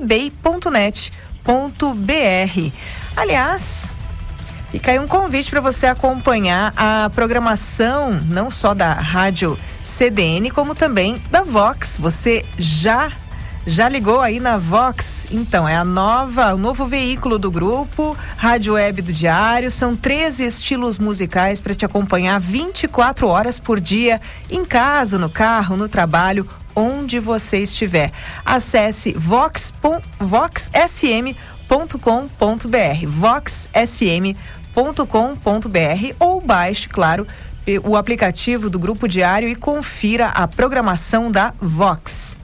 bay.net.br. Aliás, Fica aí um convite para você acompanhar a programação não só da Rádio CDN, como também da Vox. Você já já ligou aí na Vox? Então, é a nova, o novo veículo do grupo, Rádio Web do Diário. São 13 estilos musicais para te acompanhar 24 horas por dia, em casa, no carro, no trabalho, onde você estiver. Acesse vox.sm.com.br. voxsm.com.br ou baixe, claro, o aplicativo do Grupo Diário e confira a programação da Vox.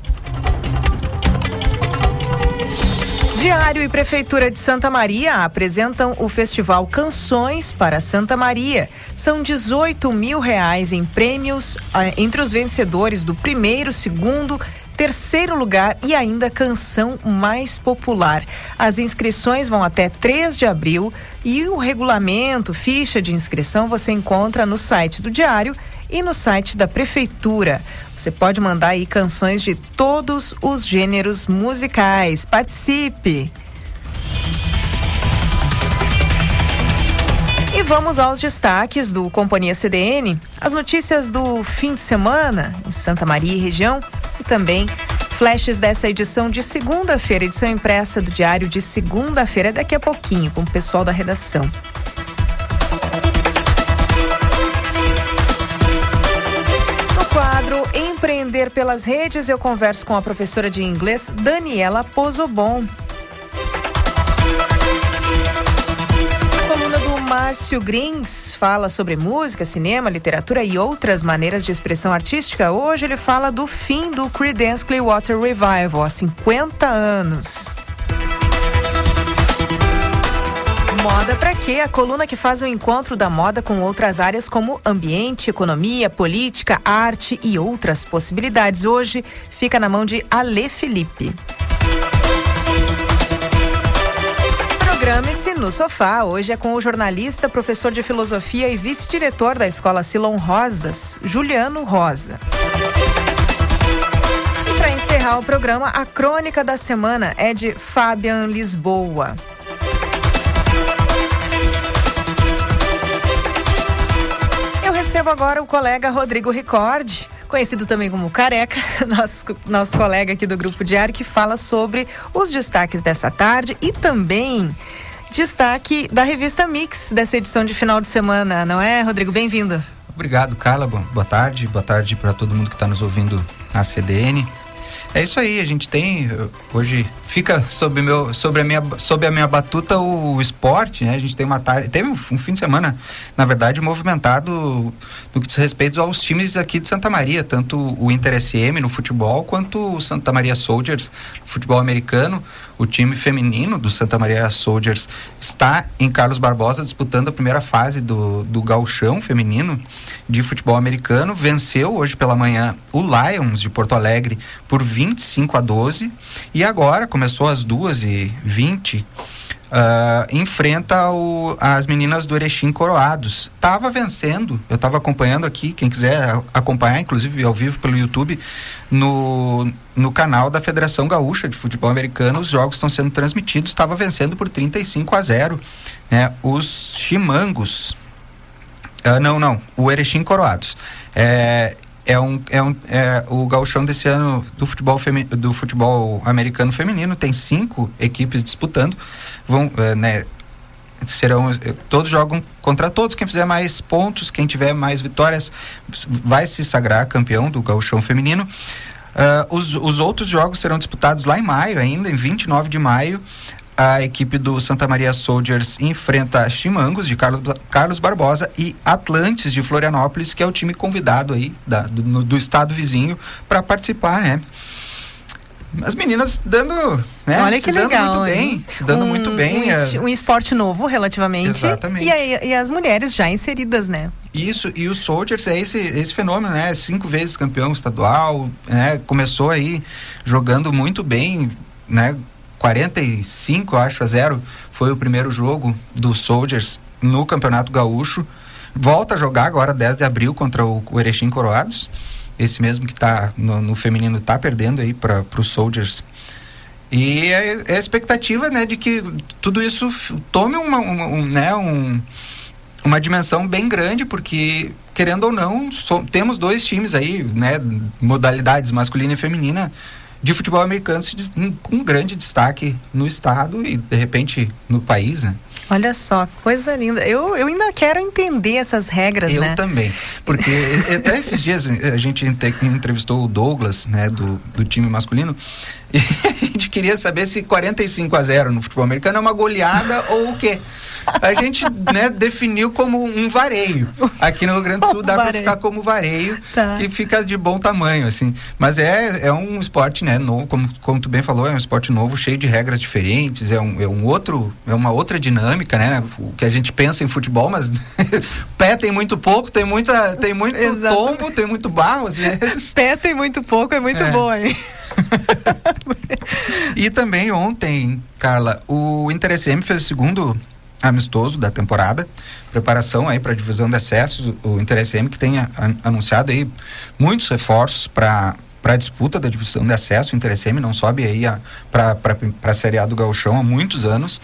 Diário e Prefeitura de Santa Maria apresentam o Festival Canções para Santa Maria. São 18 mil reais em prêmios ah, entre os vencedores do primeiro, segundo, terceiro lugar e ainda canção mais popular. As inscrições vão até 3 de abril e o regulamento, ficha de inscrição você encontra no site do Diário e no site da Prefeitura. Você pode mandar aí canções de todos os gêneros musicais. Participe! E vamos aos destaques do Companhia CDN, as notícias do fim de semana em Santa Maria e região e também flashes dessa edição de segunda-feira, edição impressa do Diário de segunda-feira, daqui a pouquinho, com o pessoal da redação. Empreender pelas redes, eu converso com a professora de inglês Daniela Pozobon. Márcio Grins fala sobre música, cinema, literatura e outras maneiras de expressão artística. Hoje ele fala do fim do Creedence Clearwater Revival, há 50 anos. Moda para quê? A coluna que faz o encontro da moda com outras áreas como ambiente, economia, política, arte e outras possibilidades. Hoje fica na mão de Ale Felipe. Programe-se no sofá. Hoje é com o jornalista, professor de filosofia e vice-diretor da Escola Silon Rosas, Juliano Rosa. E para encerrar o programa, a crônica da semana é de Fabian Lisboa. Recebo agora o colega Rodrigo Ricord, conhecido também como Careca, nosso, nosso colega aqui do Grupo Diário, que fala sobre os destaques dessa tarde e também destaque da revista Mix dessa edição de final de semana, não é, Rodrigo? Bem-vindo. Obrigado, Carla. Boa tarde. Boa tarde para todo mundo que está nos ouvindo na CDN. É isso aí, a gente tem hoje fica sobre meu sobre a minha sobre a minha batuta o, o esporte, né? A gente tem uma tarde, teve um, fim de semana, na verdade, movimentado no que diz respeito aos times aqui de Santa Maria, tanto o Inter SM no futebol quanto o Santa Maria Soldiers no futebol americano. O time feminino do Santa Maria Soldiers está em Carlos Barbosa disputando a primeira fase do, do gauchão feminino de futebol americano. Venceu hoje pela manhã o Lions de Porto Alegre por 25 a 12 e agora começou às 2h20 Uh, enfrenta o, as meninas do Erechim Coroados. Tava vencendo, eu estava acompanhando aqui, quem quiser acompanhar, inclusive ao vivo pelo YouTube, no, no canal da Federação Gaúcha de Futebol Americano, os jogos estão sendo transmitidos, estava vencendo por 35 a 0. Né? Os Chimangos. Uh, não, não, o Erechim Coroados. É, é um, é um é, o gauchão desse ano do futebol, femi, do futebol americano feminino. Tem cinco equipes disputando. Vão é, né, serão é, todos jogam contra todos. Quem fizer mais pontos quem tiver mais vitórias vai se sagrar campeão do gauchão feminino. Uh, os, os outros jogos serão disputados lá em maio ainda em 29 de maio a equipe do Santa Maria Soldiers enfrenta Chimangos de Carlos, Carlos Barbosa e Atlantes de Florianópolis, que é o time convidado aí da, do, do estado vizinho para participar, né? As meninas dando, né? Olha que legal, muito bem, se dando um, muito bem. Um, um, esporte novo, relativamente. Exatamente. E, e, as mulheres já inseridas, né? Isso, e o Soldiers é esse, esse fenômeno, né? Cinco vezes campeão estadual, né? Começou aí jogando muito bem, né? 45, acho, a zero, foi o primeiro jogo do Soldiers no Campeonato Gaúcho. Volta a jogar agora 10 de abril contra o, o Erechim Coroados. Esse mesmo que está no, no, feminino está perdendo aí para os Soldiers E é, é a expectativa, né, de que tudo isso tome uma, uma um, né, um, uma dimensão bem grande, porque querendo ou não, so, temos dois times aí, né, modalidades masculina e feminina de futebol americano com grande destaque no estado e de repente no país, né? Olha só, coisa linda. Eu, eu ainda quero entender essas regras, eu né? Eu também. Porque até esses dias a gente entrevistou o Douglas, né, do, do time masculino, e a gente queria saber se 45 a 0 no futebol americano é uma goleada ou o quê? A gente né, definiu como um vareio. Aqui no Rio Grande do Sul dá para ficar como vareio, tá. que fica de bom tamanho, assim. Mas é, é um esporte, né, novo, como, como tu bem falou, é um esporte novo, cheio de regras diferentes, é um, é um outro, é uma outra dinâmica, né? O que a gente pensa em futebol, mas pé tem muito pouco, tem muita, tem muito tombo, tem muito barro às vezes. Pé tem muito pouco, é muito é. bom, hein? e também ontem, Carla, o Inter SM fez o segundo amistoso da temporada, preparação aí para a divisão de acesso, o Inter SM que tem a, a, anunciado aí muitos reforços para para a disputa da divisão de acesso, o Inter SM não sobe aí para a Série A do Gauchão há muitos anos.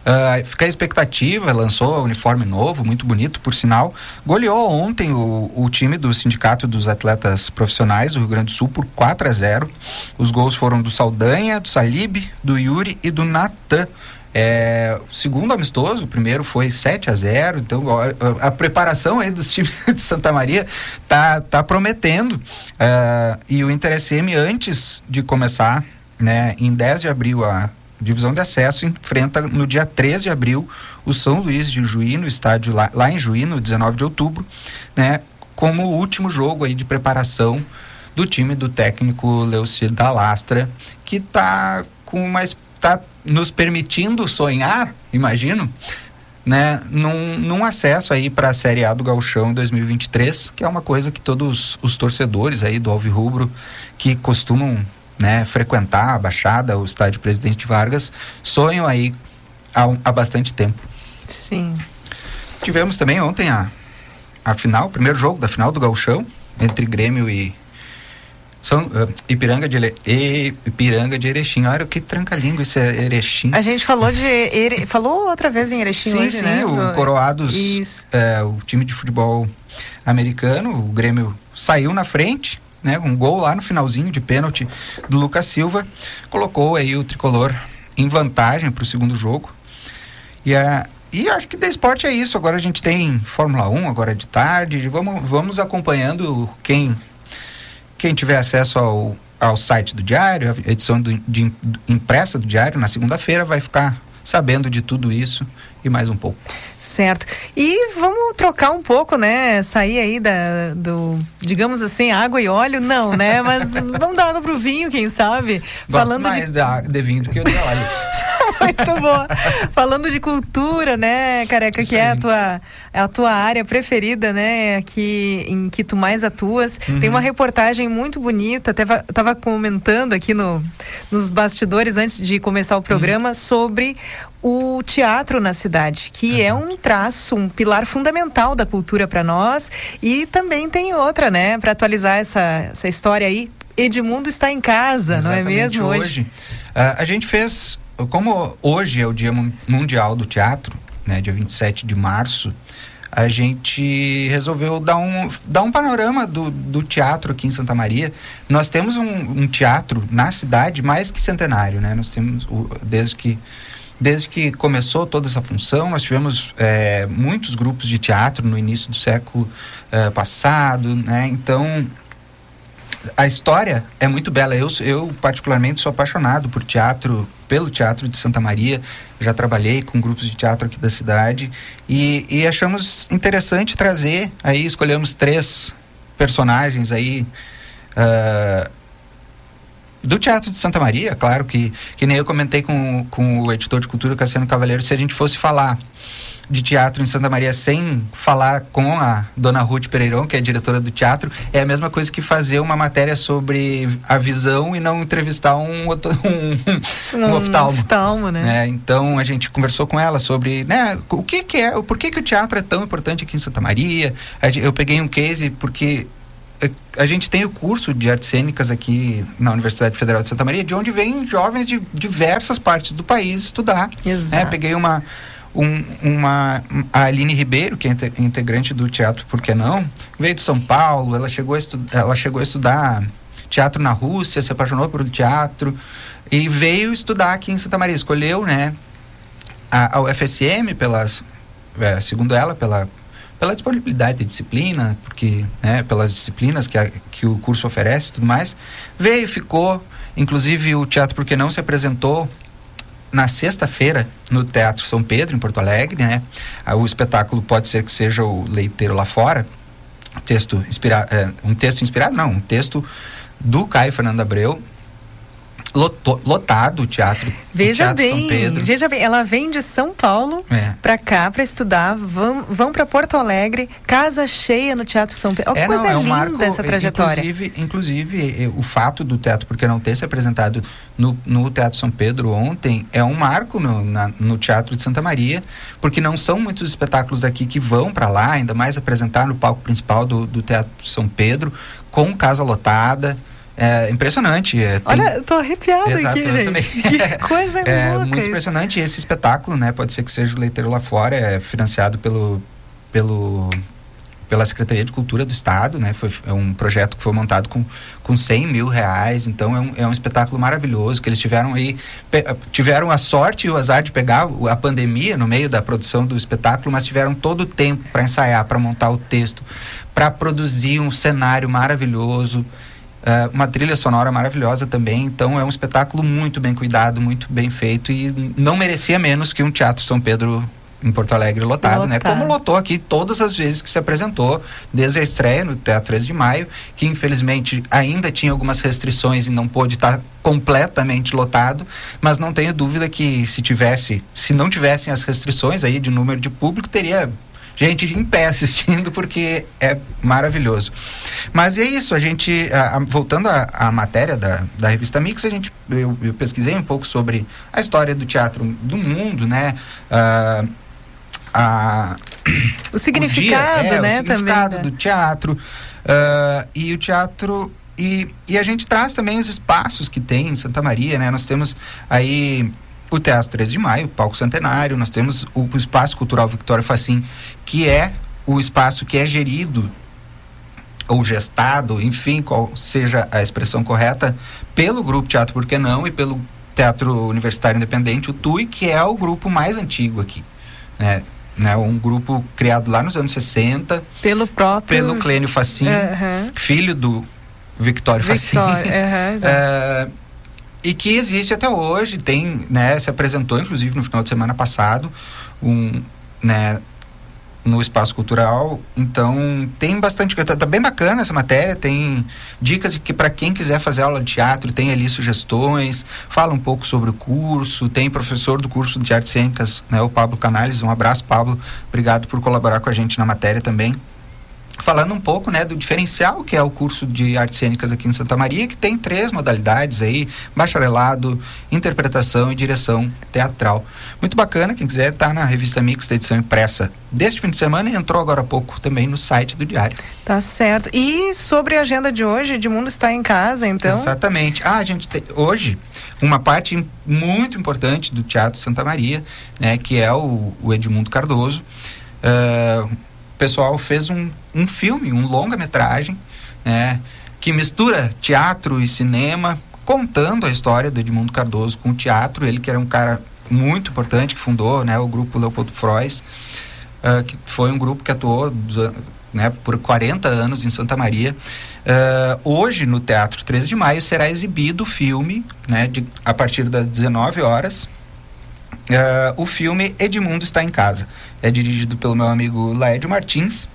Uh, fica a expectativa, lançou uniforme novo, muito bonito, por sinal. Goleou ontem o, o time do Sindicato dos Atletas Profissionais do Rio Grande do Sul por 4 a 0. Os gols foram do Saldanha, do Salib, do Yuri e do Natan. É, segundo amistoso, o primeiro foi 7 a 0 então a, a preparação aí dos times de Santa Maria tá, tá prometendo. Uh, e o Inter SM, antes de começar, né, em 10 de abril, a divisão de acesso enfrenta no dia 13 de abril o São Luís de Juí, no estádio lá, lá em Juí, no 19 de outubro, né, como o último jogo aí de preparação do time do técnico Leucir da Lastra, que está com uma está nos permitindo sonhar, imagino, né, num, num acesso aí para a Série A do Gauchão 2023, que é uma coisa que todos os torcedores aí do Alvirrubro que costumam né, frequentar a Baixada, o estádio Presidente Vargas, sonham aí há, há bastante tempo. Sim. Tivemos também ontem a, a final, o primeiro jogo da final do Gauchão, entre Grêmio e são uh, Ipiranga de e, Ipiranga de Erechim. Olha que tranca-língua isso é Erechim. A gente falou de Ere... falou outra vez em Erechim sim, hoje, sim, né? o Coroados, é, o time de futebol americano, o Grêmio saiu na frente, né? Um gol lá no finalzinho de pênalti do Lucas Silva, colocou aí o tricolor em vantagem para o segundo jogo. E a e acho que da esporte é isso. Agora a gente tem Fórmula 1, agora de tarde. Vamos, vamos acompanhando quem quem tiver acesso ao, ao site do Diário, a edição do, de, impressa do Diário, na segunda-feira, vai ficar sabendo de tudo isso e mais um pouco. Certo. E vamos trocar um pouco, né? Sair aí da, do, digamos assim, água e óleo, não, né? Mas vamos dar água pro vinho, quem sabe? Gosto Falando mais de... de vinho do que de óleo. Muito boa. Falando de cultura, né, Careca, que é a tua, é a tua área preferida, né, aqui em que tu mais atuas. Uhum. Tem uma reportagem muito bonita, até tava comentando aqui no, nos bastidores antes de começar o programa uhum. sobre o teatro na cidade, que é um traço, um pilar fundamental da cultura para nós. E também tem outra, né, para atualizar essa, essa história aí. Edmundo está em casa, Exatamente não é mesmo? Hoje, hoje uh, a gente fez como hoje é o Dia Mundial do Teatro, né, dia 27 de março, a gente resolveu dar um, dar um panorama do, do teatro aqui em Santa Maria. Nós temos um, um teatro na cidade mais que centenário, né? Nós temos, o, desde que desde que começou toda essa função, nós tivemos é, muitos grupos de teatro no início do século é, passado, né? Então, a história é muito bela. Eu, eu particularmente sou apaixonado por teatro, pelo teatro de Santa Maria. Já trabalhei com grupos de teatro aqui da cidade e, e achamos interessante trazer. Aí escolhemos três personagens aí uh, do Teatro de Santa Maria. Claro que que nem eu comentei com, com o editor de cultura Cassiano Cavaleiro. Se a gente fosse falar de teatro em Santa Maria sem falar com a dona Ruth Pereirão, que é diretora do teatro, é a mesma coisa que fazer uma matéria sobre a visão e não entrevistar um, um, um, um oftalmo. oftalmo né? É, então a gente conversou com ela sobre né, o que, que é, por que, que o teatro é tão importante aqui em Santa Maria. Eu peguei um case porque a gente tem o curso de artes cênicas aqui na Universidade Federal de Santa Maria, de onde vêm jovens de diversas partes do país estudar. Né? Exato. Né? Peguei uma, um, uma a Aline Ribeiro, que é integrante do teatro Por que não, veio de São Paulo, ela chegou a, estu, ela chegou a estudar teatro na Rússia, se apaixonou por teatro e veio estudar aqui em Santa Maria, escolheu, né, a, a UFSM pelas é, segundo ela, pela pela disponibilidade de disciplina, porque, né, pelas disciplinas que, a, que o curso oferece e tudo mais, veio, ficou, inclusive o Teatro Porque Não se apresentou na sexta-feira no Teatro São Pedro, em Porto Alegre, né? Ah, o espetáculo pode ser que seja o Leiteiro lá fora, texto, inspira, é, um texto inspirado, não, um texto do Caio Fernando Abreu, lotou, lotado o teatro. Veja o teatro bem, veja bem, ela vem de São Paulo é. para cá para estudar, vão, vão para Porto Alegre, casa cheia no Teatro São Pedro. Olha é, coisa não, é um linda marco, essa trajetória. Inclusive, inclusive, o fato do teatro porque não ter se apresentado no, no Teatro São Pedro ontem é um marco no, na, no Teatro de Santa Maria, porque não são muitos espetáculos daqui que vão para lá, ainda mais apresentar no palco principal do, do Teatro São Pedro, com casa lotada. É impressionante. É, tem... Olha, tô arrepiado Exato, aqui, gente. Que coisa é louca. É muito impressionante esse espetáculo, né? Pode ser que seja o Leiteiro lá fora, é financiado pelo, pelo pela Secretaria de Cultura do Estado, né? Foi é um projeto que foi montado com, com 100 mil reais, então é um, é um espetáculo maravilhoso que eles tiveram aí, pe, tiveram a sorte e o azar de pegar a pandemia no meio da produção do espetáculo, mas tiveram todo o tempo para ensaiar, para montar o texto, para produzir um cenário maravilhoso, Uh, uma trilha sonora maravilhosa também, então é um espetáculo muito bem cuidado, muito bem feito e não merecia menos que um Teatro São Pedro em Porto Alegre lotado, né? Como lotou aqui todas as vezes que se apresentou, desde a estreia no Teatro 13 de Maio, que infelizmente ainda tinha algumas restrições e não pôde estar completamente lotado, mas não tenho dúvida que se tivesse, se não tivessem as restrições aí de número de público, teria gente em pé assistindo porque é maravilhoso. Mas é isso, a gente, a, a, voltando à matéria da, da revista Mix, a gente, eu, eu, pesquisei um pouco sobre a história do teatro do mundo, né? Uh, a, o significado, o dia, é, né? O significado também, do teatro. Uh, e o teatro e, e, a gente traz também os espaços que tem em Santa Maria, né? Nós temos aí o Teatro 13 de Maio, o Palco Centenário, nós temos o, o Espaço Cultural Victória Facim, que é o espaço que é gerido ou gestado, enfim, qual seja a expressão correta, pelo Grupo Teatro Por que Não e pelo Teatro Universitário Independente, o TUI, que é o grupo mais antigo aqui. Né? Né, um grupo criado lá nos anos 60 pelo próprio pelo Clênio Facim, uhum. filho do Victório Facim. Uhum, e que existe até hoje, tem, né, se apresentou inclusive no final de semana passado, um, né, no espaço cultural. Então, tem bastante. Tá, tá, bem bacana essa matéria. Tem dicas que para quem quiser fazer aula de teatro, tem ali sugestões. Fala um pouco sobre o curso. Tem professor do curso de artes cênicas, né, o Pablo Canales. Um abraço, Pablo. Obrigado por colaborar com a gente na matéria também falando um pouco né, do diferencial que é o curso de artes cênicas aqui em Santa Maria, que tem três modalidades aí, bacharelado, interpretação e direção teatral. Muito bacana, quem quiser tá na revista Mix da edição impressa deste fim de semana e entrou agora há pouco também no site do Diário. Tá certo. E sobre a agenda de hoje, Edmundo está em casa, então? Exatamente. Ah, a gente tem, hoje uma parte muito importante do Teatro Santa Maria, né, que é o, o Edmundo Cardoso. Uh, pessoal fez um, um filme, um longa-metragem, né, que mistura teatro e cinema, contando a história do Edmundo Cardoso com o teatro. Ele que era um cara muito importante, que fundou né, o grupo Leopoldo Frois, uh, que foi um grupo que atuou né, por 40 anos em Santa Maria. Uh, hoje, no Teatro 13 de Maio, será exibido o filme, né, de, a partir das 19 horas, Uh, o filme Edmundo está em casa. É dirigido pelo meu amigo Laédio Martins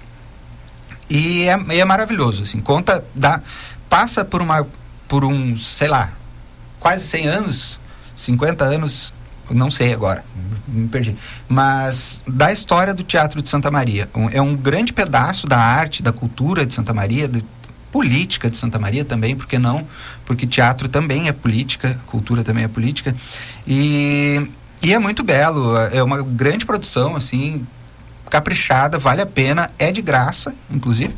e é, é maravilhoso. Assim, conta, dá, passa por uma, por uns, sei lá, quase 100 anos, 50 anos, não sei agora, me perdi. Mas da história do Teatro de Santa Maria. Um, é um grande pedaço da arte, da cultura de Santa Maria, de, política de Santa Maria também, porque não? Porque teatro também é política, cultura também é política. E e é muito belo, é uma grande produção, assim, caprichada, vale a pena, é de graça, inclusive.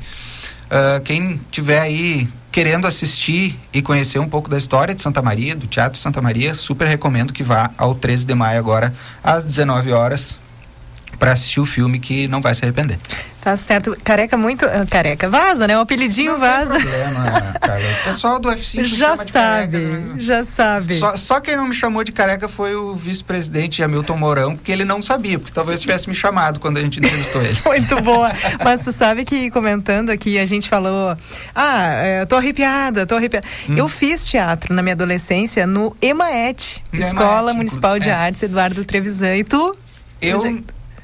Uh, quem tiver aí querendo assistir e conhecer um pouco da história de Santa Maria, do Teatro Santa Maria, super recomendo que vá ao 13 de maio agora, às 19 horas, para assistir o filme que não vai se arrepender. Tá certo. Careca muito. Uh, careca. Vaza, né? O apelidinho não vaza. Tem problema, Carla. O pessoal do UFC já sabe, careca, né? já sabe. Só, só, quem não me chamou de careca foi o vice-presidente Hamilton Mourão, porque ele não sabia, porque talvez tivesse me chamado quando a gente entrevistou ele. muito boa. Mas tu sabe que comentando aqui, a gente falou: Ah, é, tô arrepiada, tô arrepiada. Hum. Eu fiz teatro na minha adolescência no EMAET, Escola Municipal de é. Artes Eduardo Trevisan. E tu? Eu.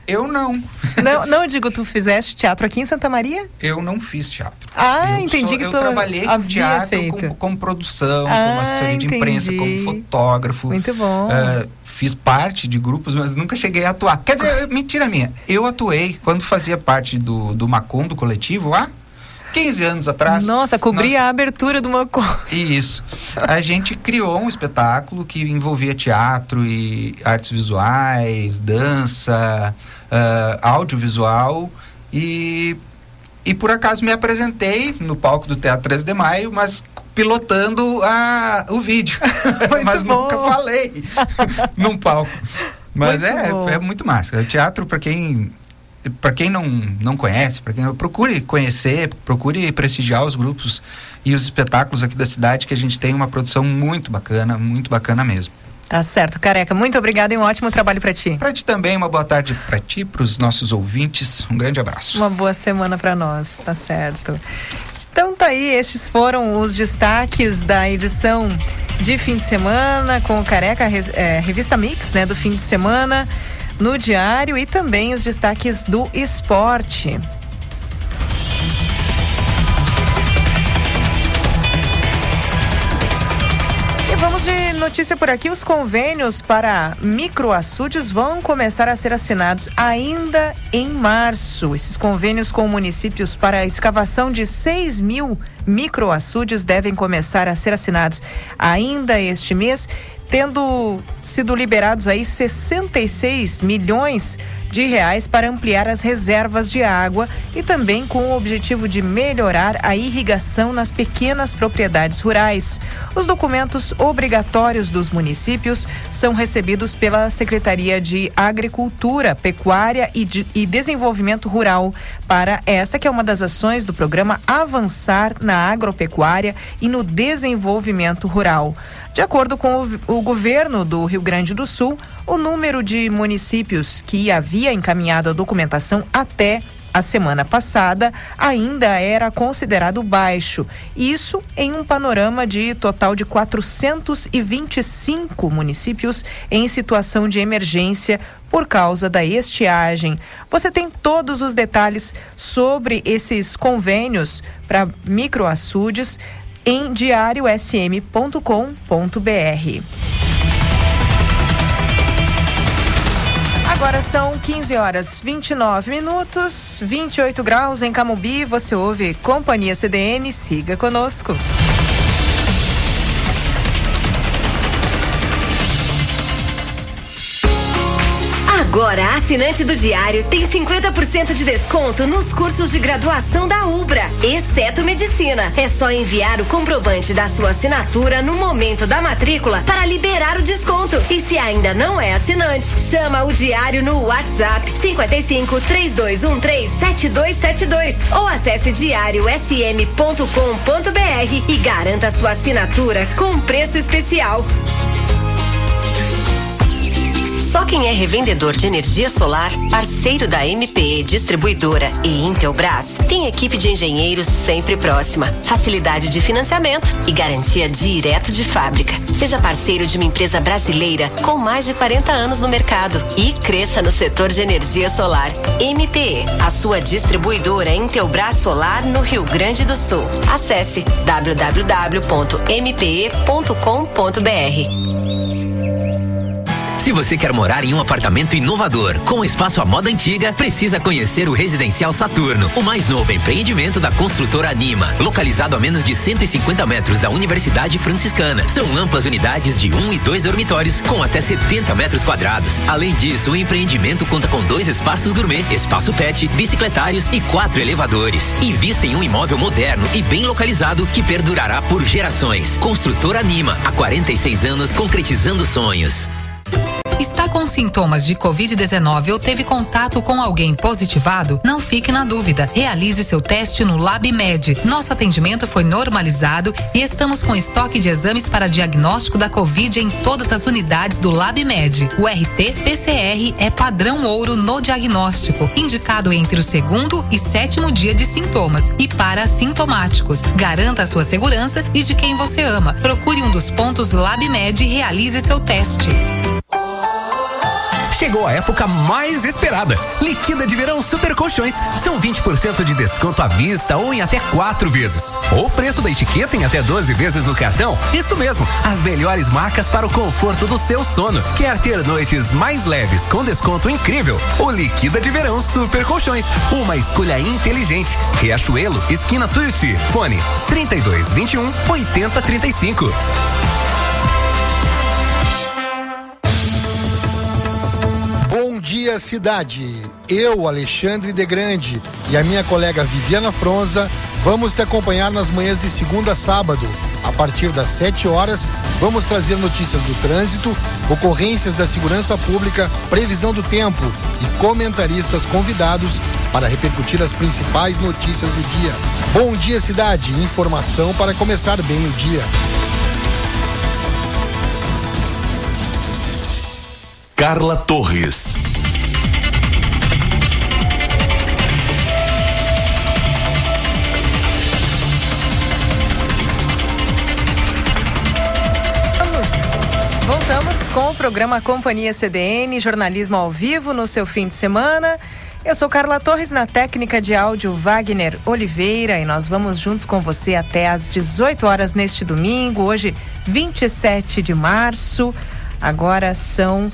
Eu não. Não, não digo, tu fizeste teatro aqui em Santa Maria? Eu não fiz teatro. Ah, eu entendi sou, que eu tu trabalhei com teatro como, como produção, ah, como assessor de imprensa, como fotógrafo. Muito bom. Uh, fiz parte de grupos, mas nunca cheguei a atuar. Quer dizer, mentira minha. Eu atuei quando fazia parte do, do Macon, do coletivo lá. 15 anos atrás. Nossa, cobria nós... a abertura de uma coisa. Isso. A gente criou um espetáculo que envolvia teatro e artes visuais, dança, uh, audiovisual e e por acaso me apresentei no palco do Teatro 13 de Maio, mas pilotando a, o vídeo. mas bom. nunca falei num palco. Mas muito é, é muito massa. O teatro, para quem para quem não, não conhece, para quem procure conhecer, procure prestigiar os grupos e os espetáculos aqui da cidade, que a gente tem uma produção muito bacana, muito bacana mesmo. Tá certo, Careca. Muito obrigada e um ótimo trabalho para ti. Para ti também, uma boa tarde para ti, para os nossos ouvintes. Um grande abraço. Uma boa semana para nós, tá certo. Então tá aí, estes foram os destaques da edição de fim de semana com o Careca, é, revista Mix, né, do fim de semana no diário e também os destaques do esporte. Vamos de notícia por aqui. Os convênios para microaçudes vão começar a ser assinados ainda em março. Esses convênios com municípios para a escavação de 6 mil microaçudes devem começar a ser assinados ainda este mês tendo sido liberados aí 66 milhões de reais para ampliar as reservas de água e também com o objetivo de melhorar a irrigação nas pequenas propriedades rurais. Os documentos obrigatórios dos municípios são recebidos pela Secretaria de Agricultura, Pecuária e, de, e Desenvolvimento Rural para esta que é uma das ações do programa Avançar na Agropecuária e no Desenvolvimento Rural. De acordo com o, o governo do Rio Grande do Sul, o número de municípios que havia encaminhado a documentação até a semana passada ainda era considerado baixo. Isso em um panorama de total de 425 municípios em situação de emergência por causa da estiagem. Você tem todos os detalhes sobre esses convênios para microaçudes em diariosm.com.br. Agora são 15 horas 29 minutos, 28 graus em Camubi. Você ouve Companhia CDN. Siga conosco. Agora, assinante do Diário tem 50% de desconto nos cursos de graduação da Ubra, exceto medicina. É só enviar o comprovante da sua assinatura no momento da matrícula para liberar o desconto. E se ainda não é assinante, chama o Diário no WhatsApp 55 3213 7272 ou acesse diariosm.com.br e garanta sua assinatura com preço especial. Só quem é revendedor de energia solar, parceiro da MPE Distribuidora e Intelbras, tem equipe de engenheiros sempre próxima, facilidade de financiamento e garantia direto de fábrica. Seja parceiro de uma empresa brasileira com mais de 40 anos no mercado e cresça no setor de energia solar. MPE, a sua distribuidora Intelbras Solar no Rio Grande do Sul. Acesse www.mpe.com.br. Se você quer morar em um apartamento inovador, com espaço à moda antiga, precisa conhecer o Residencial Saturno, o mais novo empreendimento da construtora Anima, localizado a menos de 150 metros da Universidade Franciscana. São amplas unidades de um e dois dormitórios, com até 70 metros quadrados. Além disso, o empreendimento conta com dois espaços gourmet, espaço pet, bicicletários e quatro elevadores. Invista em um imóvel moderno e bem localizado que perdurará por gerações. Construtora Anima, há 46 anos concretizando sonhos. Está com sintomas de Covid-19 ou teve contato com alguém positivado? Não fique na dúvida. Realize seu teste no LabMed. Nosso atendimento foi normalizado e estamos com estoque de exames para diagnóstico da Covid em todas as unidades do LabMed. O RT-PCR é padrão ouro no diagnóstico, indicado entre o segundo e sétimo dia de sintomas e para assintomáticos. Garanta a sua segurança e de quem você ama. Procure um dos pontos LabMed e realize seu teste. Chegou a época mais esperada. Liquida de verão Super Colchões. São 20% de desconto à vista ou em até quatro vezes. Ou preço da etiqueta em até 12 vezes no cartão. Isso mesmo, as melhores marcas para o conforto do seu sono. Quer ter noites mais leves com desconto incrível? O Liquida de Verão Super Colchões. Uma escolha inteligente. Riachuelo, esquina Tuiuti. Fone 32 21 dia, cidade. Eu, Alexandre de Grande e a minha colega Viviana Fronza vamos te acompanhar nas manhãs de segunda a sábado. A partir das 7 horas, vamos trazer notícias do trânsito, ocorrências da segurança pública, previsão do tempo e comentaristas convidados para repercutir as principais notícias do dia. Bom dia, cidade. Informação para começar bem o dia. Carla Torres. Com o programa Companhia CDN, jornalismo ao vivo no seu fim de semana. Eu sou Carla Torres, na técnica de áudio Wagner Oliveira, e nós vamos juntos com você até às 18 horas neste domingo, hoje 27 de março. Agora são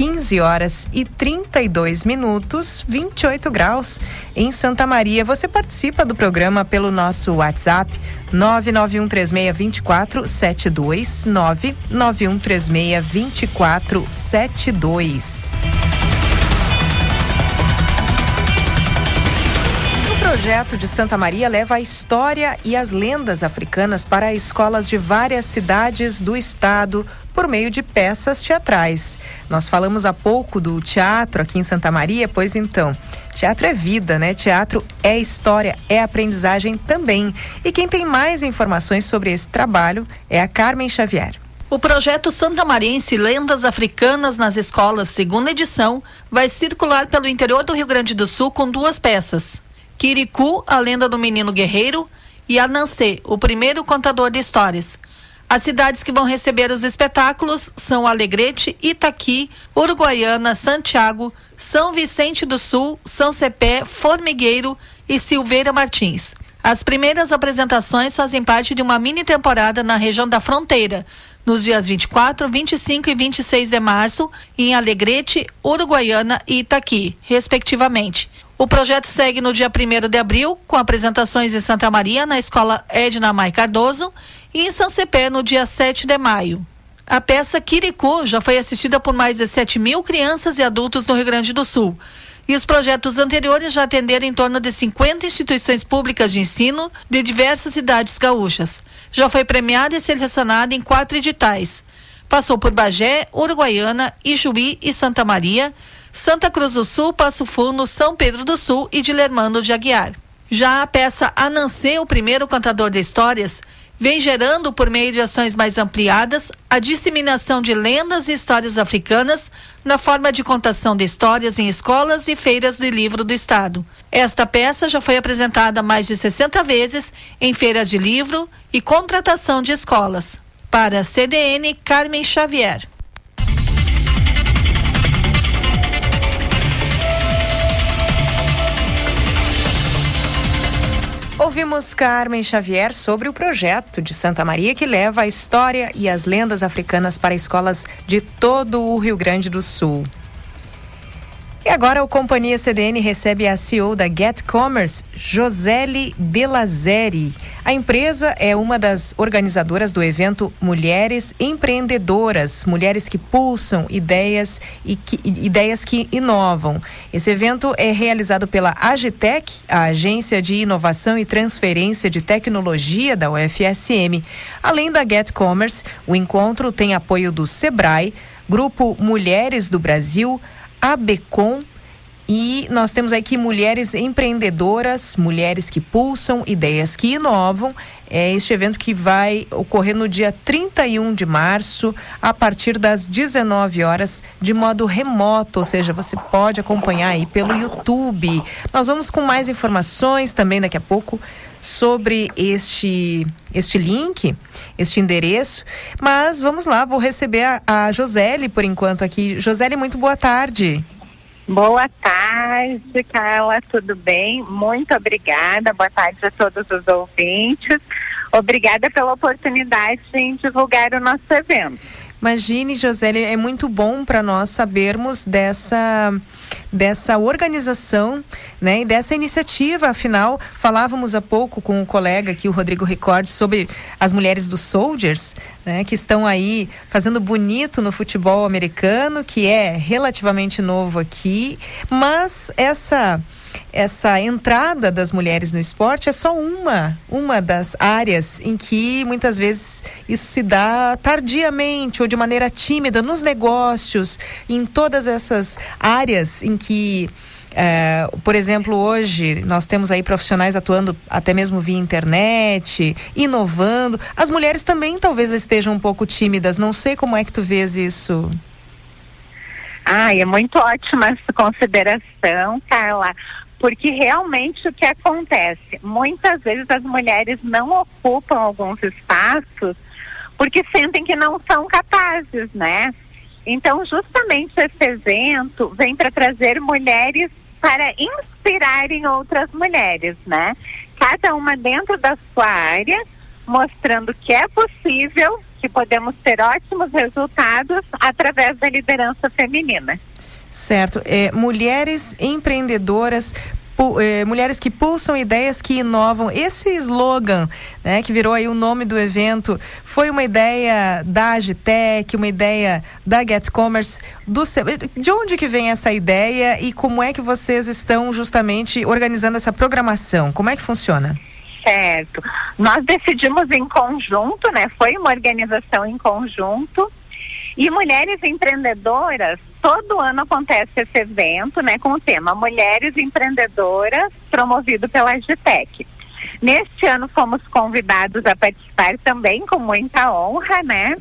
15 horas e 32 minutos, 28 graus em Santa Maria. Você participa do programa pelo nosso WhatsApp 991362472 991362472. Projeto de Santa Maria leva a história e as lendas africanas para escolas de várias cidades do estado por meio de peças teatrais. Nós falamos há pouco do teatro aqui em Santa Maria, pois então, teatro é vida, né? Teatro é história, é aprendizagem também. E quem tem mais informações sobre esse trabalho é a Carmen Xavier. O projeto Santa Mariense Lendas Africanas nas Escolas, segunda edição, vai circular pelo interior do Rio Grande do Sul com duas peças. Quiricu, a lenda do menino guerreiro, e Anansê, o primeiro contador de histórias. As cidades que vão receber os espetáculos são Alegrete, Itaqui, Uruguaiana, Santiago, São Vicente do Sul, São Cepé, Formigueiro e Silveira Martins. As primeiras apresentações fazem parte de uma mini temporada na região da fronteira, nos dias 24, 25 e 26 de março, em Alegrete, Uruguaiana e Itaqui, respectivamente. O projeto segue no dia 1 de abril, com apresentações em Santa Maria, na Escola Edna Mai Cardoso, e em São Cepé, no dia 7 de maio. A peça Quiricu já foi assistida por mais de 7 mil crianças e adultos no Rio Grande do Sul. E os projetos anteriores já atenderam em torno de 50 instituições públicas de ensino de diversas cidades gaúchas. Já foi premiada e selecionada em quatro editais. Passou por Bagé, Uruguaiana, Ijuí e Santa Maria Santa Cruz do Sul, Passo Fundo, São Pedro do Sul e Dilermando de Aguiar. Já a peça Anansê, o primeiro contador de histórias, vem gerando, por meio de ações mais ampliadas, a disseminação de lendas e histórias africanas na forma de contação de histórias em escolas e feiras de livro do Estado. Esta peça já foi apresentada mais de 60 vezes em feiras de livro e contratação de escolas. Para a CDN, Carmen Xavier. Ouvimos Carmen Xavier sobre o projeto de Santa Maria que leva a história e as lendas africanas para escolas de todo o Rio Grande do Sul. E agora o Companhia CDN recebe a CEO da Get Commerce, Josele Delazeri. A empresa é uma das organizadoras do evento Mulheres Empreendedoras, mulheres que pulsam ideias e que, ideias que inovam. Esse evento é realizado pela Agitec, a Agência de Inovação e Transferência de Tecnologia da UFSM. Além da Get Commerce, o encontro tem apoio do Sebrae, Grupo Mulheres do Brasil, ABECOM e nós temos aqui mulheres empreendedoras, mulheres que pulsam, ideias que inovam. É este evento que vai ocorrer no dia 31 de março, a partir das 19 horas, de modo remoto, ou seja, você pode acompanhar aí pelo YouTube. Nós vamos com mais informações também daqui a pouco sobre este este link, este endereço. Mas vamos lá, vou receber a, a Josele por enquanto aqui. Josele, muito boa tarde. Boa tarde, Carla, tudo bem? Muito obrigada. Boa tarde a todos os ouvintes. Obrigada pela oportunidade de divulgar o nosso evento. Imagine, José, é muito bom para nós sabermos dessa dessa organização, né, e dessa iniciativa. Afinal, falávamos há pouco com o colega aqui, o Rodrigo Record, sobre as mulheres dos Soldiers, né, que estão aí fazendo bonito no futebol americano, que é relativamente novo aqui, mas essa essa entrada das mulheres no esporte é só uma, uma das áreas em que muitas vezes isso se dá tardiamente ou de maneira tímida nos negócios, em todas essas áreas em que é, por exemplo, hoje nós temos aí profissionais atuando até mesmo via internet, inovando. As mulheres também talvez estejam um pouco tímidas. Não sei como é que tu vês isso. Ah, é muito ótima essa consideração, Carla porque realmente o que acontece? Muitas vezes as mulheres não ocupam alguns espaços porque sentem que não são capazes, né? Então, justamente esse evento vem para trazer mulheres para inspirarem outras mulheres, né? Cada uma dentro da sua área, mostrando que é possível, que podemos ter ótimos resultados através da liderança feminina. Certo. É, mulheres empreendedoras é, mulheres que pulsam ideias que inovam. Esse slogan, né, que virou aí o nome do evento, foi uma ideia da Agitec, uma ideia da Get Commerce. Do, de onde que vem essa ideia e como é que vocês estão justamente organizando essa programação? Como é que funciona? Certo. Nós decidimos em conjunto, né? Foi uma organização em conjunto e mulheres empreendedoras, todo ano acontece esse evento, né, com o tema Mulheres Empreendedoras, promovido pela Agitec. Neste ano fomos convidados a participar também com muita honra, né?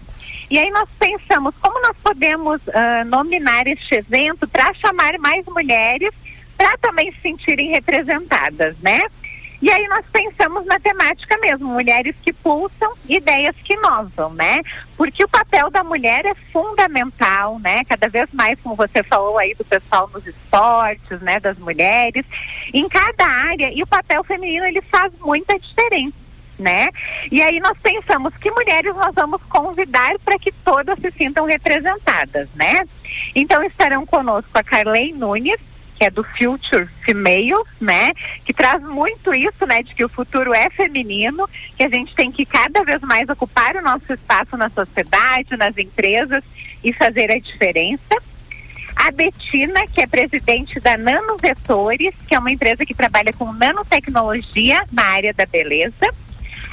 E aí nós pensamos como nós podemos uh, nominar este evento para chamar mais mulheres para também se sentirem representadas, né? E aí nós pensamos na temática mesmo, mulheres que pulsam, ideias que inovam, né? Porque o papel da mulher é fundamental, né? Cada vez mais, como você falou aí do pessoal nos esportes, né? Das mulheres, em cada área, e o papel feminino ele faz muita diferença. Né? E aí nós pensamos que mulheres nós vamos convidar para que todas se sintam representadas, né? Então estarão conosco a Carlei Nunes, que é do Future Female, né? Que traz muito isso, né? De que o futuro é feminino, que a gente tem que cada vez mais ocupar o nosso espaço na sociedade, nas empresas e fazer a diferença. A Betina, que é presidente da Nanovetores, que é uma empresa que trabalha com nanotecnologia na área da beleza.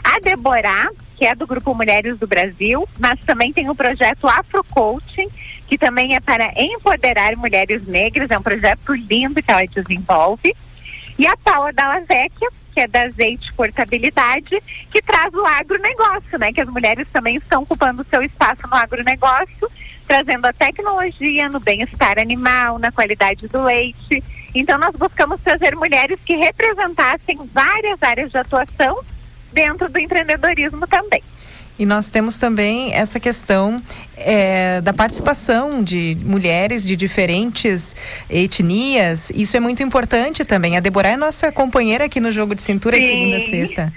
A Deborah, que é do Grupo Mulheres do Brasil, mas também tem o projeto Afro Coaching, que também é para empoderar mulheres negras, é um projeto lindo que ela desenvolve. E a Paula Dallavecchia, que é da Azeite Portabilidade, que traz o agronegócio, né? Que as mulheres também estão ocupando seu espaço no agronegócio, trazendo a tecnologia no bem-estar animal, na qualidade do leite. Então nós buscamos trazer mulheres que representassem várias áreas de atuação dentro do empreendedorismo também. E nós temos também essa questão é, da participação de mulheres de diferentes etnias. Isso é muito importante também. A Deborah é nossa companheira aqui no jogo de cintura Sim. de segunda a sexta.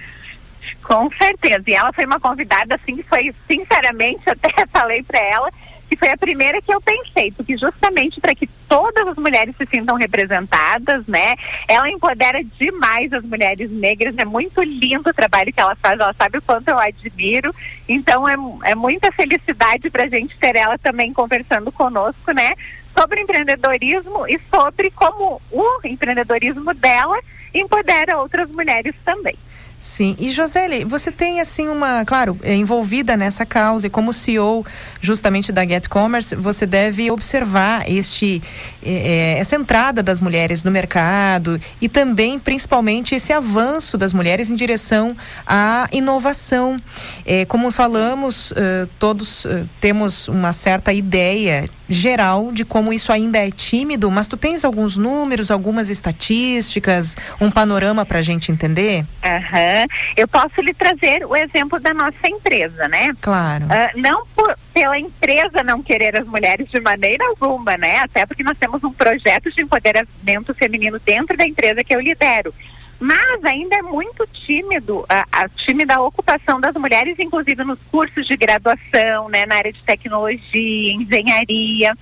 Com certeza. E ela foi uma convidada, assim, que foi, sinceramente, até falei para ela, que foi a primeira que eu pensei, porque justamente para que todas as mulheres se sintam representadas, né? Ela empodera demais as mulheres negras, é muito lindo o trabalho que ela faz, ela sabe o quanto eu admiro. Então é, é muita felicidade para a gente ter ela também conversando conosco, né? Sobre empreendedorismo e sobre como o empreendedorismo dela empodera outras mulheres também. Sim, e Josele, você tem assim uma, claro, é, envolvida nessa causa e como CEO justamente da Get Commerce, você deve observar este é, essa entrada das mulheres no mercado e também principalmente esse avanço das mulheres em direção à inovação. É, como falamos, todos temos uma certa ideia geral de como isso ainda é tímido, mas tu tens alguns números, algumas estatísticas, um panorama para a gente entender? Aham. Eu posso lhe trazer o exemplo da nossa empresa, né? Claro. Uh, não por, pela empresa não querer as mulheres de maneira alguma, né? Até porque nós temos um projeto de empoderamento feminino dentro da empresa que eu lidero. Mas ainda é muito tímido a, a tímida ocupação das mulheres, inclusive nos cursos de graduação, né, na área de tecnologia, engenharia.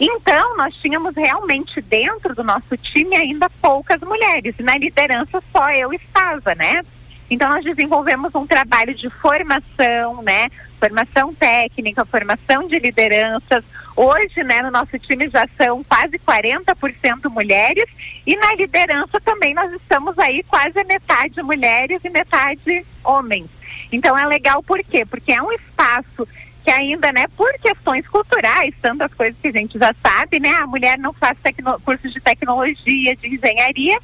Então, nós tínhamos realmente dentro do nosso time ainda poucas mulheres. Na liderança só eu estava, né? Então, nós desenvolvemos um trabalho de formação, né? Formação técnica, formação de lideranças. Hoje, né, no nosso time já são quase 40% mulheres e na liderança também nós estamos aí quase metade mulheres e metade homens. Então é legal por quê? Porque é um espaço que ainda, né, por questões culturais, tantas coisas que a gente já sabe, né, a mulher não faz cursos de tecnologia, de engenharia,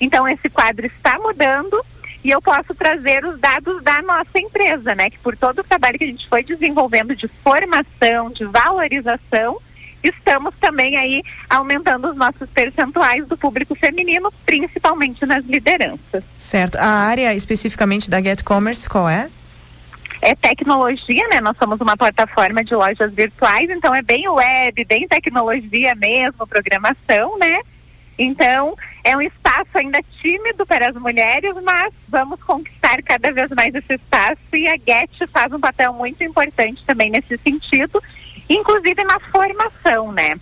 então esse quadro está mudando e eu posso trazer os dados da nossa empresa, né, que por todo o trabalho que a gente foi desenvolvendo de formação, de valorização, estamos também aí aumentando os nossos percentuais do público feminino, principalmente nas lideranças. Certo. A área especificamente da Get Commerce qual é? é tecnologia, né? Nós somos uma plataforma de lojas virtuais, então é bem web, bem tecnologia mesmo, programação, né? Então, é um espaço ainda tímido para as mulheres, mas vamos conquistar cada vez mais esse espaço e a Get faz um papel muito importante também nesse sentido, inclusive na formação, né?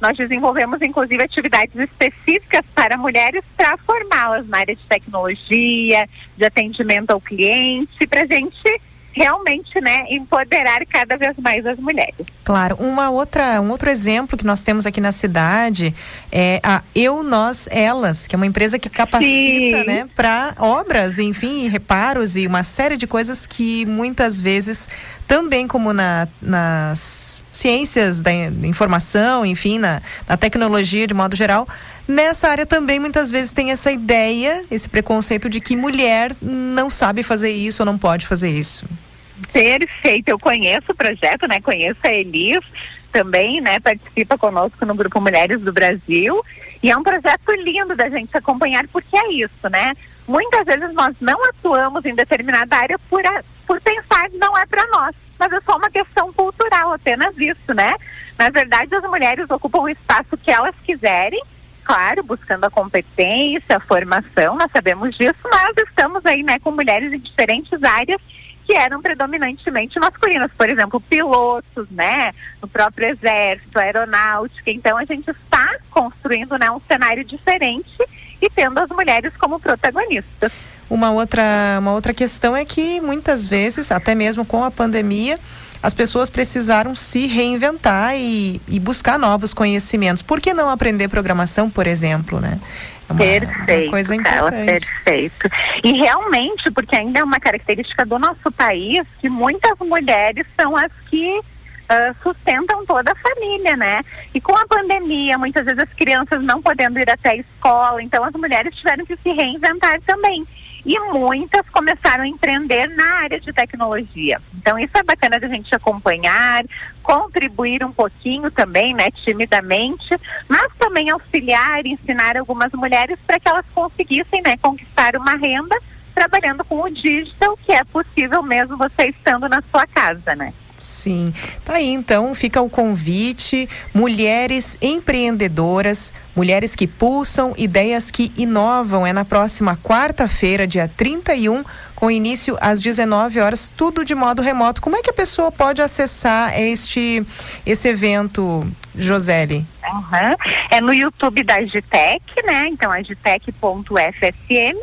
Nós desenvolvemos, inclusive, atividades específicas para mulheres para formá-las na área de tecnologia, de atendimento ao cliente, para a gente realmente, né, empoderar cada vez mais as mulheres. Claro, uma outra, um outro exemplo que nós temos aqui na cidade é a Eu, Nós, Elas, que é uma empresa que capacita, Sim. né, para obras, enfim, reparos e uma série de coisas que muitas vezes também como na, nas ciências da informação, enfim, na, na tecnologia de modo geral, nessa área também muitas vezes tem essa ideia, esse preconceito de que mulher não sabe fazer isso ou não pode fazer isso. Perfeito, eu conheço o projeto, né? Conheço a Elis também, né? Participa conosco no Grupo Mulheres do Brasil. E é um projeto lindo da gente acompanhar, porque é isso, né? Muitas vezes nós não atuamos em determinada área por, a, por pensar que não é para nós, mas é só uma questão cultural, apenas isso, né? Na verdade, as mulheres ocupam o espaço que elas quiserem, claro, buscando a competência, a formação, nós sabemos disso, mas estamos aí, né, com mulheres em diferentes áreas que eram predominantemente masculinas, por exemplo, pilotos, né, no próprio exército, aeronáutica. Então a gente está construindo, né, um cenário diferente e tendo as mulheres como protagonistas. Uma outra, uma outra questão é que muitas vezes, até mesmo com a pandemia, as pessoas precisaram se reinventar e, e buscar novos conhecimentos. Por que não aprender programação, por exemplo, né? É uma, perfeito, uma coisa Carla, importante. perfeito. E realmente, porque ainda é uma característica do nosso país que muitas mulheres são as que uh, sustentam toda a família, né? E com a pandemia, muitas vezes as crianças não podendo ir até a escola, então as mulheres tiveram que se reinventar também. E muitas começaram a empreender na área de tecnologia. Então isso é bacana da gente acompanhar, contribuir um pouquinho também, né, timidamente, mas também auxiliar, ensinar algumas mulheres para que elas conseguissem, né, conquistar uma renda trabalhando com o digital, que é possível mesmo você estando na sua casa, né? Sim. Tá aí então, fica o convite. Mulheres empreendedoras, mulheres que pulsam, ideias que inovam. É na próxima quarta-feira, dia 31, com início às 19 horas, tudo de modo remoto. Como é que a pessoa pode acessar este esse evento, Joseli? Uhum. É no YouTube da Agitec, né? Então, agitec.fsm.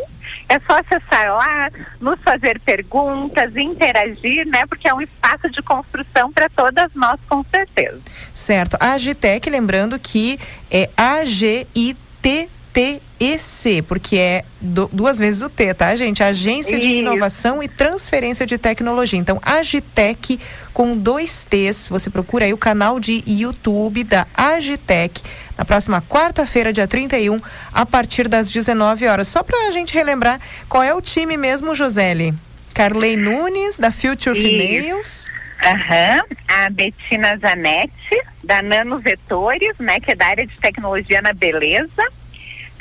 É só acessar lá, nos fazer perguntas, interagir, né? Porque é um espaço de construção para todas nós, com certeza. Certo. A Agitec, lembrando que é A-G-I-T TEC, porque é do, duas vezes o T, tá, gente? Agência de Inovação e Transferência de Tecnologia. Então, Agitec com dois T's. Você procura aí o canal de YouTube da Agitec na próxima quarta-feira, dia 31, a partir das 19 horas. Só para a gente relembrar qual é o time mesmo, Joseli. Carley Nunes, da Future Isso. Females. Aham, uhum. a Betina Zanetti, da Nano Vetores, né, que é da área de tecnologia na beleza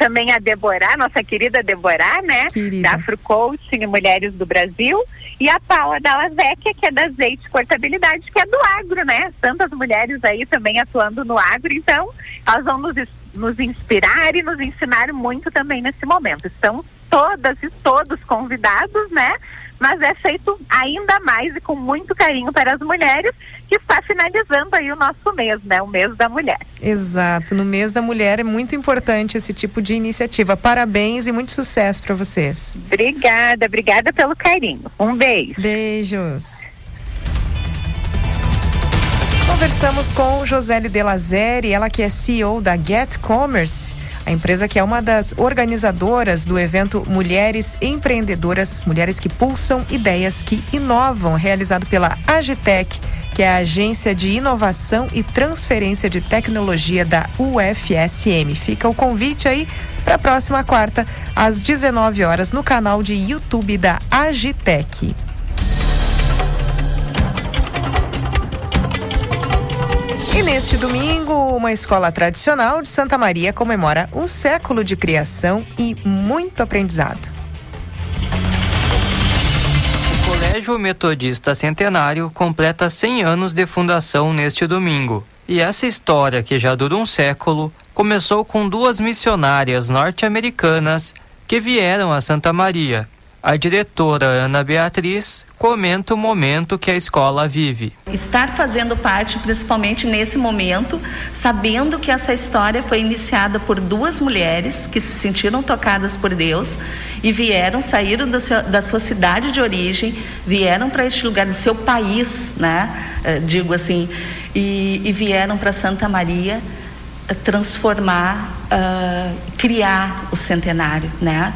também a Deborah, nossa querida Deborah, né? Querida. Da Afro Coaching Mulheres do Brasil. E a Paula Dallavecchia, que é da Azeite Portabilidade, que é do agro, né? Tantas mulheres aí também atuando no agro. Então, elas vão nos, nos inspirar e nos ensinar muito também nesse momento. Estão todas e todos convidados, né? Mas é feito ainda mais e com muito carinho para as mulheres, que está finalizando aí o nosso mês, né? O mês da mulher. Exato, no mês da mulher é muito importante esse tipo de iniciativa. Parabéns e muito sucesso para vocês. Obrigada, obrigada pelo carinho. Um beijo. Beijos. Conversamos com Josele Delazeri, ela que é CEO da Get Commerce a empresa que é uma das organizadoras do evento Mulheres Empreendedoras, Mulheres que Pulsam Ideias que Inovam, realizado pela Agitec, que é a Agência de Inovação e Transferência de Tecnologia da UFSM. Fica o convite aí para a próxima quarta, às 19 horas, no canal de YouTube da Agitec. E neste domingo, uma escola tradicional de Santa Maria comemora um século de criação e muito aprendizado. O Colégio Metodista Centenário completa 100 anos de fundação neste domingo. E essa história, que já dura um século, começou com duas missionárias norte-americanas que vieram a Santa Maria a diretora Ana Beatriz comenta o momento que a escola vive. Estar fazendo parte, principalmente nesse momento, sabendo que essa história foi iniciada por duas mulheres que se sentiram tocadas por Deus e vieram, saíram seu, da sua cidade de origem, vieram para este lugar, do seu país, né? Uh, digo assim, e, e vieram para Santa Maria uh, transformar, uh, criar o centenário, né?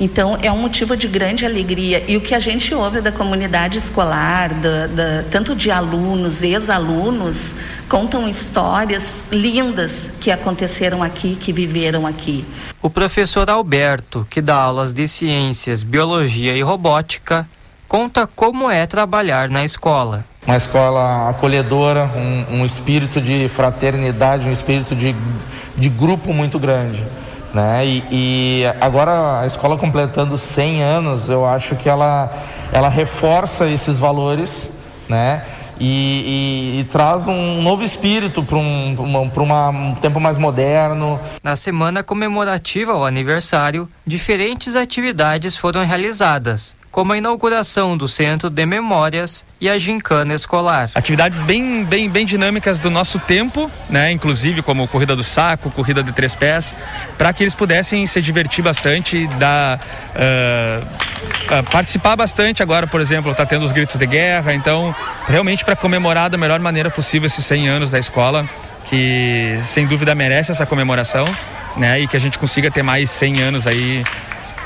Então, é um motivo de grande alegria. E o que a gente ouve da comunidade escolar, da, da, tanto de alunos, ex-alunos, contam histórias lindas que aconteceram aqui, que viveram aqui. O professor Alberto, que dá aulas de ciências, biologia e robótica, conta como é trabalhar na escola. Uma escola acolhedora, um, um espírito de fraternidade, um espírito de, de grupo muito grande. Né? E, e, agora a escola completando 100 anos, eu acho que ela, ela reforça esses valores, né? E, e, e traz um novo espírito para um, uma, um tempo mais moderno. Na semana comemorativa ao aniversário, diferentes atividades foram realizadas como a inauguração do Centro de Memórias e a gincana escolar. Atividades bem, bem, bem dinâmicas do nosso tempo, né? Inclusive como corrida do saco, corrida de três pés, para que eles pudessem se divertir bastante, dar, uh, uh, participar bastante. Agora, por exemplo, está tendo os gritos de guerra, então realmente para comemorar da melhor maneira possível esses 100 anos da escola, que sem dúvida merece essa comemoração, né? E que a gente consiga ter mais 100 anos aí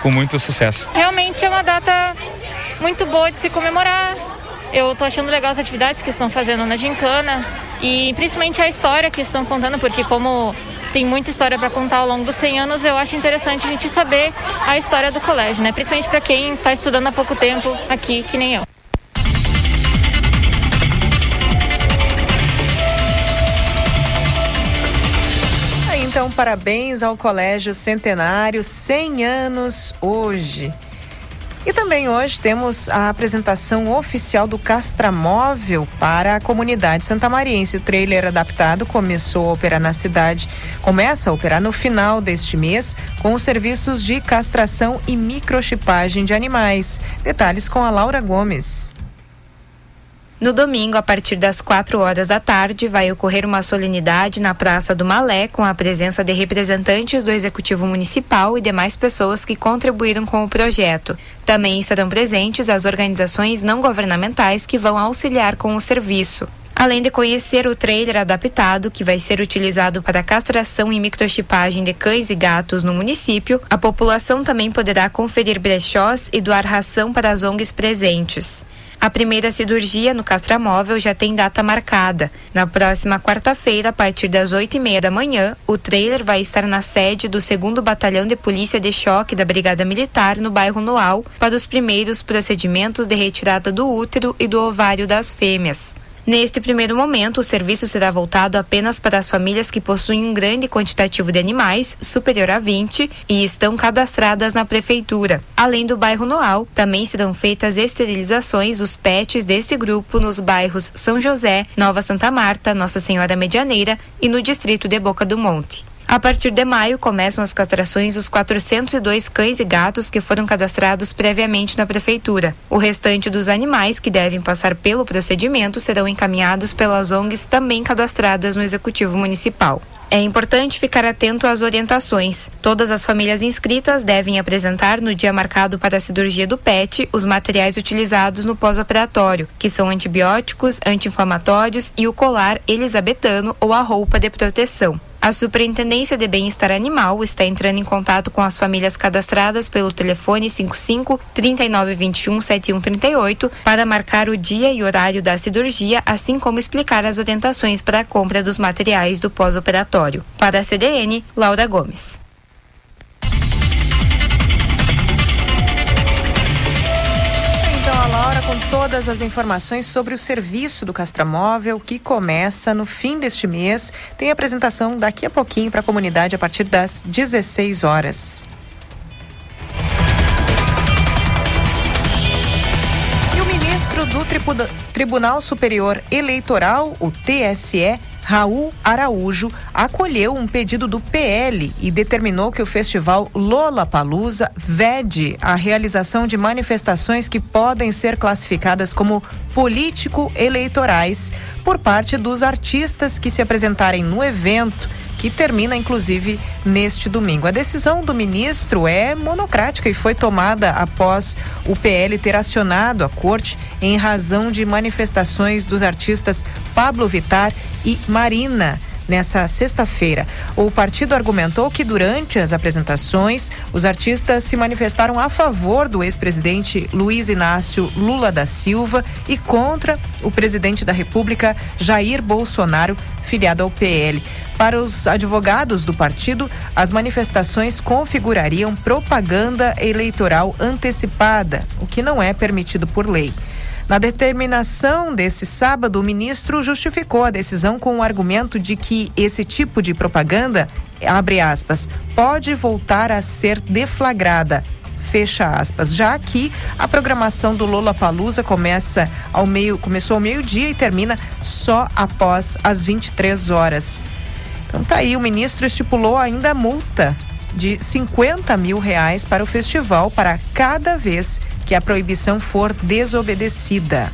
com muito sucesso. Realmente é uma data muito boa de se comemorar. Eu estou achando legal as atividades que estão fazendo na Gincana e principalmente a história que estão contando, porque como tem muita história para contar ao longo dos 100 anos, eu acho interessante a gente saber a história do colégio, né? Principalmente para quem está estudando há pouco tempo aqui, que nem eu. Então, parabéns ao Colégio Centenário, 100 anos hoje. E também hoje temos a apresentação oficial do Castramóvel para a comunidade santamariense. O trailer adaptado começou a operar na cidade, começa a operar no final deste mês com os serviços de castração e microchipagem de animais. Detalhes com a Laura Gomes. No domingo, a partir das 4 horas da tarde, vai ocorrer uma solenidade na Praça do Malé com a presença de representantes do Executivo Municipal e demais pessoas que contribuíram com o projeto. Também estarão presentes as organizações não governamentais que vão auxiliar com o serviço. Além de conhecer o trailer adaptado que vai ser utilizado para castração e microchipagem de cães e gatos no município, a população também poderá conferir brechós e doar ração para as ONGs presentes. A primeira cirurgia no castramóvel já tem data marcada. Na próxima quarta-feira, a partir das oito e meia da manhã, o trailer vai estar na sede do 2 Batalhão de Polícia de Choque da Brigada Militar, no bairro Noal, para os primeiros procedimentos de retirada do útero e do ovário das fêmeas. Neste primeiro momento, o serviço será voltado apenas para as famílias que possuem um grande quantitativo de animais, superior a 20, e estão cadastradas na prefeitura. Além do bairro Noal, também serão feitas esterilizações dos pets desse grupo nos bairros São José, Nova Santa Marta, Nossa Senhora Medianeira e no distrito de Boca do Monte. A partir de maio, começam as castrações dos 402 cães e gatos que foram cadastrados previamente na Prefeitura. O restante dos animais que devem passar pelo procedimento serão encaminhados pelas ONGs também cadastradas no Executivo Municipal. É importante ficar atento às orientações. Todas as famílias inscritas devem apresentar no dia marcado para a cirurgia do PET os materiais utilizados no pós-operatório, que são antibióticos, anti-inflamatórios e o colar elisabetano ou a roupa de proteção. A Superintendência de Bem-Estar Animal está entrando em contato com as famílias cadastradas pelo telefone 55 3921 7138 para marcar o dia e horário da cirurgia, assim como explicar as orientações para a compra dos materiais do pós-operatório. Para a CDN, Laura Gomes. Laura com todas as informações sobre o serviço do Castramóvel que começa no fim deste mês. Tem apresentação daqui a pouquinho para a comunidade a partir das 16 horas. E o ministro do Tribunal Superior Eleitoral, o TSE, Raul Araújo acolheu um pedido do PL e determinou que o festival Lola Palusa vede a realização de manifestações que podem ser classificadas como político-eleitorais por parte dos artistas que se apresentarem no evento que termina inclusive neste domingo. A decisão do ministro é monocrática e foi tomada após o PL ter acionado a corte em razão de manifestações dos artistas Pablo Vitar e Marina nessa sexta-feira. O partido argumentou que durante as apresentações, os artistas se manifestaram a favor do ex-presidente Luiz Inácio Lula da Silva e contra o presidente da República Jair Bolsonaro, filiado ao PL. Para os advogados do partido, as manifestações configurariam propaganda eleitoral antecipada, o que não é permitido por lei. Na determinação desse sábado, o ministro justificou a decisão com o argumento de que esse tipo de propaganda, abre aspas, pode voltar a ser deflagrada, fecha aspas, já que a programação do Lola Palusa começa ao meio, começou ao meio-dia e termina só após as 23 horas. Então tá aí, o ministro estipulou ainda multa de 50 mil reais para o festival para cada vez que a proibição for desobedecida.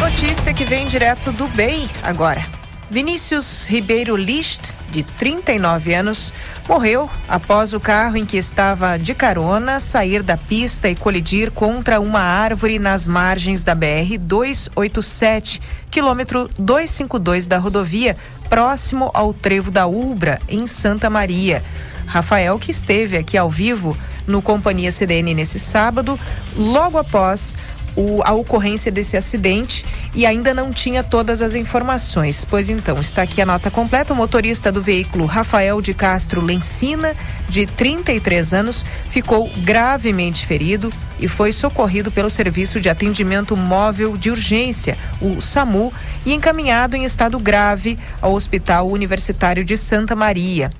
Notícia que vem direto do BEI agora. Vinícius Ribeiro List, de 39 anos, morreu após o carro em que estava de carona sair da pista e colidir contra uma árvore nas margens da BR 287, quilômetro 252 da rodovia, próximo ao trevo da Ubra, em Santa Maria. Rafael, que esteve aqui ao vivo no Companhia CDN nesse sábado, logo após o, a ocorrência desse acidente e ainda não tinha todas as informações. Pois então, está aqui a nota completa. O motorista do veículo, Rafael de Castro Lencina, de 33 anos, ficou gravemente ferido e foi socorrido pelo Serviço de Atendimento Móvel de Urgência, o SAMU, e encaminhado em estado grave ao Hospital Universitário de Santa Maria.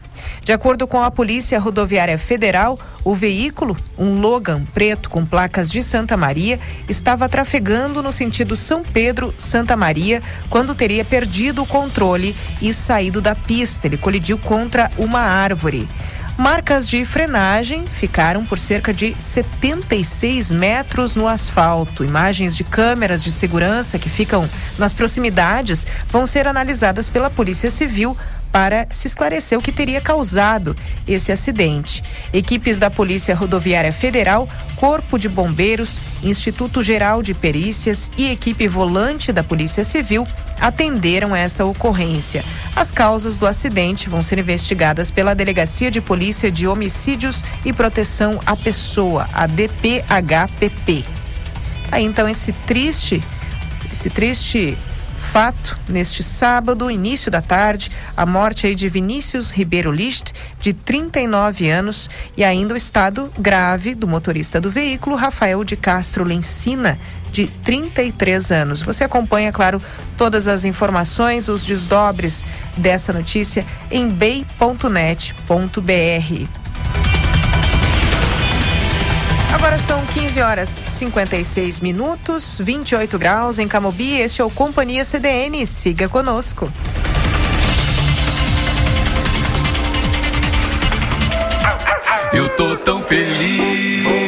De acordo com a Polícia Rodoviária Federal, o veículo, um Logan preto com placas de Santa Maria, estava trafegando no sentido São Pedro-Santa Maria quando teria perdido o controle e saído da pista. Ele colidiu contra uma árvore. Marcas de frenagem ficaram por cerca de 76 metros no asfalto. Imagens de câmeras de segurança que ficam nas proximidades vão ser analisadas pela Polícia Civil para se esclarecer o que teria causado esse acidente. Equipes da Polícia Rodoviária Federal, Corpo de Bombeiros, Instituto Geral de Perícias e equipe volante da Polícia Civil atenderam essa ocorrência. As causas do acidente vão ser investigadas pela Delegacia de Polícia de Homicídios e Proteção à Pessoa, a DPHPP. Aí então esse triste, esse triste fato, neste sábado, início da tarde, a morte aí de Vinícius Ribeiro List, de 39 anos, e ainda o estado grave do motorista do veículo, Rafael de Castro Lencina, de 33 anos. Você acompanha, claro, todas as informações, os desdobres dessa notícia em bay.net.br. Agora são 15 horas 56 minutos, 28 graus em Camobi. Este é o Companhia CDN. Siga conosco. Eu tô tão feliz.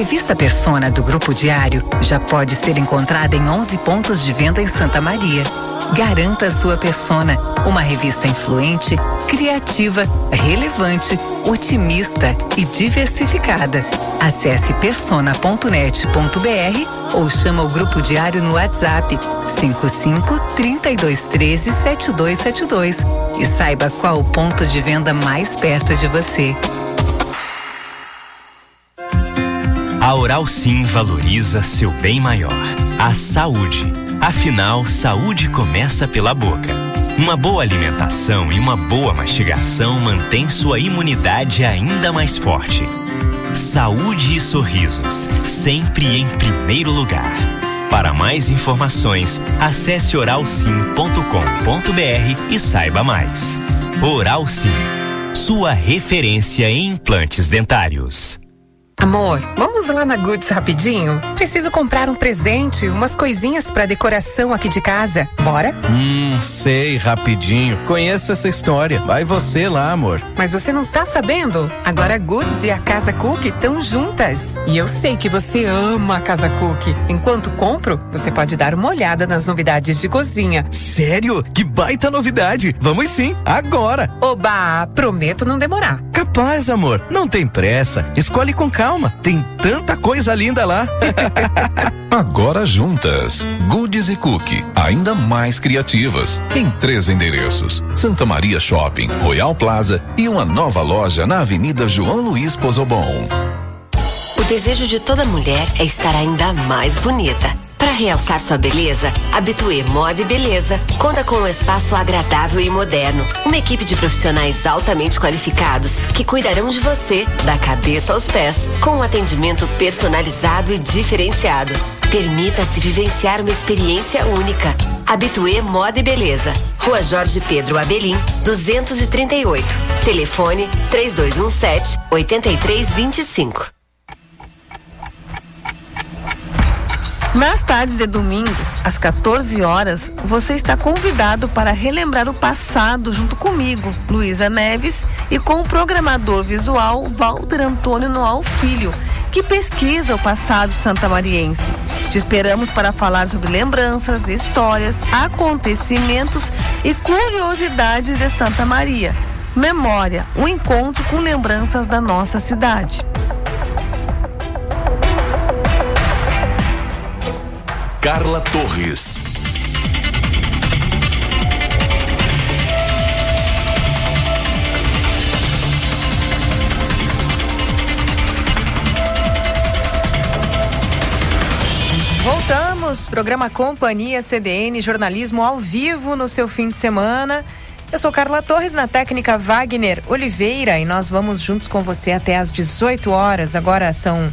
Revista Persona do Grupo Diário já pode ser encontrada em 11 pontos de venda em Santa Maria. Garanta a sua Persona, uma revista influente, criativa, relevante, otimista e diversificada. Acesse persona.net.br ou chama o Grupo Diário no WhatsApp 55 3213 7272 e saiba qual o ponto de venda mais perto de você. A Oral Sim valoriza seu bem maior, a saúde. Afinal, saúde começa pela boca. Uma boa alimentação e uma boa mastigação mantém sua imunidade ainda mais forte. Saúde e sorrisos, sempre em primeiro lugar. Para mais informações, acesse oralsim.com.br e saiba mais. Oral Sim, sua referência em implantes dentários. Amor, vamos lá na Goods rapidinho? Preciso comprar um presente, umas coisinhas para decoração aqui de casa. Bora? Hum, sei, rapidinho. Conheço essa história. Vai você lá, amor. Mas você não tá sabendo? Agora a Goods e a Casa Cook estão juntas. E eu sei que você ama a Casa Cook. Enquanto compro, você pode dar uma olhada nas novidades de cozinha. Sério? Que baita novidade! Vamos sim, agora! Oba, prometo não demorar. Capaz, amor. Não tem pressa. Escolhe com calma. Tem tanta coisa linda lá. Agora juntas, Goods e Cookie, ainda mais criativas, em três endereços: Santa Maria Shopping, Royal Plaza e uma nova loja na Avenida João Luiz Pozobon. O desejo de toda mulher é estar ainda mais bonita. Para realçar sua beleza, Habitué Moda e Beleza conta com um espaço agradável e moderno. Uma equipe de profissionais altamente qualificados que cuidarão de você, da cabeça aos pés, com um atendimento personalizado e diferenciado. Permita-se vivenciar uma experiência única. Habitué Moda e Beleza. Rua Jorge Pedro Abelim, 238. Telefone 3217 8325. Nas tardes de domingo, às 14 horas, você está convidado para relembrar o passado junto comigo, Luísa Neves, e com o programador visual Walter Antônio Noal Filho, que pesquisa o passado santamariense. Te esperamos para falar sobre lembranças, histórias, acontecimentos e curiosidades de Santa Maria. Memória, um encontro com lembranças da nossa cidade. Carla Torres. Voltamos, programa Companhia CDN, jornalismo ao vivo no seu fim de semana. Eu sou Carla Torres, na técnica Wagner Oliveira, e nós vamos juntos com você até às 18 horas. Agora são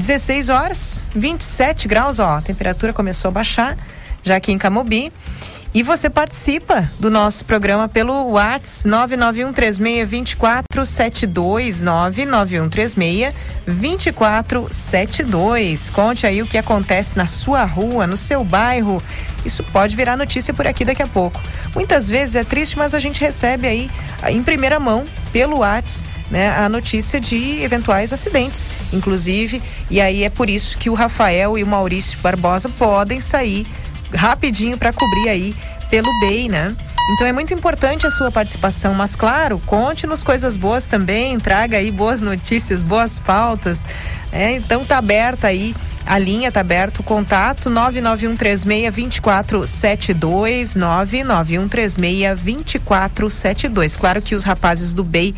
16 horas, 27 graus, ó. A temperatura começou a baixar já aqui em Camobi. E você participa do nosso programa pelo WhatsApp 991362472, 991362472. Conte aí o que acontece na sua rua, no seu bairro. Isso pode virar notícia por aqui daqui a pouco. Muitas vezes é triste, mas a gente recebe aí em primeira mão pelo WhatsApp né, a notícia de eventuais acidentes, inclusive, e aí é por isso que o Rafael e o Maurício Barbosa podem sair rapidinho para cobrir aí pelo BEI, né? Então é muito importante a sua participação, mas claro, conte-nos coisas boas também, traga aí boas notícias, boas pautas. Né? Então tá aberta aí a linha tá aberto o contato 991362472 991362472. Claro que os rapazes do BEI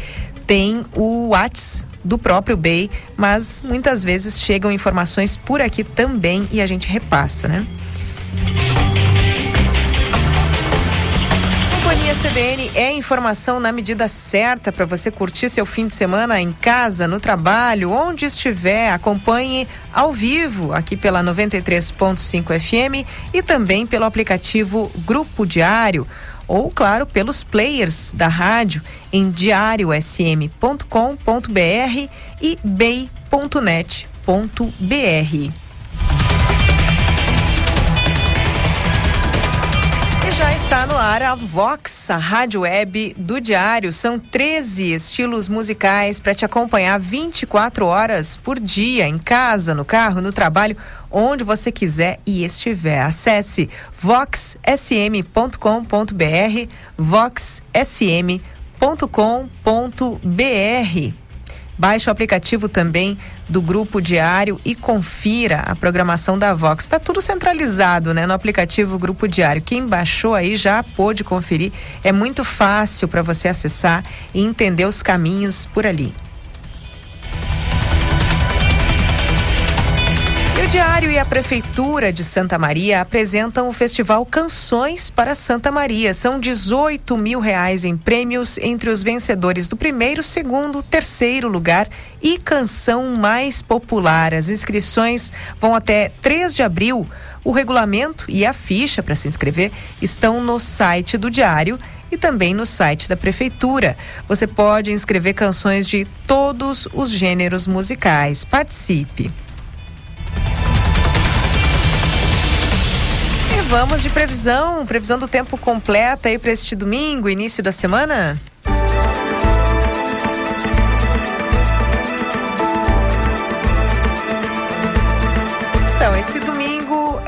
têm o WhatsApp do próprio BEI, mas muitas vezes chegam informações por aqui também e a gente repassa, né? Companhia CDN é informação na medida certa para você curtir seu fim de semana em casa, no trabalho, onde estiver. Acompanhe ao vivo aqui pela 93.5 FM e também pelo aplicativo Grupo Diário ou, claro, pelos players da rádio em diariosm.com.br e bay.net.br. já está no ar a Vox, a rádio web do Diário. São 13 estilos musicais para te acompanhar 24 horas por dia, em casa, no carro, no trabalho, onde você quiser e estiver. Acesse voxsm.com.br, voxsm.com.br. Baixe o aplicativo também do Grupo Diário e confira a programação da Vox. Está tudo centralizado né, no aplicativo Grupo Diário. Quem baixou aí já pôde conferir. É muito fácil para você acessar e entender os caminhos por ali. Diário e a Prefeitura de Santa Maria apresentam o Festival Canções para Santa Maria. São 18 mil reais em prêmios entre os vencedores do primeiro, segundo, terceiro lugar e canção mais popular. As inscrições vão até 3 de abril. O regulamento e a ficha para se inscrever estão no site do Diário e também no site da Prefeitura. Você pode inscrever canções de todos os gêneros musicais. Participe! Vamos de previsão, previsão do tempo completa aí para este domingo, início da semana? Então, esse domingo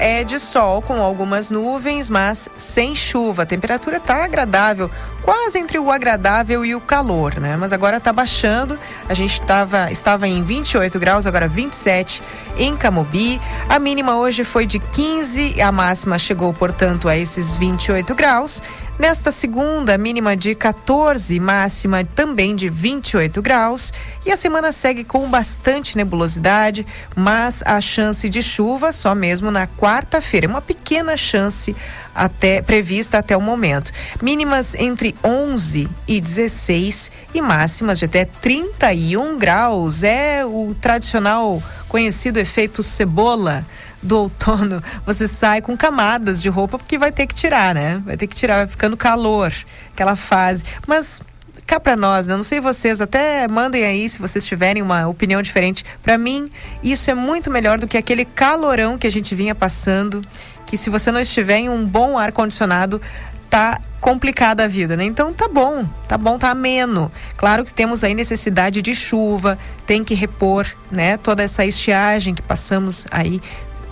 é de sol com algumas nuvens, mas sem chuva. A temperatura está agradável, quase entre o agradável e o calor, né? Mas agora está baixando. A gente tava, estava em 28 graus, agora 27 em Camobi. A mínima hoje foi de 15, a máxima chegou, portanto, a esses 28 graus. Nesta segunda, mínima de 14, máxima também de 28 graus. E a semana segue com bastante nebulosidade, mas a chance de chuva só mesmo na quarta-feira. Uma pequena chance até prevista até o momento. Mínimas entre 11 e 16 e máximas de até 31 graus. É o tradicional conhecido efeito cebola do outono, você sai com camadas de roupa porque vai ter que tirar, né? Vai ter que tirar, vai ficando calor, aquela fase. Mas cá para nós, né? não sei vocês, até mandem aí se vocês tiverem uma opinião diferente. Para mim, isso é muito melhor do que aquele calorão que a gente vinha passando, que se você não estiver em um bom ar condicionado, tá complicada a vida, né? Então tá bom, tá bom, tá ameno. Claro que temos aí necessidade de chuva, tem que repor, né? Toda essa estiagem que passamos aí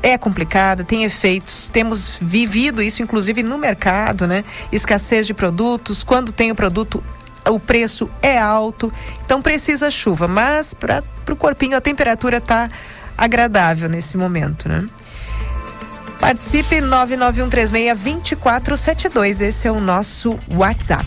é complicada, tem efeitos. Temos vivido isso, inclusive, no mercado, né? Escassez de produtos. Quando tem o produto, o preço é alto. Então precisa chuva. Mas para o corpinho a temperatura tá agradável nesse momento, né? Participe 991362472. Esse é o nosso WhatsApp.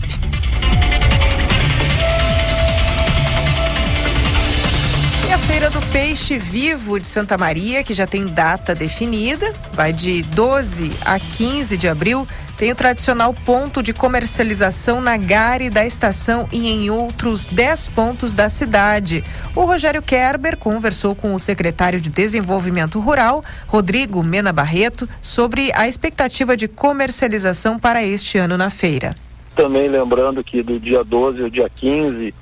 Feira do Peixe Vivo de Santa Maria, que já tem data definida, vai de 12 a 15 de abril tem o tradicional ponto de comercialização na Gare da estação e em outros 10 pontos da cidade. O Rogério Kerber conversou com o secretário de Desenvolvimento Rural, Rodrigo Mena Barreto, sobre a expectativa de comercialização para este ano na feira. Também lembrando que do dia 12 ao dia 15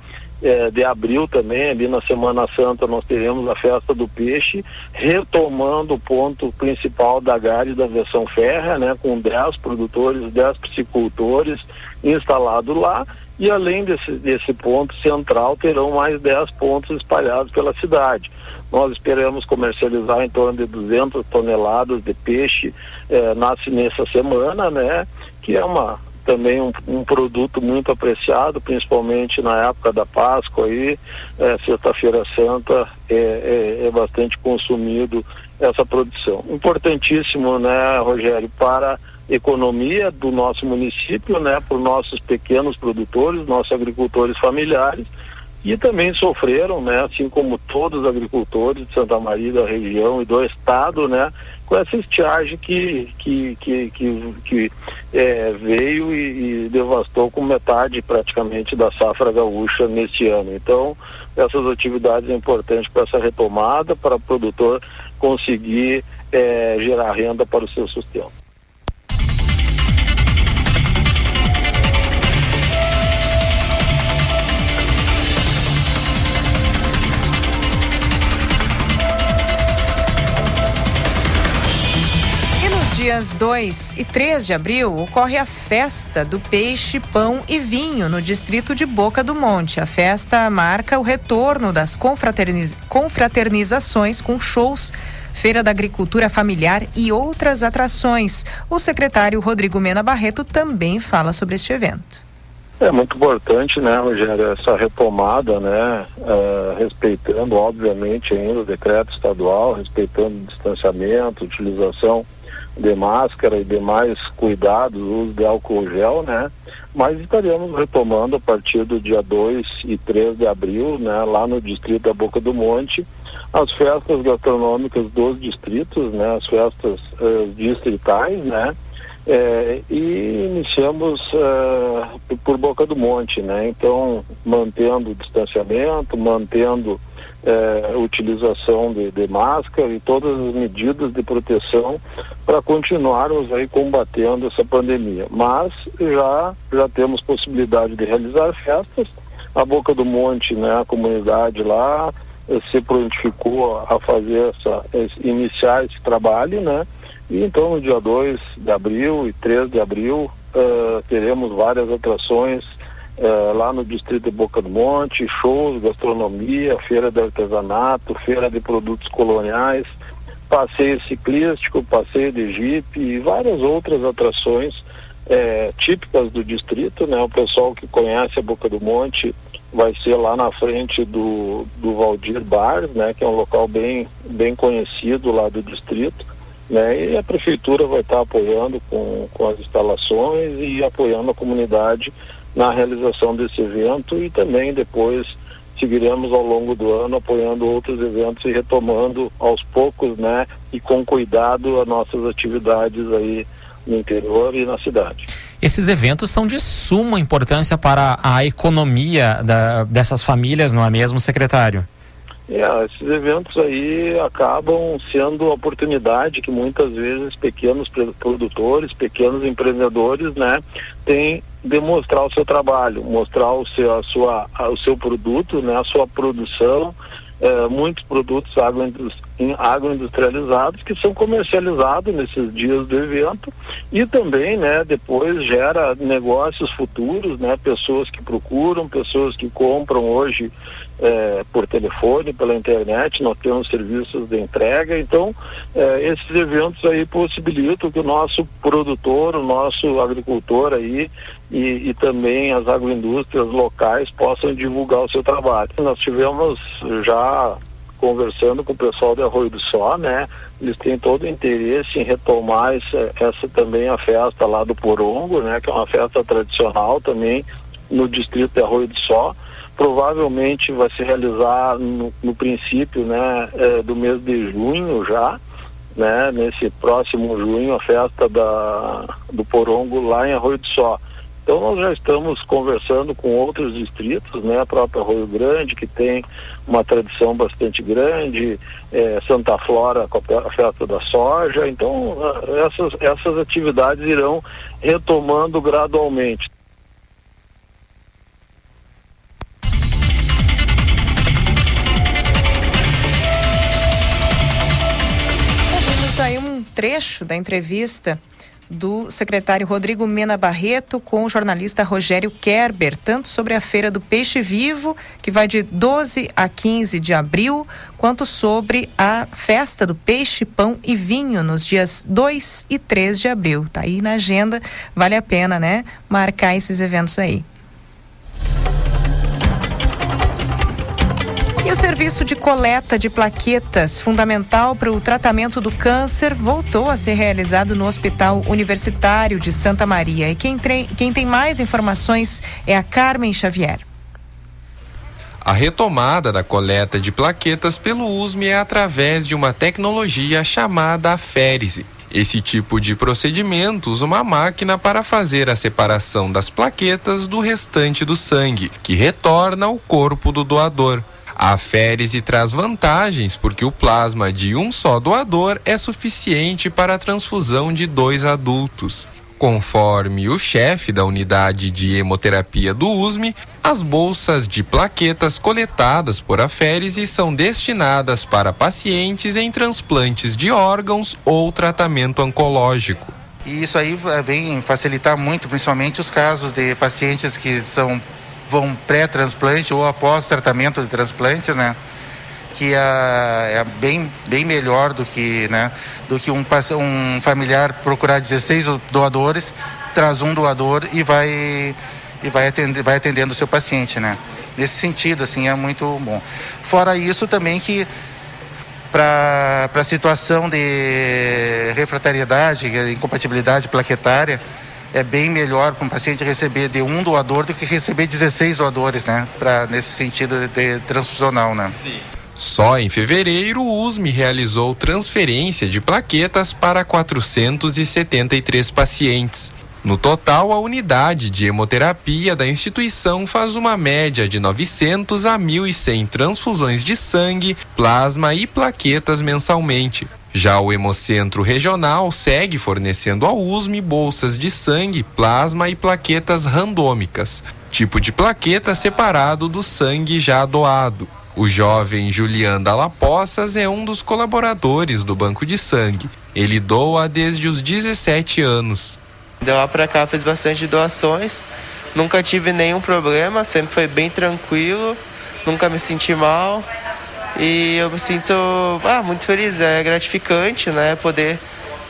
é, de abril também, ali na Semana Santa, nós teremos a festa do peixe, retomando o ponto principal da GARE da versão ferra, né, com 10 produtores, 10 piscicultores instalados lá. E além desse, desse ponto central, terão mais 10 pontos espalhados pela cidade. Nós esperamos comercializar em torno de 200 toneladas de peixe eh, nasce nessa semana, né? Que é uma também um, um, produto muito apreciado, principalmente na época da Páscoa aí, é, sexta-feira santa é, é, é, bastante consumido essa produção. Importantíssimo, né, Rogério, para a economia do nosso município, né, para os nossos pequenos produtores, nossos agricultores familiares, e também sofreram, né, assim como todos os agricultores de Santa Maria da região e do estado, né, com essa estiagem que, que, que, que, que é, veio e, e, devastou com metade praticamente da safra gaúcha neste ano. Então, essas atividades são importantes para essa retomada, para o produtor conseguir é, gerar renda para o seu sustento. Dias 2 e 3 de abril ocorre a festa do peixe, pão e vinho no distrito de Boca do Monte. A festa marca o retorno das confraterniz... confraternizações com shows, feira da agricultura familiar e outras atrações. O secretário Rodrigo Mena Barreto também fala sobre este evento. É muito importante, né, Rogério, essa retomada, né, uh, respeitando, obviamente, ainda o decreto estadual, respeitando o distanciamento, utilização de máscara e demais cuidados, uso de álcool gel, né? Mas estaremos retomando a partir do dia 2 e 3 de abril, né, lá no distrito da Boca do Monte, as festas gastronômicas dos distritos, né, as festas uh, distritais, né? É, e iniciamos uh, por Boca do Monte, né? Então, mantendo o distanciamento, mantendo é, utilização de, de, máscara e todas as medidas de proteção para continuarmos aí combatendo essa pandemia. Mas já já temos possibilidade de realizar festas. A Boca do Monte, né, a comunidade lá eh, se prontificou a fazer essa iniciar esse trabalho, né? E então no dia 2 de abril e 3 de abril uh, teremos várias atrações é, lá no distrito de Boca do Monte, shows, gastronomia, feira de artesanato, feira de produtos coloniais, passeio ciclístico, passeio de jipe e várias outras atrações é, típicas do distrito, né? O pessoal que conhece a Boca do Monte vai ser lá na frente do, do Valdir Bar, né? Que é um local bem, bem conhecido lá do distrito, né? E a prefeitura vai estar apoiando com, com as instalações e apoiando a comunidade na realização desse evento e também depois seguiremos ao longo do ano apoiando outros eventos e retomando aos poucos, né, e com cuidado as nossas atividades aí no interior e na cidade. Esses eventos são de suma importância para a economia da, dessas famílias, não é mesmo, secretário? É, esses eventos aí acabam sendo oportunidade que muitas vezes pequenos produtores, pequenos empreendedores, né, têm demonstrar o seu trabalho, mostrar o seu, a sua, a, o seu produto, né, a sua produção, é, muitos produtos agroindustrializados que são comercializados nesses dias do evento e também, né, depois gera negócios futuros, né, pessoas que procuram, pessoas que compram hoje é, por telefone, pela internet, nós temos serviços de entrega, então é, esses eventos aí possibilitam que o nosso produtor, o nosso agricultor aí e, e também as agroindústrias locais possam divulgar o seu trabalho. Nós tivemos já conversando com o pessoal de Arroio do Sol, né? Eles têm todo o interesse em retomar essa, essa também a festa lá do Porongo, né? Que é uma festa tradicional também no distrito de Arroio do Sol provavelmente vai se realizar no, no princípio né, é, do mês de junho já, né, nesse próximo junho, a festa da, do Porongo lá em Arroio do Sol. Então nós já estamos conversando com outros distritos, né, a própria Arroio Grande, que tem uma tradição bastante grande, é, Santa Flora com a festa da soja, então essas, essas atividades irão retomando gradualmente. aí um trecho da entrevista do secretário Rodrigo Mena Barreto com o jornalista Rogério Kerber, tanto sobre a Feira do Peixe Vivo, que vai de 12 a 15 de abril, quanto sobre a Festa do Peixe, Pão e Vinho nos dias 2 e 3 de abril. Tá aí na agenda, vale a pena, né? Marcar esses eventos aí. O serviço de coleta de plaquetas, fundamental para o tratamento do câncer, voltou a ser realizado no Hospital Universitário de Santa Maria. E quem, quem tem mais informações é a Carmen Xavier. A retomada da coleta de plaquetas pelo USME é através de uma tecnologia chamada aférese. Esse tipo de procedimento usa uma máquina para fazer a separação das plaquetas do restante do sangue, que retorna ao corpo do doador. A Férise traz vantagens porque o plasma de um só doador é suficiente para a transfusão de dois adultos. Conforme o chefe da unidade de hemoterapia do USME, as bolsas de plaquetas coletadas por aférese são destinadas para pacientes em transplantes de órgãos ou tratamento oncológico. E isso aí vem facilitar muito, principalmente os casos de pacientes que são vão pré-transplante ou após tratamento de transplantes, né? Que é, é, bem, bem melhor do que, né? Do que um, um familiar procurar 16 doadores, traz um doador e vai, e vai, atender, vai atendendo o seu paciente, né? Nesse sentido, assim, é muito bom. Fora isso também que para a situação de refratariedade, incompatibilidade plaquetária, é bem melhor para um paciente receber de um doador do que receber 16 doadores, né? Para nesse sentido de transfusional, né? Sim. Só em fevereiro, o USME realizou transferência de plaquetas para 473 pacientes. No total, a unidade de hemoterapia da instituição faz uma média de 900 a 1.100 transfusões de sangue, plasma e plaquetas mensalmente. Já o Hemocentro Regional segue fornecendo ao USME bolsas de sangue, plasma e plaquetas randômicas, tipo de plaqueta separado do sangue já doado. O jovem Julian Dalapossas é um dos colaboradores do Banco de Sangue. Ele doa desde os 17 anos. De lá para cá fiz bastante doações, nunca tive nenhum problema, sempre foi bem tranquilo, nunca me senti mal. E eu me sinto ah, muito feliz, é gratificante, né? Poder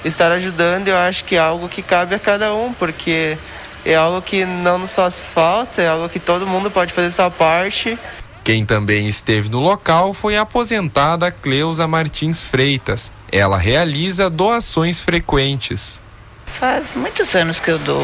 estar ajudando, eu acho que é algo que cabe a cada um, porque é algo que não nos faz falta, é algo que todo mundo pode fazer sua parte. Quem também esteve no local foi a aposentada Cleusa Martins Freitas. Ela realiza doações frequentes. Faz muitos anos que eu dou.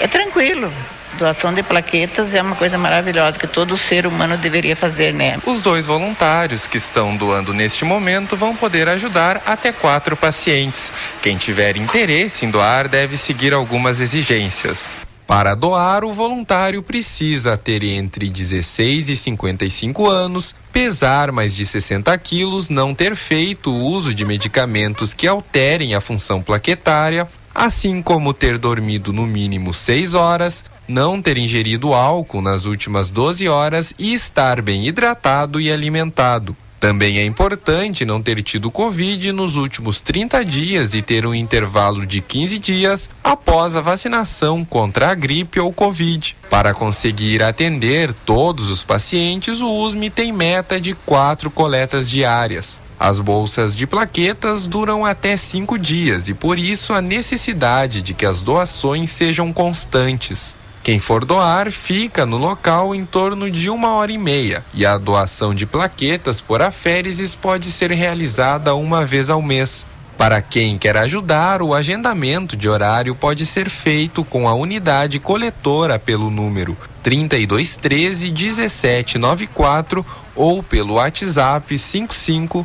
É tranquilo, Doação de plaquetas é uma coisa maravilhosa que todo ser humano deveria fazer, né? Os dois voluntários que estão doando neste momento vão poder ajudar até quatro pacientes. Quem tiver interesse em doar deve seguir algumas exigências. Para doar, o voluntário precisa ter entre 16 e 55 anos, pesar mais de 60 quilos, não ter feito uso de medicamentos que alterem a função plaquetária, assim como ter dormido no mínimo 6 horas, não ter ingerido álcool nas últimas 12 horas e estar bem hidratado e alimentado. Também é importante não ter tido Covid nos últimos 30 dias e ter um intervalo de 15 dias após a vacinação contra a gripe ou Covid. Para conseguir atender todos os pacientes, o USME tem meta de quatro coletas diárias. As bolsas de plaquetas duram até cinco dias e por isso a necessidade de que as doações sejam constantes. Quem for doar fica no local em torno de uma hora e meia e a doação de plaquetas por aféreses pode ser realizada uma vez ao mês. Para quem quer ajudar, o agendamento de horário pode ser feito com a unidade coletora pelo número 3213 1794 ou pelo WhatsApp 55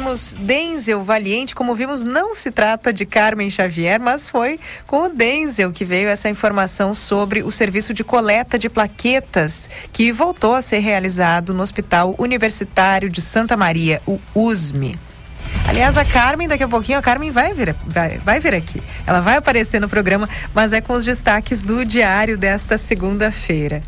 99166 9302. Ouvimos Denzel Valiente, como vimos, não se trata de Carmen Xavier, mas foi com o Denzel que veio essa informação sobre o serviço de coleta de plaquetas que voltou a ser realizado no Hospital Universitário de Santa Maria, o USME. Aliás, a Carmen, daqui a pouquinho, a Carmen vai vir, vai, vai vir aqui. Ela vai aparecer no programa, mas é com os destaques do diário desta segunda-feira.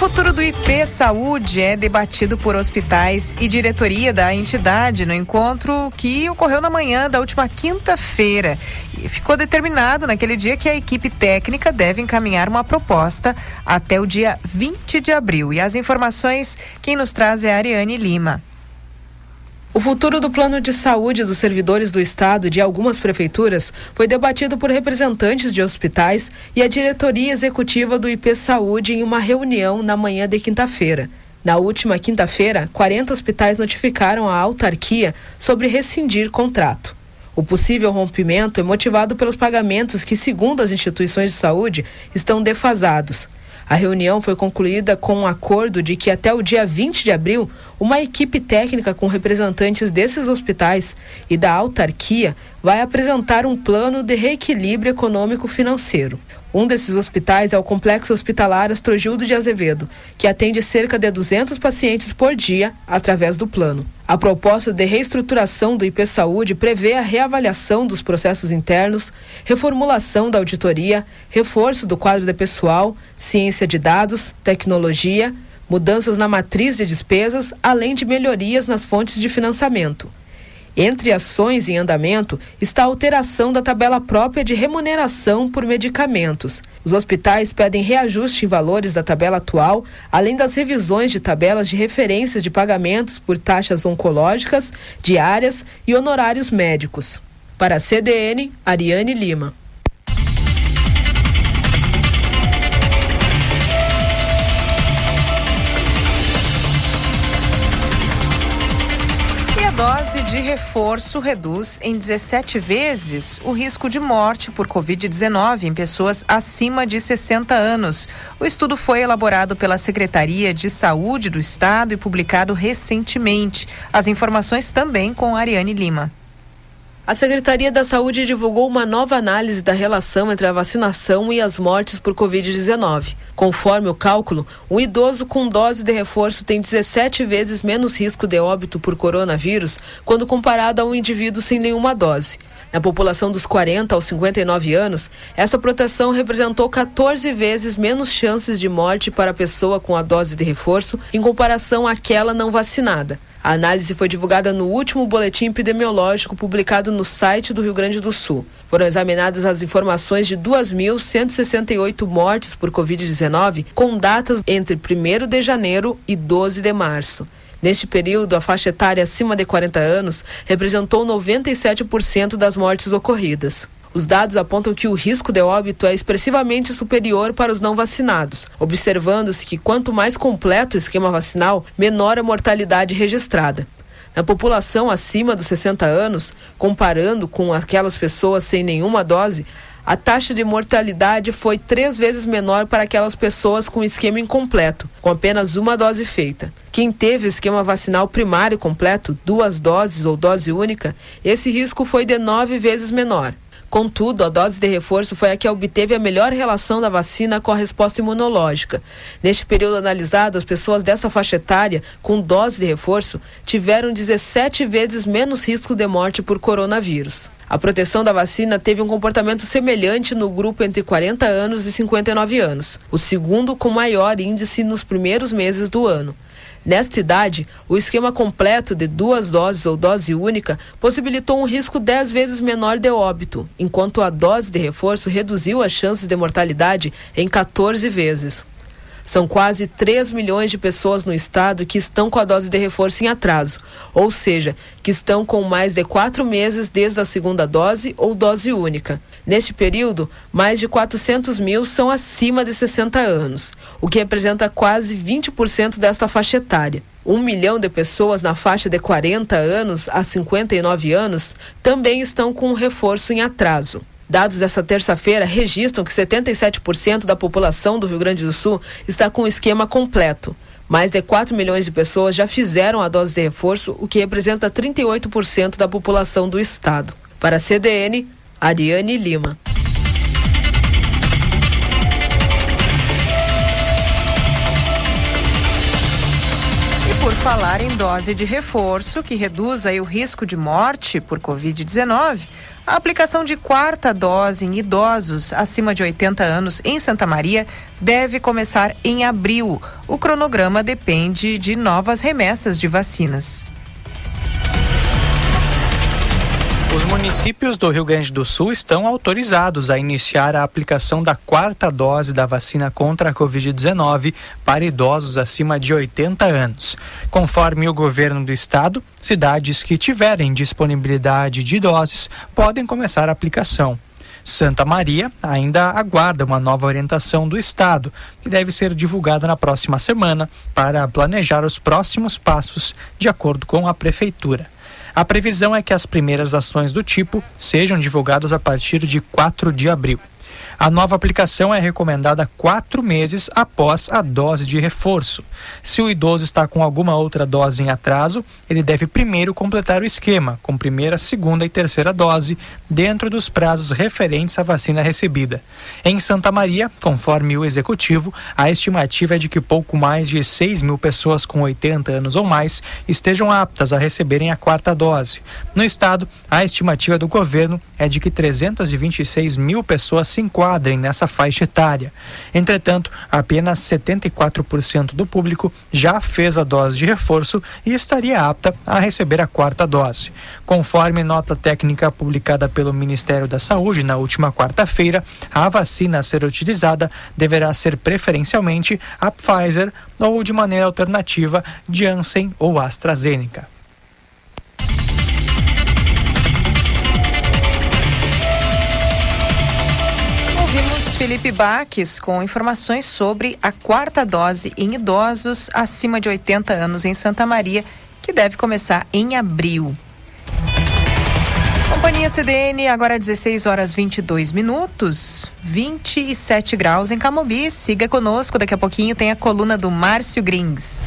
Futuro do IP Saúde é debatido por hospitais e diretoria da entidade no encontro que ocorreu na manhã da última quinta-feira. Ficou determinado naquele dia que a equipe técnica deve encaminhar uma proposta até o dia 20 de abril. E as informações quem nos traz é a Ariane Lima. O futuro do plano de saúde dos servidores do Estado e de algumas prefeituras foi debatido por representantes de hospitais e a diretoria executiva do IP Saúde em uma reunião na manhã de quinta-feira. Na última quinta-feira, 40 hospitais notificaram a autarquia sobre rescindir contrato. O possível rompimento é motivado pelos pagamentos que, segundo as instituições de saúde, estão defasados. A reunião foi concluída com um acordo de que até o dia 20 de abril, uma equipe técnica com representantes desses hospitais e da autarquia vai apresentar um plano de reequilíbrio econômico-financeiro. Um desses hospitais é o Complexo Hospitalar Astrogildo de Azevedo, que atende cerca de 200 pacientes por dia através do plano. A proposta de reestruturação do IP Saúde prevê a reavaliação dos processos internos, reformulação da auditoria, reforço do quadro de pessoal, ciência de dados, tecnologia, mudanças na matriz de despesas, além de melhorias nas fontes de financiamento. Entre ações em andamento está a alteração da tabela própria de remuneração por medicamentos. Os hospitais pedem reajuste em valores da tabela atual, além das revisões de tabelas de referência de pagamentos por taxas oncológicas, diárias e honorários médicos. Para a CDN, Ariane Lima. De reforço reduz em 17 vezes o risco de morte por Covid-19 em pessoas acima de 60 anos. O estudo foi elaborado pela Secretaria de Saúde do Estado e publicado recentemente. As informações também com Ariane Lima. A Secretaria da Saúde divulgou uma nova análise da relação entre a vacinação e as mortes por Covid-19. Conforme o cálculo, um idoso com dose de reforço tem 17 vezes menos risco de óbito por coronavírus quando comparado a um indivíduo sem nenhuma dose. Na população dos 40 aos 59 anos, essa proteção representou 14 vezes menos chances de morte para a pessoa com a dose de reforço em comparação àquela não vacinada. A análise foi divulgada no último boletim epidemiológico publicado no site do Rio Grande do Sul. Foram examinadas as informações de 2.168 mortes por Covid-19, com datas entre 1 de janeiro e 12 de março. Neste período, a faixa etária acima de 40 anos representou 97% das mortes ocorridas. Os dados apontam que o risco de óbito é expressivamente superior para os não vacinados, observando-se que quanto mais completo o esquema vacinal, menor a mortalidade registrada. Na população acima dos 60 anos, comparando com aquelas pessoas sem nenhuma dose, a taxa de mortalidade foi três vezes menor para aquelas pessoas com esquema incompleto, com apenas uma dose feita. Quem teve esquema vacinal primário completo, duas doses ou dose única, esse risco foi de nove vezes menor. Contudo, a dose de reforço foi a que obteve a melhor relação da vacina com a resposta imunológica. Neste período analisado, as pessoas dessa faixa etária com dose de reforço tiveram 17 vezes menos risco de morte por coronavírus. A proteção da vacina teve um comportamento semelhante no grupo entre 40 anos e 59 anos, o segundo com maior índice nos primeiros meses do ano. Nesta idade, o esquema completo de duas doses ou dose única possibilitou um risco 10 vezes menor de óbito, enquanto a dose de reforço reduziu as chances de mortalidade em 14 vezes. São quase 3 milhões de pessoas no estado que estão com a dose de reforço em atraso, ou seja, que estão com mais de quatro meses desde a segunda dose ou dose única. Neste período, mais de 400 mil são acima de 60 anos, o que representa quase 20% desta faixa etária. Um milhão de pessoas na faixa de 40 anos a 59 anos também estão com um reforço em atraso. Dados dessa terça-feira registram que 77% da população do Rio Grande do Sul está com o esquema completo. Mais de 4 milhões de pessoas já fizeram a dose de reforço, o que representa 38% da população do estado. Para a CDN, Ariane Lima. E por falar em dose de reforço, que reduz aí o risco de morte por Covid-19, a aplicação de quarta dose em idosos acima de 80 anos em Santa Maria deve começar em abril. O cronograma depende de novas remessas de vacinas. Os municípios do Rio Grande do Sul estão autorizados a iniciar a aplicação da quarta dose da vacina contra a Covid-19 para idosos acima de 80 anos. Conforme o governo do estado, cidades que tiverem disponibilidade de doses podem começar a aplicação. Santa Maria ainda aguarda uma nova orientação do Estado, que deve ser divulgada na próxima semana para planejar os próximos passos, de acordo com a Prefeitura. A previsão é que as primeiras ações do tipo sejam divulgadas a partir de 4 de abril. A nova aplicação é recomendada quatro meses após a dose de reforço. Se o idoso está com alguma outra dose em atraso, ele deve primeiro completar o esquema, com primeira, segunda e terceira dose, dentro dos prazos referentes à vacina recebida. Em Santa Maria, conforme o executivo, a estimativa é de que pouco mais de 6 mil pessoas com 80 anos ou mais estejam aptas a receberem a quarta dose. No estado, a estimativa do governo é de que 326 mil pessoas se enquadram enquadrem nessa faixa etária. Entretanto, apenas 74% do público já fez a dose de reforço e estaria apta a receber a quarta dose. Conforme nota técnica publicada pelo Ministério da Saúde na última quarta-feira, a vacina a ser utilizada deverá ser preferencialmente a Pfizer ou de maneira alternativa Janssen ou AstraZeneca. Felipe Baques com informações sobre a quarta dose em idosos acima de 80 anos em Santa Maria, que deve começar em abril. Companhia CDN, agora 16 horas 22 minutos, 27 graus em Camobi. Siga conosco, daqui a pouquinho tem a coluna do Márcio Grings.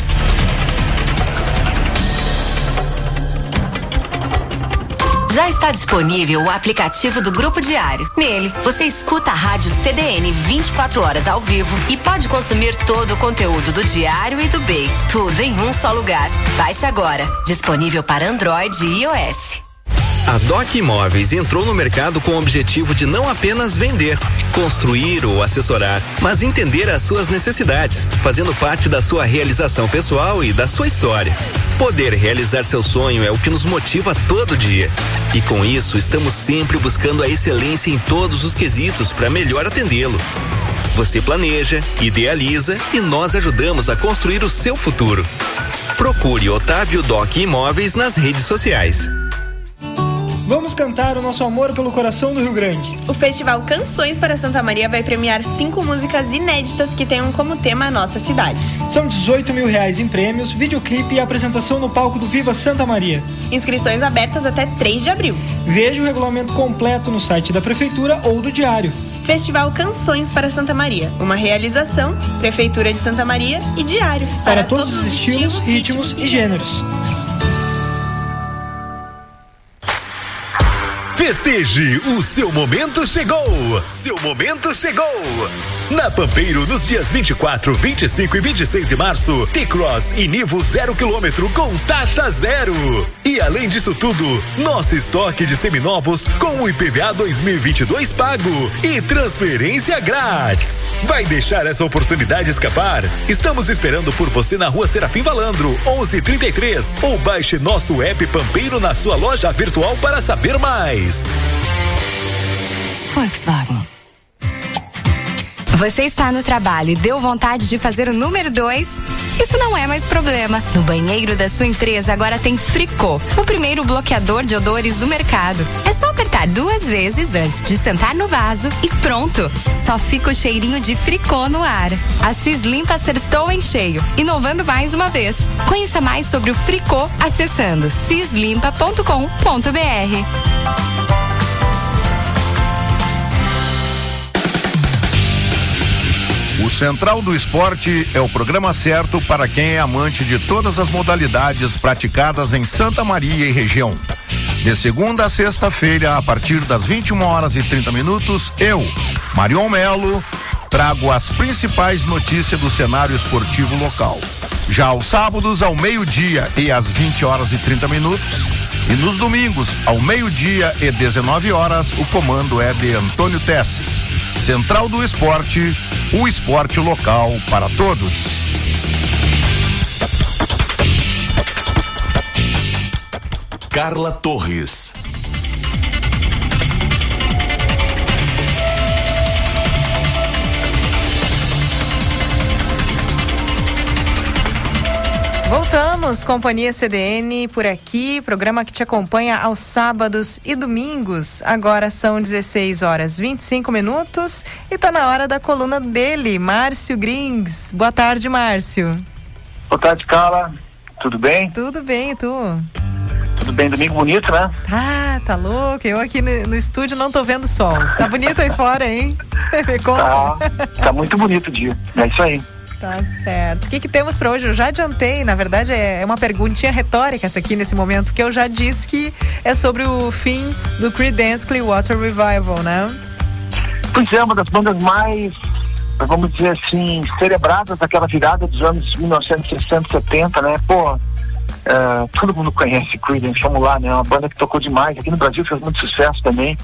Já está disponível o aplicativo do Grupo Diário. Nele, você escuta a rádio CDN 24 horas ao vivo e pode consumir todo o conteúdo do Diário e do BEI. Tudo em um só lugar. Baixe agora. Disponível para Android e iOS. A Doc Imóveis entrou no mercado com o objetivo de não apenas vender, construir ou assessorar, mas entender as suas necessidades, fazendo parte da sua realização pessoal e da sua história. Poder realizar seu sonho é o que nos motiva todo dia. E com isso, estamos sempre buscando a excelência em todos os quesitos para melhor atendê-lo. Você planeja, idealiza e nós ajudamos a construir o seu futuro. Procure Otávio Doc Imóveis nas redes sociais. Vamos cantar o nosso amor pelo coração do Rio Grande. O Festival Canções para Santa Maria vai premiar cinco músicas inéditas que tenham como tema a nossa cidade. São 18 mil reais em prêmios, videoclipe e apresentação no palco do Viva Santa Maria. Inscrições abertas até 3 de abril. Veja o regulamento completo no site da Prefeitura ou do Diário. Festival Canções para Santa Maria, uma realização, Prefeitura de Santa Maria e Diário. Para, para todos, todos, os estilos, ritmos, ritmos e gêneros. Festeje, o seu momento chegou! Seu momento chegou! Na Pampeiro, nos dias 24, 25 e 26 de março, T-Cross e Nivo zero quilômetro com taxa zero. E além disso tudo, nosso estoque de seminovos com o IPVA 2022 pago e transferência grátis. Vai deixar essa oportunidade escapar? Estamos esperando por você na rua Serafim Valandro, 1133 ou baixe nosso app Pampeiro na sua loja virtual para saber mais. Volkswagen. Você está no trabalho e deu vontade de fazer o número 2? Isso não é mais problema. No banheiro da sua empresa agora tem Fricô, o primeiro bloqueador de odores do mercado. É só apertar duas vezes antes de sentar no vaso e pronto. Só fica o cheirinho de Fricô no ar. A Cislimpa acertou em cheio, inovando mais uma vez. Conheça mais sobre o Fricô acessando cislimpa.com.br. O Central do Esporte é o programa certo para quem é amante de todas as modalidades praticadas em Santa Maria e região. De segunda a sexta-feira, a partir das 21 horas e 30 minutos, eu, Marion Melo, trago as principais notícias do cenário esportivo local. Já aos sábados, ao meio-dia e às 20 horas e 30 minutos, e nos domingos, ao meio-dia e 19 horas, o comando é de Antônio Tesses. Central do Esporte, o esporte local para todos. Carla Torres. Voltamos, Companhia CDN por aqui, programa que te acompanha aos sábados e domingos. Agora são 16 horas 25 minutos e tá na hora da coluna dele, Márcio Grings. Boa tarde, Márcio. Boa tarde, Carla. Tudo bem? Tudo bem, e tu? Tudo bem, domingo bonito, né? Ah, tá louco. Eu aqui no, no estúdio não tô vendo sol. Tá bonito aí fora, hein? Me conta. Tá, tá muito bonito o dia. É isso aí. Tá certo. O que, que temos para hoje? Eu já adiantei, na verdade é, é uma perguntinha retórica essa aqui nesse momento, que eu já disse que é sobre o fim do Creedence Clearwater Revival, né? Pois é, uma das bandas mais, vamos dizer assim, celebradas daquela virada dos anos 1960, 70, né? Pô, uh, todo mundo conhece Creedence, vamos lá, né? Uma banda que tocou demais. Aqui no Brasil fez muito sucesso também.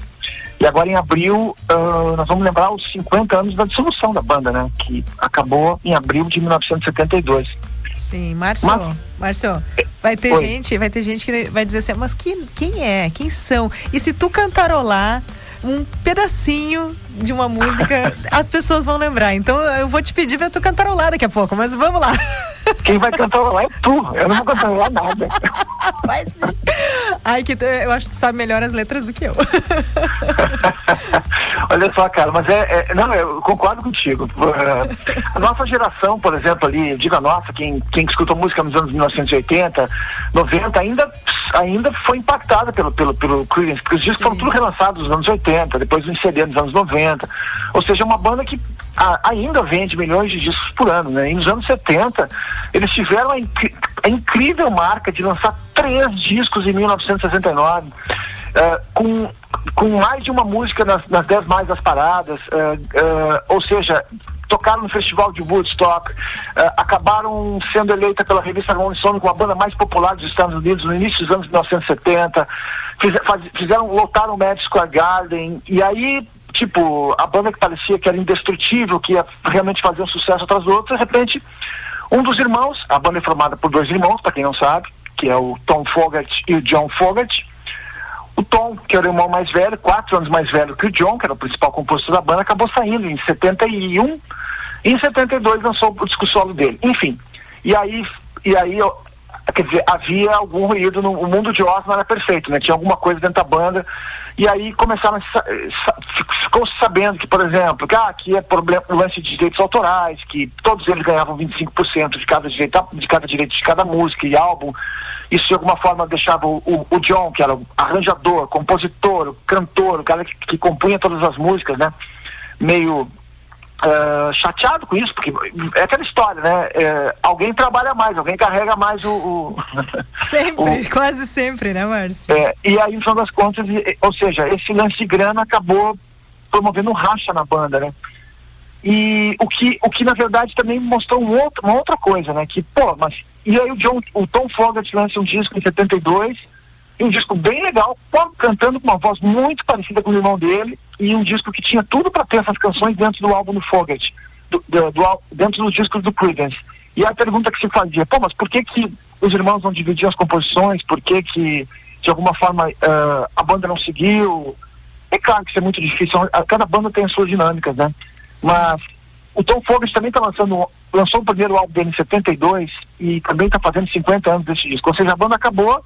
E agora em abril, uh, nós vamos lembrar os 50 anos da dissolução da banda, né? Que acabou em abril de 1972. Sim, Márcio, mas, Márcio, vai ter Oi. gente, vai ter gente que vai dizer assim, mas quem, quem é? Quem são? E se tu cantarolar um pedacinho de uma música, as pessoas vão lembrar. Então eu vou te pedir para tu cantarolar daqui a pouco, mas vamos lá. Quem vai cantarolar é tu, eu não vou cantarolar nada. Vai sim. Ai, que tu, eu acho que tu sabe melhor as letras do que eu. Olha só, cara, mas é, é, Não, eu concordo contigo. Uh, a nossa geração, por exemplo, ali, diga a nossa, quem, quem escutou música nos anos 1980, 90, ainda, ainda foi impactada pelo, pelo, pelo Creedence, porque os discos foram tudo relançados nos anos 80, depois em CD nos anos 90. Ou seja, é uma banda que a, ainda vende milhões de discos por ano, né? E nos anos 70, eles tiveram a, a incrível marca de lançar três discos em 1969, uh, eh, com, com mais de uma música nas, nas dez mais das paradas, uh, uh, ou seja, tocaram no festival de Woodstock, acabaram sendo eleita pela revista Rolling Stone como a banda mais popular dos Estados Unidos no início dos anos 1970, fiz, faz, fizeram, lotaram o Madison Square Garden, e aí tipo, a banda que parecia que era indestrutível, que ia realmente fazer um sucesso atrás do outro, de repente, um dos irmãos, a banda é formada por dois irmãos, para quem não sabe, que é o Tom Fogerty e o John Fogerty. O Tom, que era o irmão mais velho, quatro anos mais velho que o John, que era o principal compositor da banda, acabou saindo em 71 e em 72 lançou o disco solo dele. Enfim, e aí, e aí quer dizer, havia algum ruído no o mundo de Oz não era perfeito, né? Tinha alguma coisa dentro da banda e aí começaram a, ficou sabendo que, por exemplo, que ah, aqui é problema lance de direitos autorais, que todos eles ganhavam 25% de cada direito, de cada direito de cada música e álbum. Isso de alguma forma deixava o, o, o John, que era o arranjador, compositor, o cantor, o cara que, que compunha todas as músicas, né? Meio uh, chateado com isso, porque é aquela história, né? É, alguém trabalha mais, alguém carrega mais o. o sempre, o, quase sempre, né, Márcio? É, e aí, no final das contas, ou seja, esse lance de grana acabou promovendo racha na banda, né? E o que, o que na verdade também mostrou um outro, uma outra coisa, né? Que, pô, mas. E aí o, John, o Tom Fogerty lança um disco em 72, e um disco bem legal, cantando com uma voz muito parecida com o irmão dele, e um disco que tinha tudo para ter essas canções dentro do álbum do Fogerty, do, do, do, dentro dos discos do Creedence. E a pergunta que se fazia, pô, mas por que que os irmãos não dividiam as composições? Por que que, de alguma forma, uh, a banda não seguiu? É claro que isso é muito difícil, cada banda tem as suas dinâmicas, né? Mas o Tom Fogerty também está lançando, lançou o primeiro álbum dele em 72 e também está fazendo 50 anos desse disco. Ou seja, a banda acabou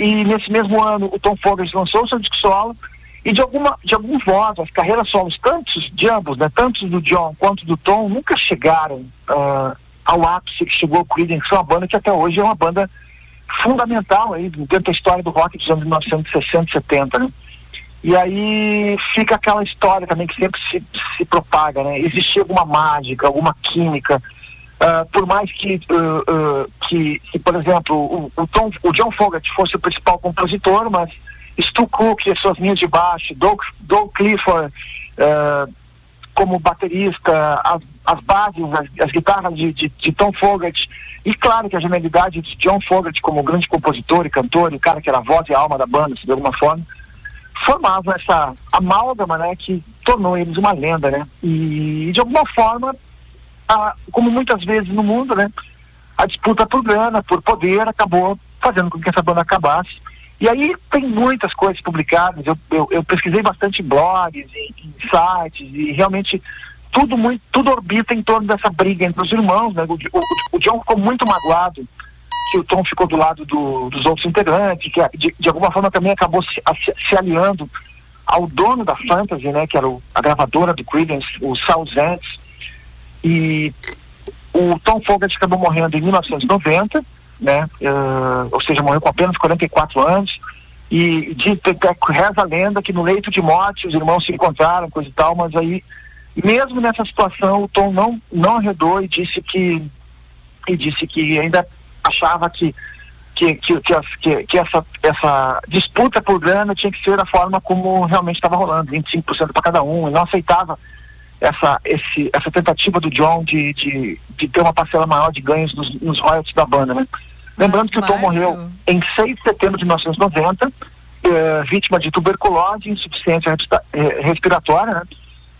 e nesse mesmo ano o Tom Fogerty lançou o seu disco solo e de alguma de algum modo as carreiras solos tantos de ambos, né, tanto do John quanto do Tom nunca chegaram uh, ao ápice que chegou o Creedence, que é uma banda que até hoje é uma banda fundamental aí dentro da história do rock dos anos 1960 e 70, né? E aí fica aquela história também que sempre se, se propaga, né? Existia alguma mágica, alguma química, Uh, por mais que, uh, uh, que, por exemplo, o, o, Tom, o John Fogerty fosse o principal compositor, mas Stu Cook e suas linhas de baixo, Doug, Doug Clifford como baterista, as, as bases, as, as guitarras de, de, de, Tom Fogerty, e claro que a genialidade de John Fogerty como grande compositor e cantor, e o cara que era a voz e a alma da banda, de alguma forma, formavam essa amálgama, né, que tornou eles uma lenda, né, e de alguma forma a, como muitas vezes no mundo, né, a disputa por grana, por poder, acabou fazendo com que essa banda acabasse. E aí tem muitas coisas publicadas, eu, eu, eu pesquisei bastante blogs e, e, sites e realmente tudo muito, tudo orbita em torno dessa briga entre os irmãos, né? O, o, o John ficou muito magoado que o Tom ficou do lado do, dos outros integrantes, que de, de alguma forma também acabou se, se, aliando ao dono da Fantasy, né? Que era o, a gravadora do Creedence, o Sal Zentz, e o Tom Fogerty acabou morrendo em 1990, né? Uh, ou seja, morreu com apenas 44 anos. E de, reza a lenda que no leito de morte os irmãos se encontraram, coisa e tal, mas aí, mesmo nessa situação, o Tom não, não arredou e disse que e disse que ainda achava que que, que, que, que, que essa, essa disputa por grana tinha que ser da forma como realmente estava rolando, 25% para cada um, e não aceitava essa, esse, essa tentativa do John de, de, de ter uma parcela maior de ganhos nos, nos royalties da banda, né? Lembrando que o Tom morreu em 6 de setembro de 1990, eh, vítima de tuberculose e insuficiência eh, respiratória, né?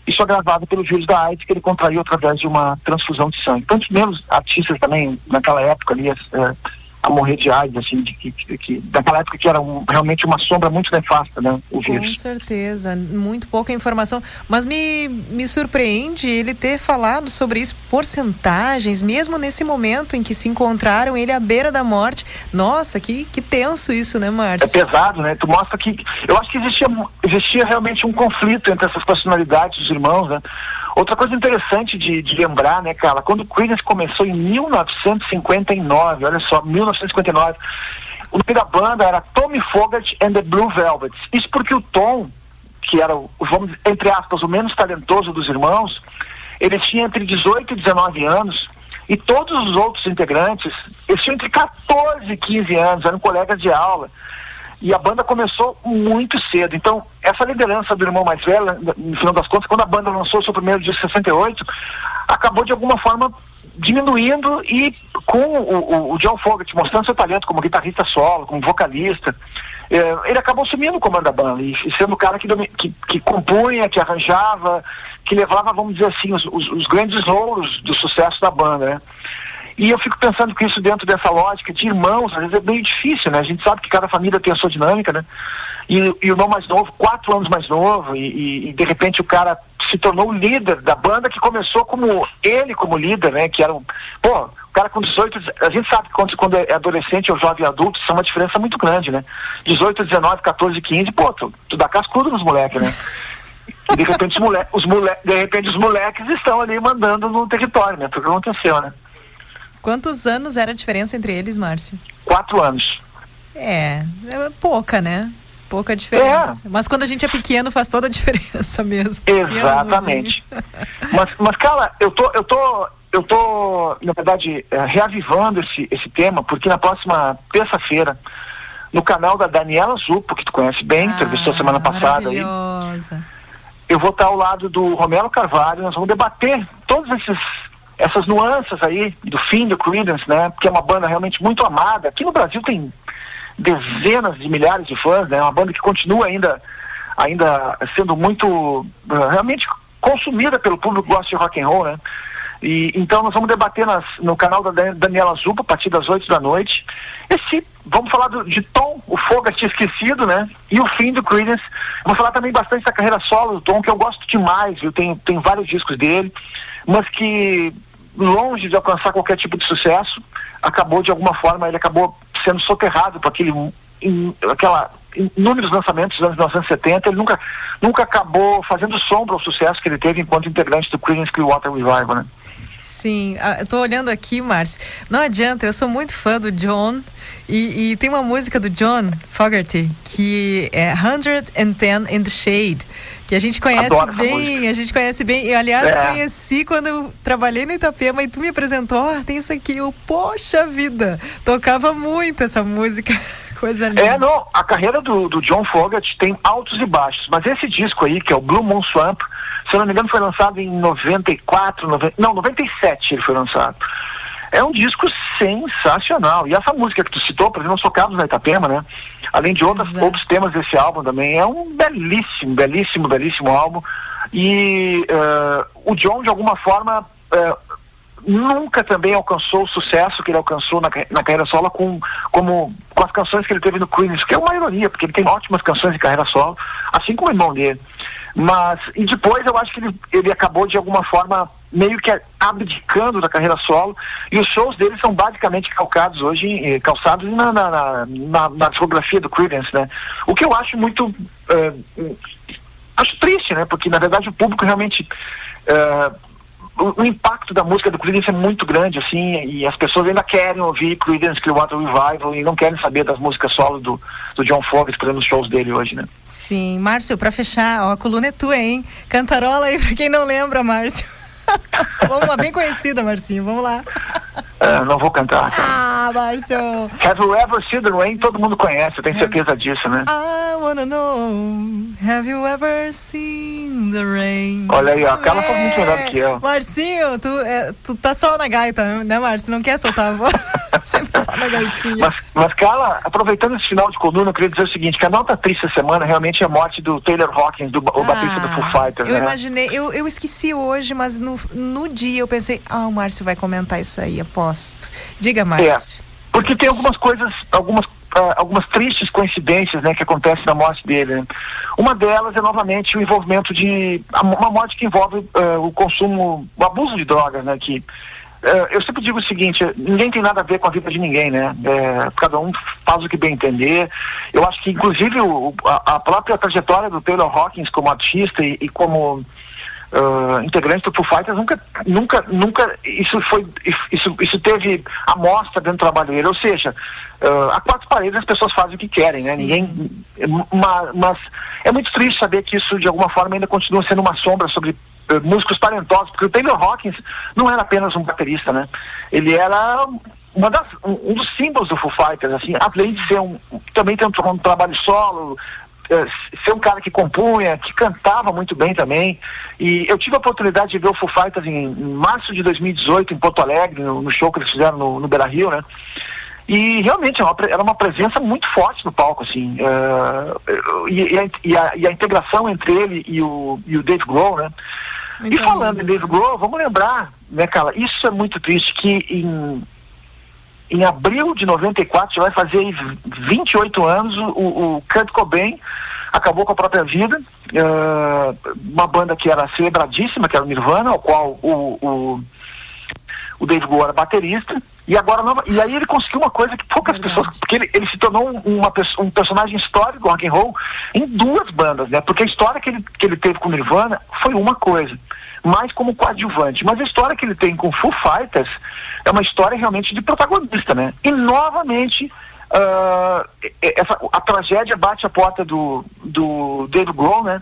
Isso agravado pelo vírus da AIDS que ele contraiu através de uma transfusão de sangue. Tantos menos artistas também, naquela época ali, eh, a morrer de AIDS, assim, de, que, de, que, daquela época que era um, realmente uma sombra muito nefasta, né, o vírus. Com certeza, muito pouca informação, mas me, me surpreende ele ter falado sobre isso, porcentagens, mesmo nesse momento em que se encontraram ele à beira da morte. Nossa, que, que tenso isso, né, Márcio? É pesado, né? Tu mostra que, eu acho que existia, existia realmente um conflito entre essas personalidades dos irmãos, né? Outra coisa interessante de, de lembrar, né, Carla, quando o Creedence começou em 1959, olha só, 1959, o nome da banda era Tommy Fogerty and the Blue Velvets. Isso porque o Tom, que era, o, vamos, entre aspas, o menos talentoso dos irmãos, ele tinha entre 18 e 19 anos, e todos os outros integrantes, eles tinham entre 14 e 15 anos, eram colegas de aula. E a banda começou muito cedo. Então, essa liderança do irmão mais velho, no final das contas, quando a banda lançou seu primeiro disco em 68, acabou de alguma forma diminuindo e com o, o, o John Fogerty mostrando seu talento como guitarrista solo, como vocalista, eh, ele acabou sumindo o comando da banda e sendo o cara que, que, que, compunha, que arranjava, que levava, vamos dizer assim, os, os, os grandes louros do sucesso da banda, né? E eu fico pensando que isso dentro dessa lógica de irmãos, às vezes é bem difícil, né? A gente sabe que cada família tem a sua dinâmica, né? E, e o irmão mais novo, quatro anos mais novo, e, e, e, de repente o cara se tornou o líder da banda que começou como ele como líder, né? Que era um. Pô, o cara com 18, a gente sabe que quando, quando é adolescente ou jovem adulto, isso é uma diferença muito grande, né? 18, 19, 14, 15, pô, tu, tu dá cascudo nos moleques, né? E de repente os moleques, os de repente os moleques estão ali mandando no território, né? Foi o que aconteceu, né? Quantos anos era a diferença entre eles, Márcio? Quatro anos. É, é pouca, né? Pouca diferença. É. Mas quando a gente é pequeno faz toda a diferença mesmo. Exatamente. mas, mas, cara, eu tô, eu tô, eu tô, na verdade, é, reavivando esse, esse tema, porque na próxima terça-feira, no canal da Daniela Zupo, que tu conhece bem, ah, entrevistou semana passada aí. Eu vou estar ao lado do Romero Carvalho, nós vamos debater todos esses essas nuances aí do fim do Creedence, né? Que é uma banda realmente muito amada. Aqui no Brasil tem dezenas de milhares de fãs, né? Uma banda que continua ainda, ainda sendo muito uh, realmente consumida pelo público que gosta de rock and roll, né? E, então nós vamos debater nas, no canal da Daniela Zupa a partir das 8 da noite. Esse, vamos falar do, de Tom, o Fogo tinha esquecido, né? E o fim do Creedence. Vamos falar também bastante da carreira solo do Tom, que eu gosto demais, viu? Tem, tem vários discos dele, mas que longe de alcançar qualquer tipo de sucesso, acabou de alguma forma, ele acabou sendo soterrado por aquele, in, aquela inúmeros lançamentos dos anos 1970, ele nunca, nunca acabou fazendo sombra ao sucesso que ele teve enquanto integrante do Creedence Clearwater Revival, né? Sim, ah, eu tô olhando aqui, Márcio. Não adianta, eu sou muito fã do John e, e tem uma música do John Fogerty que é 110 in the Shade que a gente conhece bem, a gente conhece bem. E aliás, é. eu conheci quando eu trabalhei no Itapema e tu me apresentou, oh, tem isso aqui. Eu, poxa vida, tocava muito essa música. Coisa linda. É, não, a carreira do, do John Fogerty tem altos e baixos, mas esse disco aí, que é o Blue Moon Swamp, se eu não me engano, foi lançado em 94, 90, não, 97 ele foi lançado. É um disco sensacional. E essa música que tu citou, por exemplo, Socados na Itapema, né? Além de outras, outros temas desse álbum também, é um belíssimo, belíssimo, belíssimo álbum. E uh, o John, de alguma forma, uh, nunca também alcançou o sucesso que ele alcançou na, na carreira solo com, como, com as canções que ele teve no Queen, que é uma ironia, porque ele tem ótimas canções de carreira solo, assim como o irmão dele. Mas, e depois eu acho que ele, ele acabou de alguma forma meio que abdicando da carreira solo e os shows dele são basicamente calcados hoje, eh, calçados na, na, na, na, na discografia do Creedence, né? O que eu acho muito, eh, acho triste, né? Porque na verdade o público realmente eh, o, o, impacto da música do Creedence é muito grande, assim, e as pessoas ainda querem ouvir Creedence Clearwater Revival e não querem saber das músicas solo do, do John por exemplo, nos shows dele hoje, né? Sim, Márcio, para fechar, ó, a coluna é tua, hein? Cantarola aí pra quem não lembra, Márcio. Vamos lá, bem conhecida, Marcinho, vamos lá. Uh, não vou cantar. Cara. Ah, Márcio. Have you ever seen the rain? Todo mundo conhece, eu tenho certeza disso, né? I wanna know, have you ever seen the rain? Olha aí, ó, aquela foi muito melhor que eu. Marcinho, tu, é, tu tá só na gaita, né, Márcio? Não quer soltar a voz? Sempre só na gaitinha. Mas, mas, Carla, aproveitando esse final de coluna, eu queria dizer o seguinte, que a nota triste essa semana realmente é a morte do Taylor Hawkins, do, o ah, batista do Foo Fighters, Eu né? imaginei, eu, eu esqueci hoje, mas no, no dia eu pensei, ah, o Márcio vai comentar isso aí, Diga, Márcio. É, porque tem algumas coisas, algumas Uh, algumas tristes coincidências né, que acontecem na morte dele. Né? Uma delas é novamente o envolvimento de. uma morte que envolve uh, o consumo, o abuso de drogas, né? Que, uh, eu sempre digo o seguinte, ninguém tem nada a ver com a vida de ninguém, né? É, cada um faz o que bem entender. Eu acho que inclusive o, a, a, própria trajetória do Taylor Hawkins como artista e, e como uh, integrantes do Foo Fighters nunca, nunca, nunca, isso foi, isso, isso teve amostra dentro do trabalho dele, ou seja, uh, a quatro paredes as pessoas fazem o que querem, né? Ninguém, mas, mas é muito triste saber que isso de alguma forma ainda continua sendo uma sombra sobre uh, músicos talentosos, porque o Taylor Hawkins não era apenas um baterista, né? Ele era uma das, um, um, dos símbolos do Foo Fighters, assim, além de ser um, também tem um, um trabalho solo, ser um cara que compunha, que cantava muito bem também. E eu tive a oportunidade de ver o Foo Fighters em, em março de 2018 em Porto Alegre, no, no show que eles fizeram no, no Beira Rio, né? E realmente era é uma, era uma presença muito forte no palco, assim. Uh, e, e, a, e, a, e, a, integração entre ele e o, e o Dave Grohl, né? Muito e falando em Dave Grohl, vamos lembrar, né, Carla, isso é muito triste, que em em abril de 94, já vai fazer 28 anos, o, o Kurt Cobain acabou com a própria vida. Uh, uma banda que era celebradíssima, que era o Nirvana, ao qual o, o, o Dave Grohl era baterista. E agora nova, e aí ele conseguiu uma coisa que poucas Verdade. pessoas, porque ele, ele se tornou uma, um personagem histórico do rock and roll em duas bandas, né? Porque a história que ele, que ele teve com o Nirvana foi uma coisa mais como coadjuvante. Mas a história que ele tem com Foo Fighters é uma história realmente de protagonista, né? E novamente uh, essa, a tragédia bate a porta do, do David Grohl, né?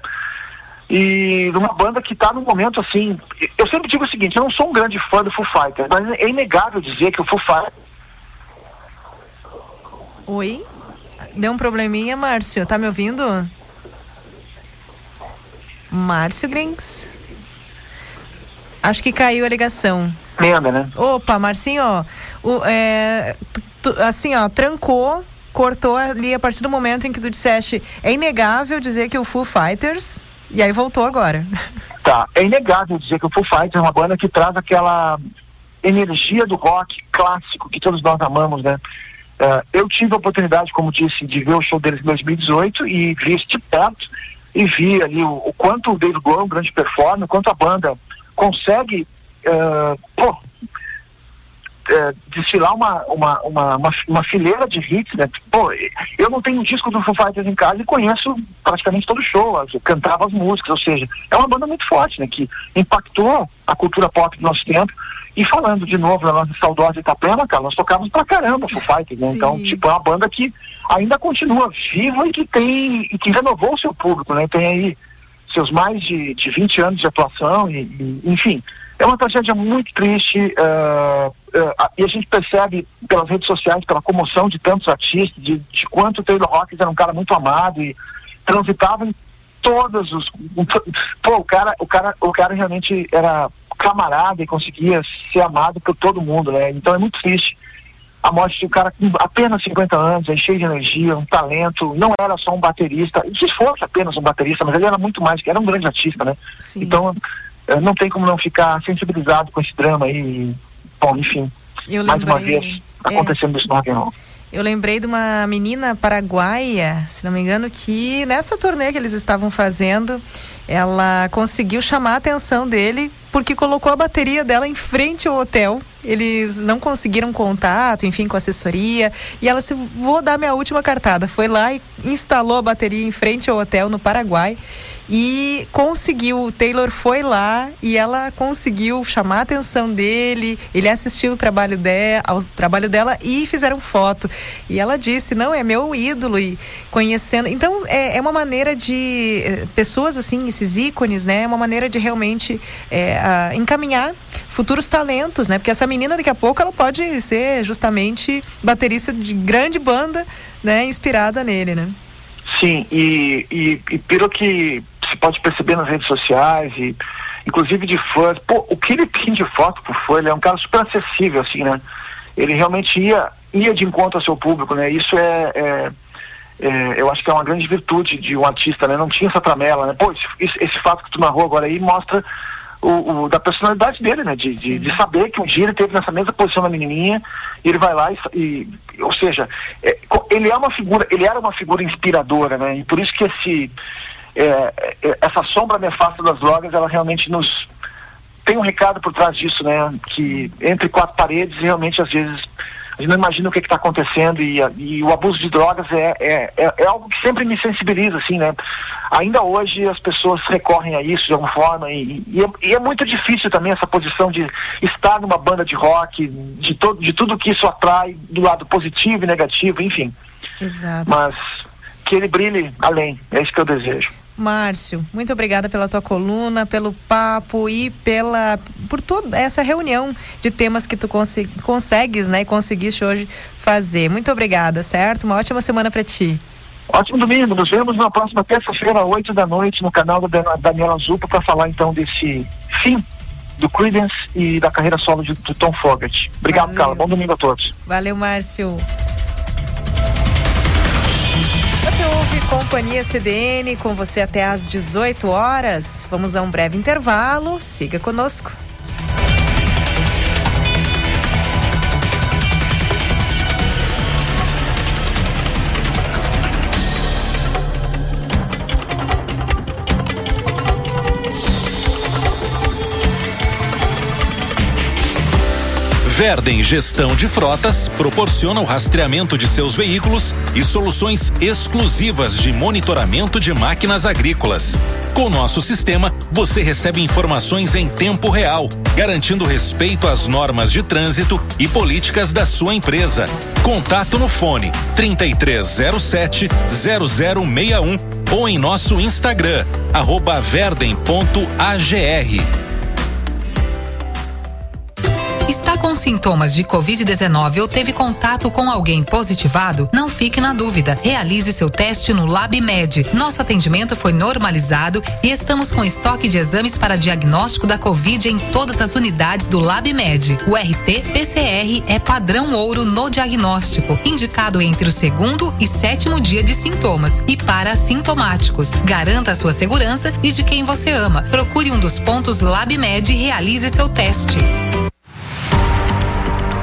E numa banda que está num momento assim. Eu sempre digo o seguinte: eu não sou um grande fã do Foo Fighters, mas é inegável dizer que o Foo Fighters. Oi? Deu um probleminha, Márcio? Tá me ouvindo? Márcio Grinks. Acho que caiu a ligação. Lembra, né? Opa, Marcinho, ó, o, é, assim, ó, trancou, cortou ali a partir do momento em que tu disseste é inegável dizer que o Foo Fighters e aí voltou agora. Tá, é inegável dizer que o Foo Fighters é uma banda que traz aquela energia do rock clássico que todos nós amamos, né? Uh, eu tive a oportunidade, como disse, de ver o show deles em 2018 e vi este perto e vi ali o, o quanto o David Grohl é um grande performer, o quanto a banda consegue uh, pô, uh, desfilar uma, uma, uma, uma, fileira de hits, né? Pô, eu não tenho um disco do Foo Fighters em casa e conheço praticamente todo o show, eu cantava as músicas, ou seja, é uma banda muito forte, né? Que impactou a cultura pop do nosso tempo e falando de novo da nossa saudosa Itapema, cara, nós tocávamos pra caramba Foo Fighters, né? Então, tipo, é uma banda que ainda continua viva e que tem, e que renovou o seu público, né? Tem aí seus mais de, de 20 anos de atuação e, e enfim, é uma tragédia muito triste uh, uh, e a gente percebe pelas redes sociais, pela comoção de tantos artistas, de, de quanto o Taylor Hawkins era um cara muito amado e transitava em todos os... Pô, o cara, o cara, o cara realmente era camarada e conseguia ser amado por todo mundo, né? Então é muito triste a morte de um cara com apenas 50 anos, cheio de energia, um talento, não era só um baterista, se fosse apenas um baterista, mas ele era muito mais, era um grande artista, né? Sim. Então eh, não tem como não ficar sensibilizado com esse drama aí, bom, enfim, lembrei, mais uma vez acontecendo é, isso no rock and roll. Eu lembrei de uma menina paraguaia, se não me engano, que nessa turnê que eles estavam fazendo, ela conseguiu chamar a atenção dele porque colocou a bateria dela em frente ao hotel. Eles não conseguiram contato, enfim, com assessoria. E ela se vou dar minha última cartada. Foi lá e instalou a bateria em frente ao hotel no Paraguai e conseguiu. O Taylor foi lá e ela conseguiu chamar a atenção dele. Ele assistiu o trabalho dela, ao trabalho dela e fizeram foto. E ela disse: "Não, é meu ídolo e conhecendo". Então é, é uma maneira de eh, pessoas assim, esses ícones, né? É uma maneira de realmente é, encaminhar futuros talentos, né? Porque essa menina daqui a pouco ela pode ser justamente baterista de grande banda, né? Inspirada nele, né? Sim, e, e, e pelo que se pode perceber nas redes sociais e inclusive de fãs. Pô, o que ele tem de foto por fã, ele é um cara super acessível, assim, né? Ele realmente ia, ia de encontro ao seu público, né? Isso é, é, é eu acho que é uma grande virtude de um artista, né? Não tinha essa tramela, né? Pô, esse, esse fato que tu narrou agora aí mostra o, o, da personalidade dele, né? De, de, de, saber que um dia ele teve nessa mesma posição da menininha e ele vai lá e, e ou seja, é, ele é uma figura, ele era uma figura inspiradora, né? E por isso que esse é, é, essa sombra nefasta das drogas, ela realmente nos tem um recado por trás disso, né? Que entre quatro paredes, realmente às vezes a gente não imagina o que está acontecendo e, e, o abuso de drogas é, é, é, é, algo que sempre me sensibiliza, assim, né? Ainda hoje as pessoas recorrem a isso de alguma forma e, e, é, e é, muito difícil também essa posição de estar numa banda de rock, de, todo, de tudo que isso atrai do lado positivo e negativo, enfim. Exato. Mas que ele brilhe além, é isso que eu desejo. Márcio, muito obrigada pela tua coluna, pelo papo e pela por toda essa reunião de temas que tu consegues, né, e conseguiste hoje fazer. Muito obrigada, certo? Uma ótima semana para ti. Ótimo domingo, nos vemos na próxima terça-feira, às 8 da noite, no canal da Daniela Zupa, para falar então desse fim do Creedence e da carreira solo de, do Tom Fogerty. Obrigado, Valeu. Carla. Bom domingo a todos. Valeu, Márcio. Você ouve Companhia CDN com você até às 18 horas. Vamos a um breve intervalo. Siga conosco. Verden Gestão de Frotas proporciona o rastreamento de seus veículos e soluções exclusivas de monitoramento de máquinas agrícolas. Com nosso sistema, você recebe informações em tempo real, garantindo respeito às normas de trânsito e políticas da sua empresa. Contato no fone 3307 0061 ou em nosso Instagram, arroba verden.agr. Está com sintomas de Covid-19 ou teve contato com alguém positivado? Não fique na dúvida. Realize seu teste no LabMed. Nosso atendimento foi normalizado e estamos com estoque de exames para diagnóstico da Covid em todas as unidades do LabMed. O RT-PCR é padrão ouro no diagnóstico, indicado entre o segundo e sétimo dia de sintomas e para assintomáticos. Garanta a sua segurança e de quem você ama. Procure um dos pontos LabMed e realize seu teste.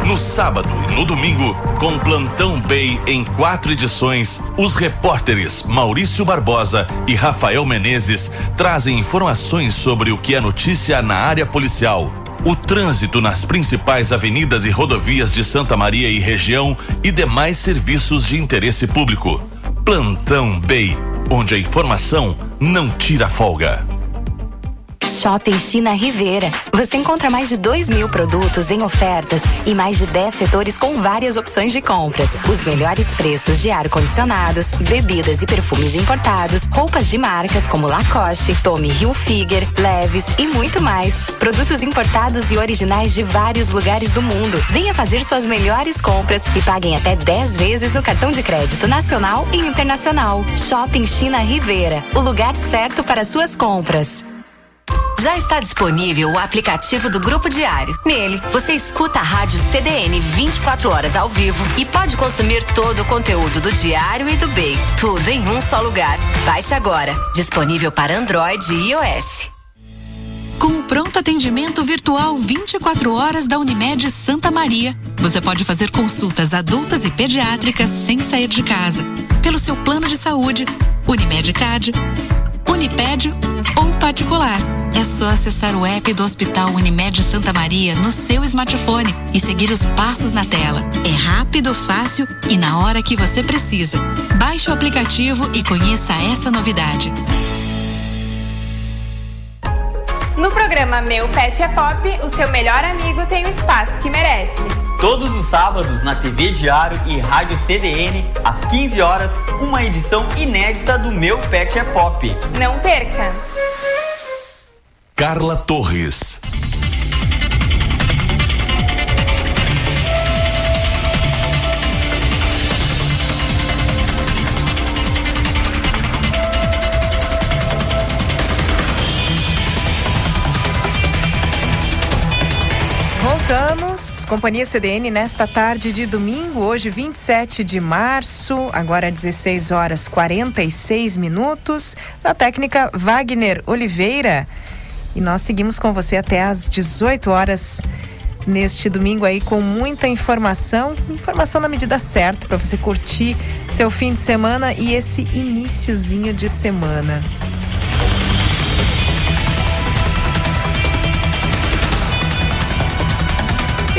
No sábado e no domingo, com Plantão Bay em quatro edições, os repórteres Maurício Barbosa e Rafael Menezes trazem informações sobre o que é notícia na área policial. O trânsito nas principais avenidas e rodovias de Santa Maria e região e demais serviços de interesse público. Plantão Bay, onde a informação não tira folga. Shopping China Rivera. Você encontra mais de 2 mil produtos em ofertas e mais de 10 setores com várias opções de compras. Os melhores preços de ar-condicionados, bebidas e perfumes importados, roupas de marcas como Lacoste, Tommy Hilfiger, Leves e muito mais. Produtos importados e originais de vários lugares do mundo. Venha fazer suas melhores compras e paguem até 10 vezes no cartão de crédito nacional e internacional. Shopping China Rivera. O lugar certo para suas compras. Já está disponível o aplicativo do Grupo Diário. Nele, você escuta a rádio CDN 24 horas ao vivo e pode consumir todo o conteúdo do Diário e do BEI. Tudo em um só lugar. Baixe agora. Disponível para Android e iOS. Com o pronto atendimento virtual 24 horas da Unimed Santa Maria, você pode fazer consultas adultas e pediátricas sem sair de casa, pelo seu plano de saúde, Unimed Card, Uniped ou particular. É só acessar o app do Hospital Unimed Santa Maria no seu smartphone e seguir os passos na tela. É rápido, fácil e na hora que você precisa. Baixe o aplicativo e conheça essa novidade. No programa Meu Pet é Pop, o seu melhor amigo tem o espaço que merece. Todos os sábados na TV Diário e Rádio CDN, às 15 horas, uma edição inédita do Meu Pet é Pop. Não perca! Carla Torres. Voltamos, Companhia CDN nesta tarde de domingo, hoje 27 de março, agora 16 horas 46 minutos, na técnica Wagner Oliveira. E nós seguimos com você até às 18 horas neste domingo aí com muita informação, informação na medida certa para você curtir seu fim de semana e esse iníciozinho de semana.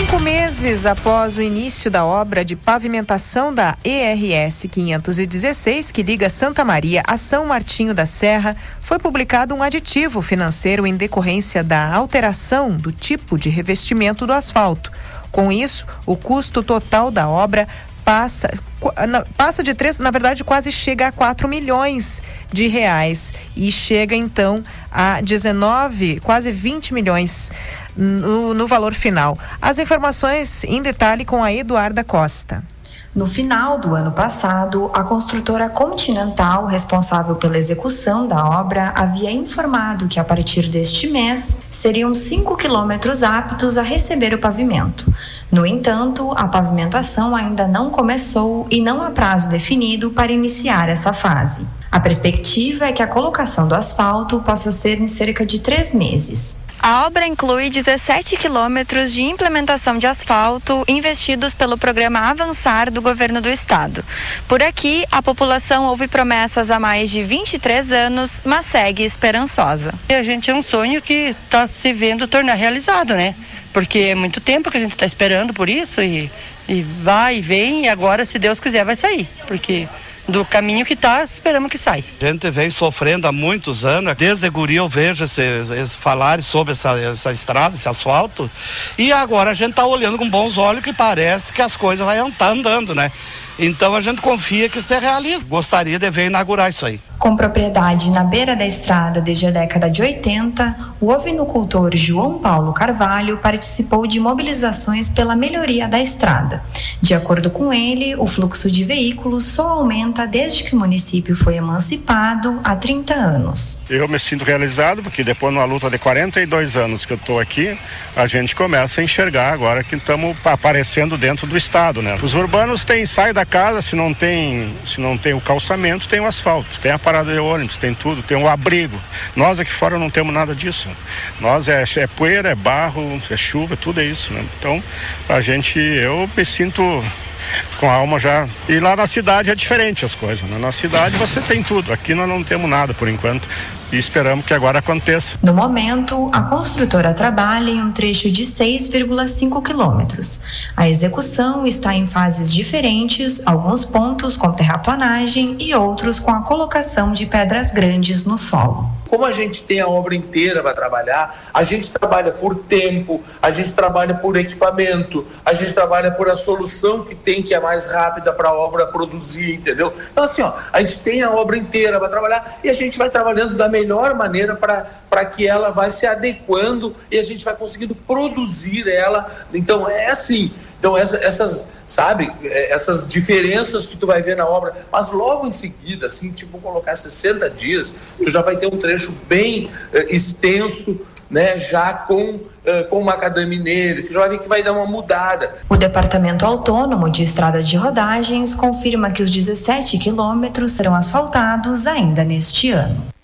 Cinco meses após o início da obra de pavimentação da ERS 516, que liga Santa Maria a São Martinho da Serra, foi publicado um aditivo financeiro em decorrência da alteração do tipo de revestimento do asfalto. Com isso, o custo total da obra passa, passa de três, na verdade, quase chega a 4 milhões de reais e chega então a 19, quase 20 milhões no, no valor final. As informações em detalhe com a Eduarda Costa. No final do ano passado, a construtora Continental, responsável pela execução da obra, havia informado que a partir deste mês seriam 5 quilômetros aptos a receber o pavimento. No entanto, a pavimentação ainda não começou e não há prazo definido para iniciar essa fase. A perspectiva é que a colocação do asfalto possa ser em cerca de três meses. A obra inclui 17 quilômetros de implementação de asfalto investidos pelo programa Avançar do governo do estado. Por aqui, a população ouve promessas há mais de 23 anos, mas segue esperançosa. A gente é um sonho que está se vendo tornar realizado, né? porque é muito tempo que a gente está esperando por isso e, e vai e vem e agora, se Deus quiser, vai sair, porque do caminho que está, esperamos que saia. A gente vem sofrendo há muitos anos, desde guri eu vejo esses, falar sobre essa, essa estrada, esse asfalto, e agora a gente está olhando com bons olhos que parece que as coisas vão estar andando, né? Então a gente confia que isso é realista. Gostaria de ver inaugurar isso aí. Com propriedade na beira da estrada desde a década de 80, o ovinocultor João Paulo Carvalho participou de mobilizações pela melhoria da estrada. De acordo com ele, o fluxo de veículos só aumenta desde que o município foi emancipado há 30 anos. Eu me sinto realizado porque depois de uma luta de 42 anos que eu estou aqui, a gente começa a enxergar agora que estamos aparecendo dentro do estado, né? Os urbanos têm sai da casa, se não tem, se não tem o calçamento, tem o asfalto, tem a parada de ônibus, tem tudo, tem o abrigo. Nós aqui fora não temos nada disso. Nós é, é poeira, é barro, é chuva, tudo é isso, né? Então, a gente, eu me sinto com a alma já. E lá na cidade é diferente as coisas. Né? Na cidade você tem tudo. Aqui nós não temos nada por enquanto e esperamos que agora aconteça. No momento, a construtora trabalha em um trecho de 6,5 quilômetros. A execução está em fases diferentes, alguns pontos com terraplanagem e outros com a colocação de pedras grandes no solo. Como a gente tem a obra inteira para trabalhar, a gente trabalha por tempo, a gente trabalha por equipamento, a gente trabalha por a solução que tem que é mais rápida para a obra produzir, entendeu? Então assim, ó, a gente tem a obra inteira para trabalhar e a gente vai trabalhando da melhor maneira para que ela vai se adequando e a gente vai conseguindo produzir ela. Então é assim. Então essa, essas, sabe, é, essas diferenças que tu vai ver na obra, mas logo em seguida, assim, tipo colocar 60 dias, tu já vai ter um trecho bem uh, extenso, né, já com uh, com macadame nele, tu já vai ver que vai dar uma mudada. O Departamento Autônomo de Estradas de Rodagens confirma que os 17 quilômetros serão asfaltados ainda neste ano.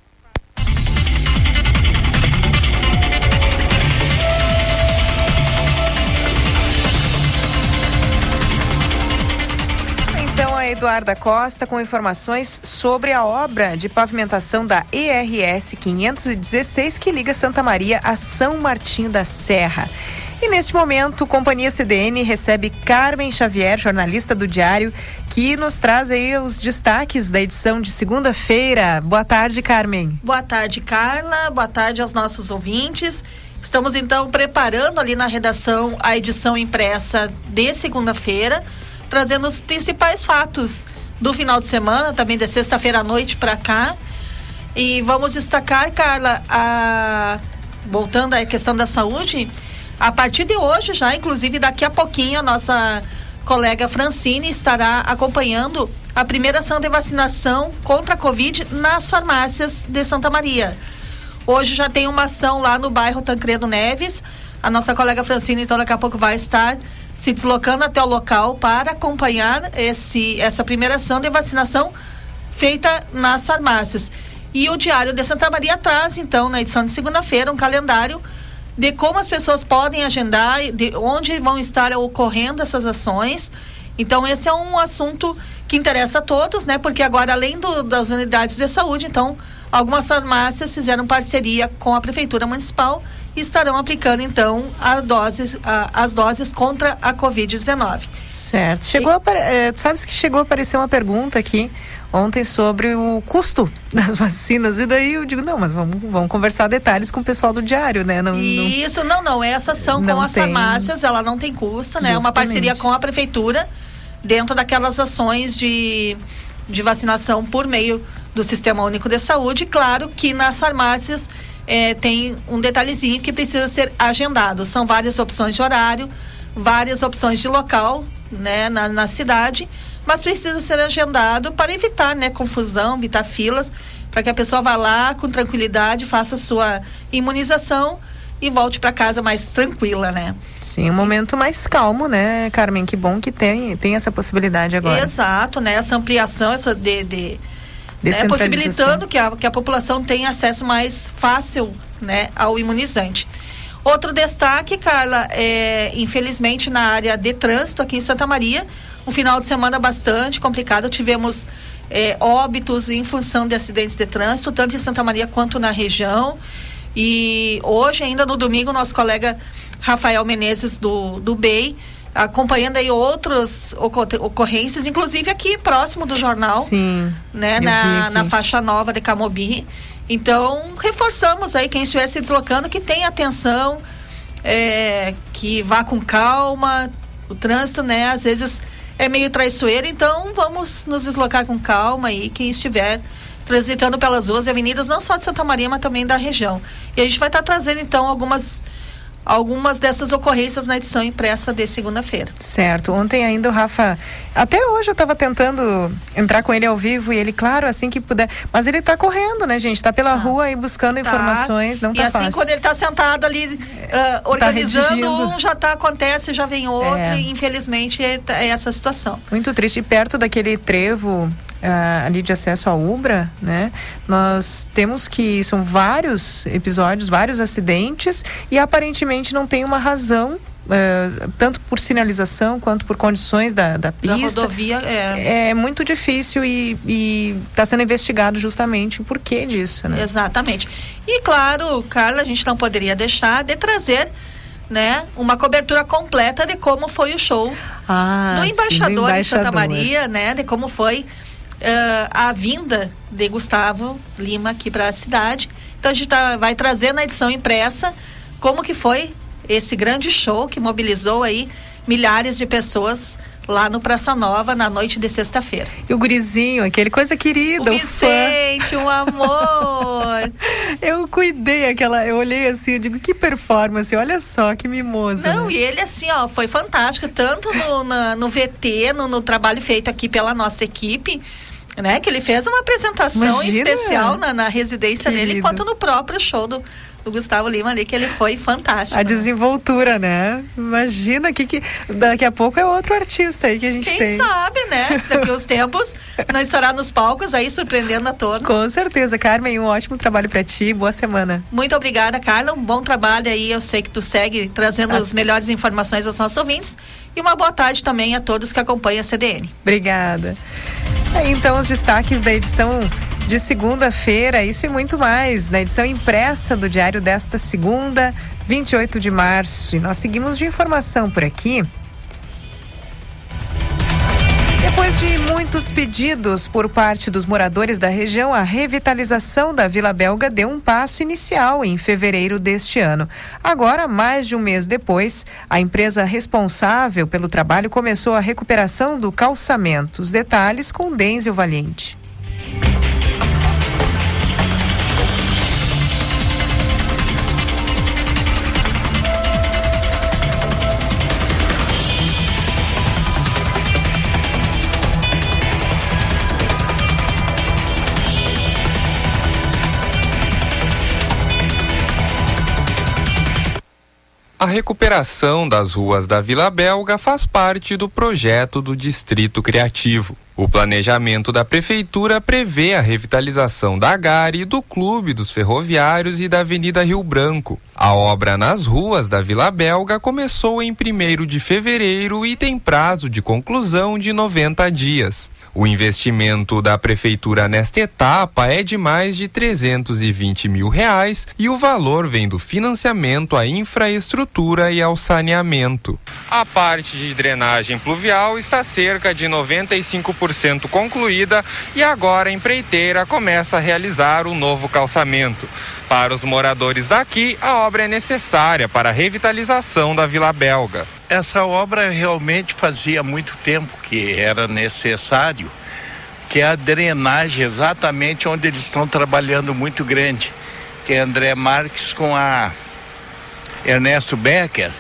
Eduarda Costa com informações sobre a obra de pavimentação da ERS 516 que liga Santa Maria a São Martinho da Serra. E neste momento, Companhia CDN recebe Carmen Xavier, jornalista do Diário, que nos traz aí os destaques da edição de segunda-feira. Boa tarde, Carmen. Boa tarde, Carla. Boa tarde aos nossos ouvintes. Estamos então preparando ali na redação a edição impressa de segunda-feira trazendo os principais fatos do final de semana, também de sexta-feira à noite para cá. E vamos destacar, Carla, a... voltando à questão da saúde, a partir de hoje já, inclusive daqui a pouquinho, a nossa colega Francine estará acompanhando a primeira ação de vacinação contra a Covid nas farmácias de Santa Maria. Hoje já tem uma ação lá no bairro Tancredo Neves. A nossa colega Francine, então, daqui a pouco vai estar se deslocando até o local para acompanhar esse, essa primeira ação de vacinação feita nas farmácias. E o Diário de Santa Maria traz, então, na edição de segunda-feira, um calendário de como as pessoas podem agendar, de onde vão estar ocorrendo essas ações. Então, esse é um assunto que interessa a todos, né? Porque agora, além do, das unidades de saúde, então, algumas farmácias fizeram parceria com a Prefeitura Municipal estarão aplicando então a doses, a, as doses contra a Covid-19. Certo. Chegou e... a, é, sabes que chegou a aparecer uma pergunta aqui ontem sobre o custo das vacinas e daí eu digo não, mas vamos, vamos conversar detalhes com o pessoal do diário, né? Não, Isso não, não. Essa ação com as tem... farmácias, ela não tem custo, né? É uma parceria com a prefeitura dentro daquelas ações de de vacinação por meio do Sistema Único de Saúde. Claro que nas farmácias é, tem um detalhezinho que precisa ser agendado. São várias opções de horário, várias opções de local, né, na, na cidade, mas precisa ser agendado para evitar, né, confusão, evitar filas, para que a pessoa vá lá com tranquilidade, faça a sua imunização e volte para casa mais tranquila, né? Sim, um momento mais calmo, né, Carmen? Que bom que tem, tem essa possibilidade agora. Exato, né? Essa ampliação, essa de, de né, possibilitando que a, que a população tenha acesso mais fácil né, ao imunizante. Outro destaque, Carla, é, infelizmente na área de trânsito aqui em Santa Maria, um final de semana bastante complicado. Tivemos é, óbitos em função de acidentes de trânsito, tanto em Santa Maria quanto na região. E hoje, ainda no domingo, nosso colega Rafael Menezes do, do BEI, acompanhando aí outras ocorrências, inclusive aqui próximo do jornal, Sim, né, na, na faixa nova de Camobi. Então, reforçamos aí quem estiver se deslocando que tenha atenção, é, que vá com calma. O trânsito, né, às vezes é meio traiçoeiro, então vamos nos deslocar com calma aí, quem estiver transitando pelas ruas e avenidas, não só de Santa Maria, mas também da região. E a gente vai estar trazendo então algumas algumas dessas ocorrências na edição impressa de segunda-feira. Certo. Ontem ainda o Rafa, até hoje eu estava tentando entrar com ele ao vivo e ele, claro, assim que puder, mas ele está correndo, né, gente? Está pela ah. rua aí buscando tá. informações, não tá e assim, fácil. quando ele está sentado ali uh, organizando tá um, já tá acontece, já vem outro é. e infelizmente é, é essa situação. Muito triste. E perto daquele trevo uh, ali de acesso à Ubra, né? Nós temos que são vários episódios, vários acidentes e aparentemente não tem uma razão Uh, tanto por sinalização quanto por condições da, da pista. Da rodovia é. É muito difícil e está sendo investigado justamente o porquê disso, né? Exatamente. E claro, Carla, a gente não poderia deixar de trazer né, uma cobertura completa de como foi o show ah, do, embaixador sim, do embaixador de Santa Maria, né, de como foi uh, a vinda de Gustavo Lima aqui para a cidade. Então a gente tá, vai trazer na edição impressa como que foi esse grande show que mobilizou aí milhares de pessoas lá no Praça Nova na noite de sexta-feira. E o gurizinho, aquele coisa querida, o, o Vicente, um amor. eu cuidei aquela, eu olhei assim, eu digo que performance, olha só que mimoso. Não, né? e ele assim, ó, foi fantástico, tanto no, na, no VT, no, no trabalho feito aqui pela nossa equipe, né? Que ele fez uma apresentação Imagina. especial na, na residência Querido. dele, quanto no próprio show do, do Gustavo Lima ali, que ele foi fantástico. A desenvoltura, né? Imagina que, que daqui a pouco é outro artista aí que a gente Quem tem. Quem sabe, né? Daqui os tempos, não estará nos palcos aí surpreendendo a todos. Com certeza, Carmen, um ótimo trabalho para ti, boa semana. Muito obrigada, Carla, um bom trabalho aí, eu sei que tu segue trazendo ah. as melhores informações aos nossos ouvintes e uma boa tarde também a todos que acompanham a CDN. Obrigada. Aí então os destaques da edição de segunda-feira, isso e muito mais, na edição impressa do Diário desta segunda, 28 de março. E nós seguimos de informação por aqui. Depois de muitos pedidos por parte dos moradores da região, a revitalização da Vila Belga deu um passo inicial em fevereiro deste ano. Agora, mais de um mês depois, a empresa responsável pelo trabalho começou a recuperação do calçamento. Os detalhes com Denzil Valente. A recuperação das ruas da Vila Belga faz parte do projeto do Distrito Criativo. O planejamento da prefeitura prevê a revitalização da Gare, do Clube dos Ferroviários e da Avenida Rio Branco. A obra nas ruas da Vila Belga começou em 1 de fevereiro e tem prazo de conclusão de 90 dias. O investimento da prefeitura nesta etapa é de mais de 320 mil reais e o valor vem do financiamento à infraestrutura e ao saneamento. A parte de drenagem pluvial está cerca de 95% concluída e agora a empreiteira começa a realizar o novo calçamento. Para os moradores daqui, a obra é necessária para a revitalização da Vila Belga. Essa obra realmente fazia muito tempo que era necessário, que é a drenagem exatamente onde eles estão trabalhando muito grande, que é André Marques com a Ernesto Becker,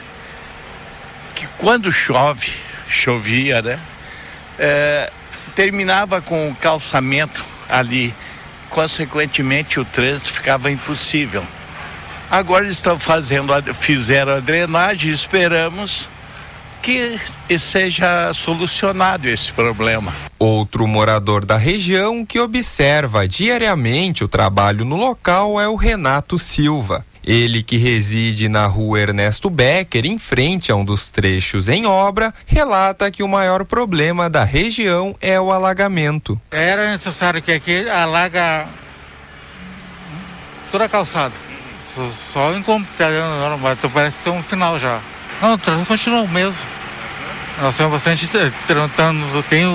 que quando chove, chovia, né? É, terminava com o calçamento ali consequentemente o trânsito ficava impossível. Agora estão fazendo, fizeram a drenagem, esperamos que seja solucionado esse problema. Outro morador da região que observa diariamente o trabalho no local é o Renato Silva. Ele que reside na rua Ernesto Becker, em frente a um dos trechos em obra, relata que o maior problema da região é o alagamento. Era necessário que aqui alaga toda a calçada. só, só normal, então parece que tem um final já. Não, o trânsito continua o mesmo. Nós temos bastante trânsito, tem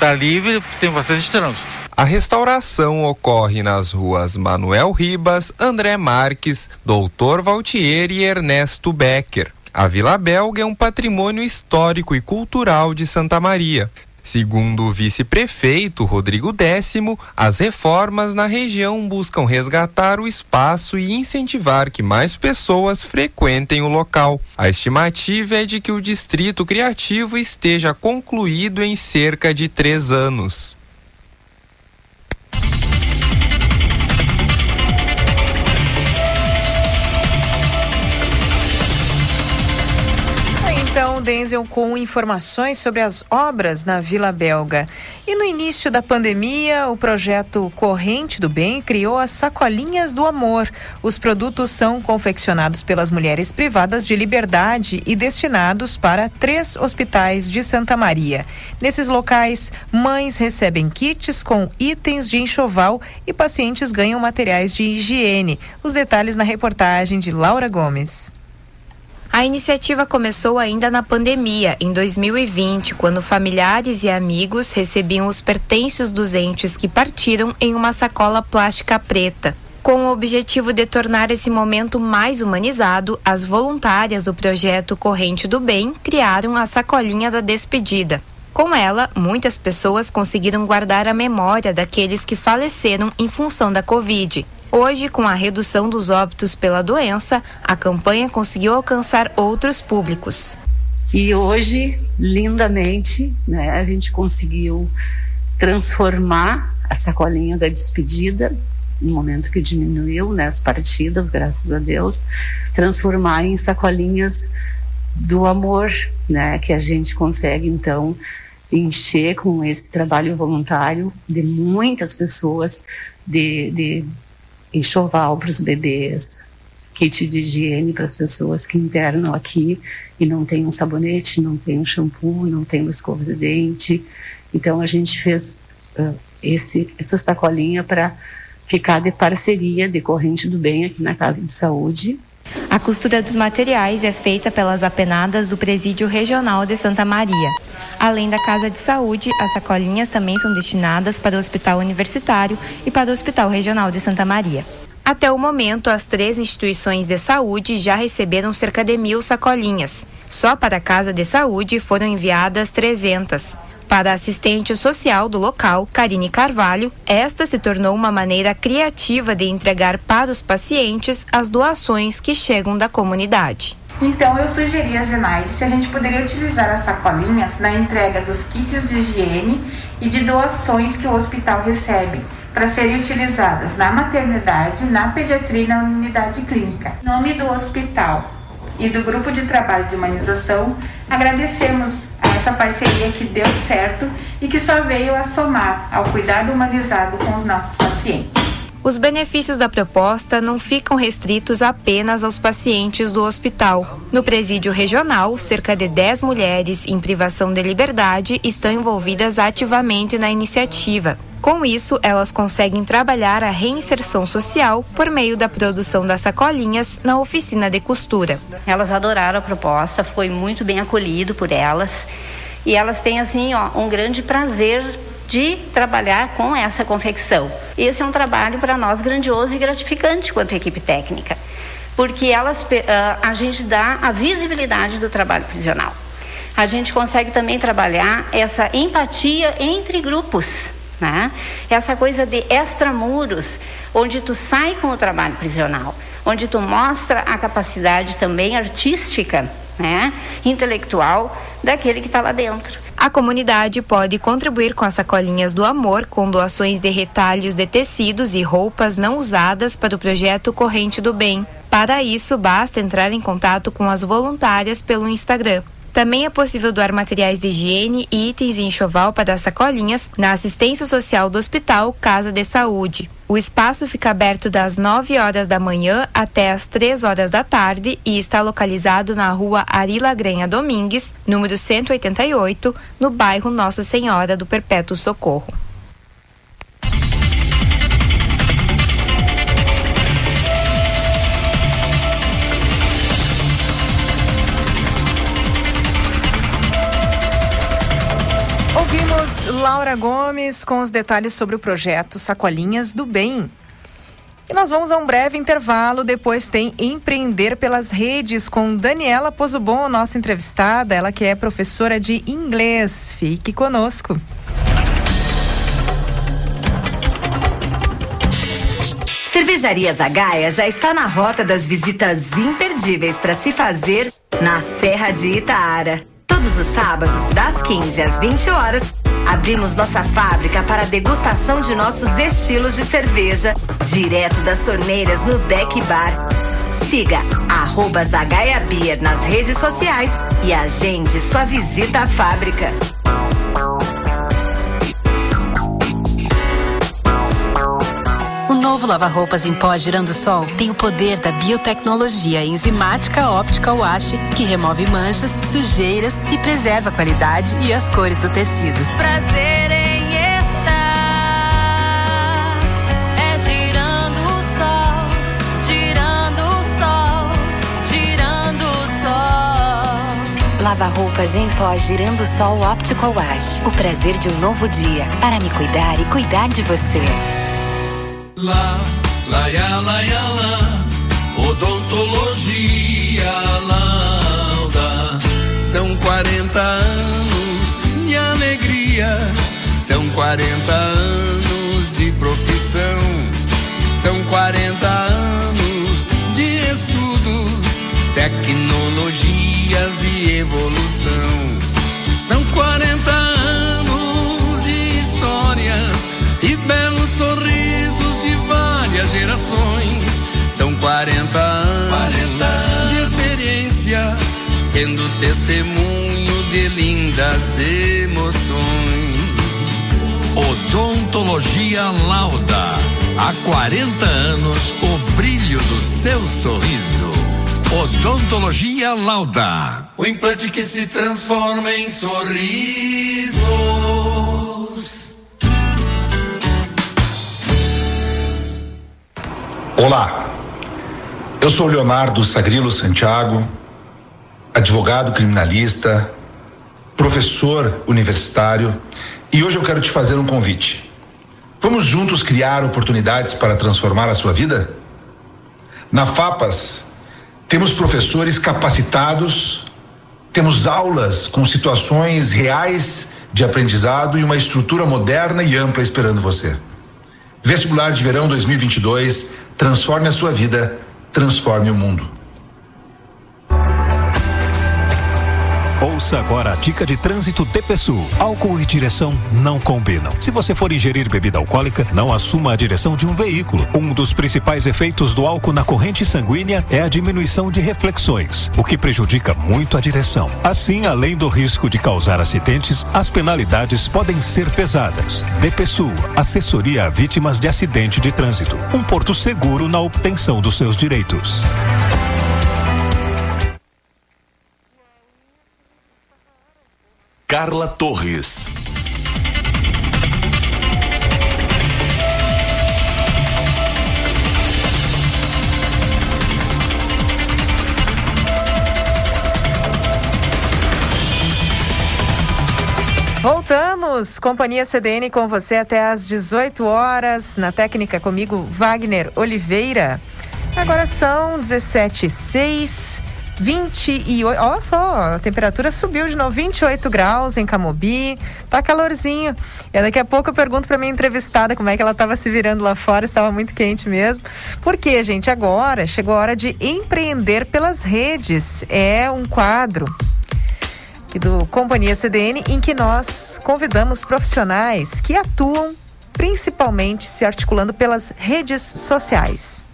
o, tá livre, tem bastante trânsito. A restauração ocorre nas ruas Manuel Ribas, André Marques, Doutor Valtier e Ernesto Becker. A Vila Belga é um patrimônio histórico e cultural de Santa Maria. Segundo o vice-prefeito Rodrigo Décimo, as reformas na região buscam resgatar o espaço e incentivar que mais pessoas frequentem o local. A estimativa é de que o distrito criativo esteja concluído em cerca de três anos. Denzel com informações sobre as obras na Vila Belga. E no início da pandemia, o projeto Corrente do Bem criou as Sacolinhas do Amor. Os produtos são confeccionados pelas mulheres privadas de liberdade e destinados para três hospitais de Santa Maria. Nesses locais, mães recebem kits com itens de enxoval e pacientes ganham materiais de higiene. Os detalhes na reportagem de Laura Gomes. A iniciativa começou ainda na pandemia, em 2020, quando familiares e amigos recebiam os pertences dos entes que partiram em uma sacola plástica preta. Com o objetivo de tornar esse momento mais humanizado, as voluntárias do projeto Corrente do Bem criaram a sacolinha da despedida. Com ela, muitas pessoas conseguiram guardar a memória daqueles que faleceram em função da Covid. Hoje, com a redução dos óbitos pela doença, a campanha conseguiu alcançar outros públicos. E hoje, lindamente, né, a gente conseguiu transformar a sacolinha da despedida, no momento que diminuiu né, as partidas, graças a Deus, transformar em sacolinhas do amor, né, que a gente consegue então encher com esse trabalho voluntário de muitas pessoas, de, de enxoval para os bebês, kit de higiene para as pessoas que internam aqui e não tem um sabonete, não tem um shampoo, não tem uma escova de dente. Então a gente fez uh, esse, essa sacolinha para ficar de parceria de corrente do bem aqui na Casa de Saúde. A costura dos materiais é feita pelas apenadas do Presídio Regional de Santa Maria. Além da Casa de Saúde, as sacolinhas também são destinadas para o Hospital Universitário e para o Hospital Regional de Santa Maria. Até o momento, as três instituições de saúde já receberam cerca de mil sacolinhas. Só para a Casa de Saúde foram enviadas 300. Para a assistente social do local, Karine Carvalho, esta se tornou uma maneira criativa de entregar para os pacientes as doações que chegam da comunidade. Então eu sugeri a Zenaide se a gente poderia utilizar as sacolinhas na entrega dos kits de higiene e de doações que o hospital recebe para serem utilizadas na maternidade, na pediatria e na unidade clínica. Em nome do hospital e do grupo de trabalho de humanização, agradecemos essa parceria que deu certo e que só veio a somar ao cuidado humanizado com os nossos pacientes. Os benefícios da proposta não ficam restritos apenas aos pacientes do hospital. No presídio regional, cerca de 10 mulheres em privação de liberdade estão envolvidas ativamente na iniciativa. Com isso, elas conseguem trabalhar a reinserção social por meio da produção das sacolinhas na oficina de costura. Elas adoraram a proposta, foi muito bem acolhido por elas. E elas têm assim, ó, um grande prazer de trabalhar com essa confecção. Esse é um trabalho para nós grandioso e gratificante quanto equipe técnica, porque elas, ah, a gente dá a visibilidade do trabalho prisional. A gente consegue também trabalhar essa empatia entre grupos, né? Essa coisa de extramuros, onde tu sai com o trabalho prisional, onde tu mostra a capacidade também artística, né? intelectual daquele que está lá dentro. A comunidade pode contribuir com as sacolinhas do amor com doações de retalhos de tecidos e roupas não usadas para o projeto Corrente do Bem. Para isso, basta entrar em contato com as voluntárias pelo Instagram. Também é possível doar materiais de higiene e itens em enxoval para as sacolinhas na assistência social do Hospital Casa de Saúde. O espaço fica aberto das 9 horas da manhã até as 3 horas da tarde e está localizado na rua Arila Grenha Domingues, número 188, no bairro Nossa Senhora do Perpétuo Socorro. Débora Gomes com os detalhes sobre o projeto Sacolinhas do Bem. E nós vamos a um breve intervalo, depois tem Empreender pelas Redes com Daniela Pozobon, nossa entrevistada, ela que é professora de inglês. Fique conosco. Cervejaria Zagaia já está na rota das visitas imperdíveis para se fazer na Serra de Itaara. Todos os sábados, das 15 às 20 horas, abrimos nossa fábrica para degustação de nossos estilos de cerveja, direto das torneiras no Deck Bar. Siga arroba Zagaia Beer nas redes sociais e agende sua visita à fábrica. Novo lava-roupas em pó girando sol tem o poder da biotecnologia enzimática Optical Wash, que remove manchas, sujeiras e preserva a qualidade e as cores do tecido. Prazer em estar é girando o sol, girando o sol, girando o sol. Lava-roupas em pó girando sol Optical Wash. O prazer de um novo dia para me cuidar e cuidar de você. Lá, lá, lá, ya, lá, odontologia lauda. São 40 anos de alegrias, são 40 anos de profissão, são 40 anos de estudos, tecnologias e evolução. São 40 anos de histórias e belos sorrisos várias gerações. São 40 anos de experiência, sendo testemunho de lindas emoções. Odontologia Lauda. Há 40 anos, o brilho do seu sorriso. Odontologia Lauda. O implante que se transforma em sorrisos. Olá, eu sou Leonardo Sagrilo Santiago, advogado criminalista, professor universitário e hoje eu quero te fazer um convite. Vamos juntos criar oportunidades para transformar a sua vida? Na FAPAS, temos professores capacitados, temos aulas com situações reais de aprendizado e uma estrutura moderna e ampla esperando você. Vestibular de Verão 2022 transforme a sua vida, transforme o mundo. Ouça agora a dica de trânsito DPSU. Álcool e direção não combinam. Se você for ingerir bebida alcoólica, não assuma a direção de um veículo. Um dos principais efeitos do álcool na corrente sanguínea é a diminuição de reflexões, o que prejudica muito a direção. Assim, além do risco de causar acidentes, as penalidades podem ser pesadas. DPSU, assessoria a vítimas de acidente de trânsito. Um porto seguro na obtenção dos seus direitos. Carla Torres. Voltamos, Companhia CDN com você até às 18 horas. Na técnica comigo, Wagner Oliveira. Agora são 17 e 6. 28, olha só, a temperatura subiu de novo, 28 graus em Camobi, tá calorzinho. E daqui a pouco eu pergunto para minha entrevistada como é que ela estava se virando lá fora, estava muito quente mesmo. Porque, gente, agora chegou a hora de empreender pelas redes. É um quadro aqui do Companhia CDN em que nós convidamos profissionais que atuam principalmente se articulando pelas redes sociais.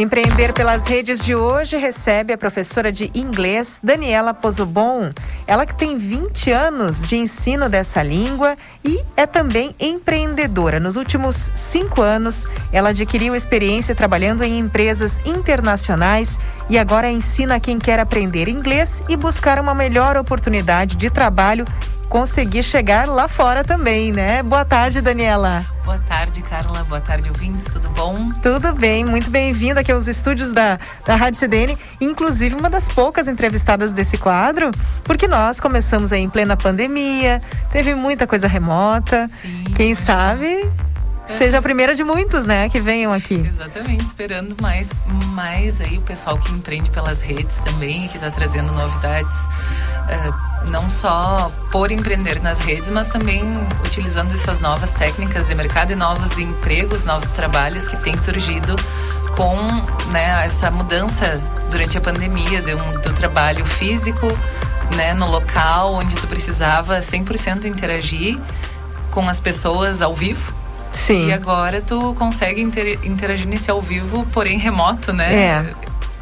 Empreender pelas redes de hoje recebe a professora de inglês Daniela Pozobon. Ela que tem 20 anos de ensino dessa língua e é também empreendedora. Nos últimos cinco anos, ela adquiriu experiência trabalhando em empresas internacionais e agora ensina quem quer aprender inglês e buscar uma melhor oportunidade de trabalho conseguir chegar lá fora também, né? Boa tarde, Daniela. Boa tarde, Carla. Boa tarde, ouvintes. Tudo bom? Tudo bem, muito bem-vinda aqui aos estúdios da, da Rádio CDN. Inclusive, uma das poucas entrevistadas desse quadro, porque nós começamos aí em plena pandemia, teve muita coisa remota. Sim, Quem sabe seja a primeira de muitos, né, que venham aqui. Exatamente, esperando mais, mais aí o pessoal que empreende pelas redes também, que está trazendo novidades. eh, não só por empreender nas redes, mas também utilizando essas novas técnicas de mercado e novos empregos, novos trabalhos que têm surgido com né, essa mudança durante a pandemia de um- do trabalho físico né, no local onde tu precisava 100% interagir com as pessoas ao vivo. Sim. E agora tu consegue inter- interagir nesse ao vivo, porém remoto, né? É.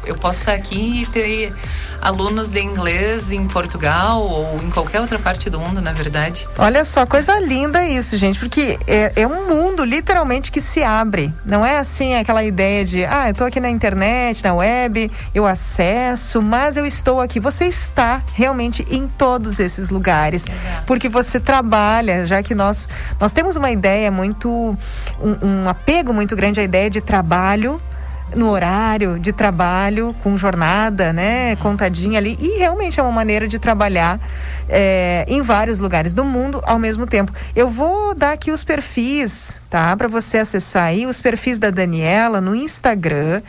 Eu posso estar aqui e ter alunos de inglês em Portugal ou em qualquer outra parte do mundo, na verdade. Olha só, coisa linda isso, gente, porque é, é um mundo literalmente que se abre. Não é assim aquela ideia de, ah, eu tô aqui na internet, na web, eu acesso, mas eu estou aqui. Você está realmente em todos esses lugares, porque você trabalha, já que nós nós temos uma ideia muito, um, um apego muito grande à ideia de trabalho no horário de trabalho, com jornada, né, contadinha ali. E realmente é uma maneira de trabalhar é, em vários lugares do mundo ao mesmo tempo. Eu vou dar aqui os perfis, tá? Para você acessar aí os perfis da Daniela no Instagram.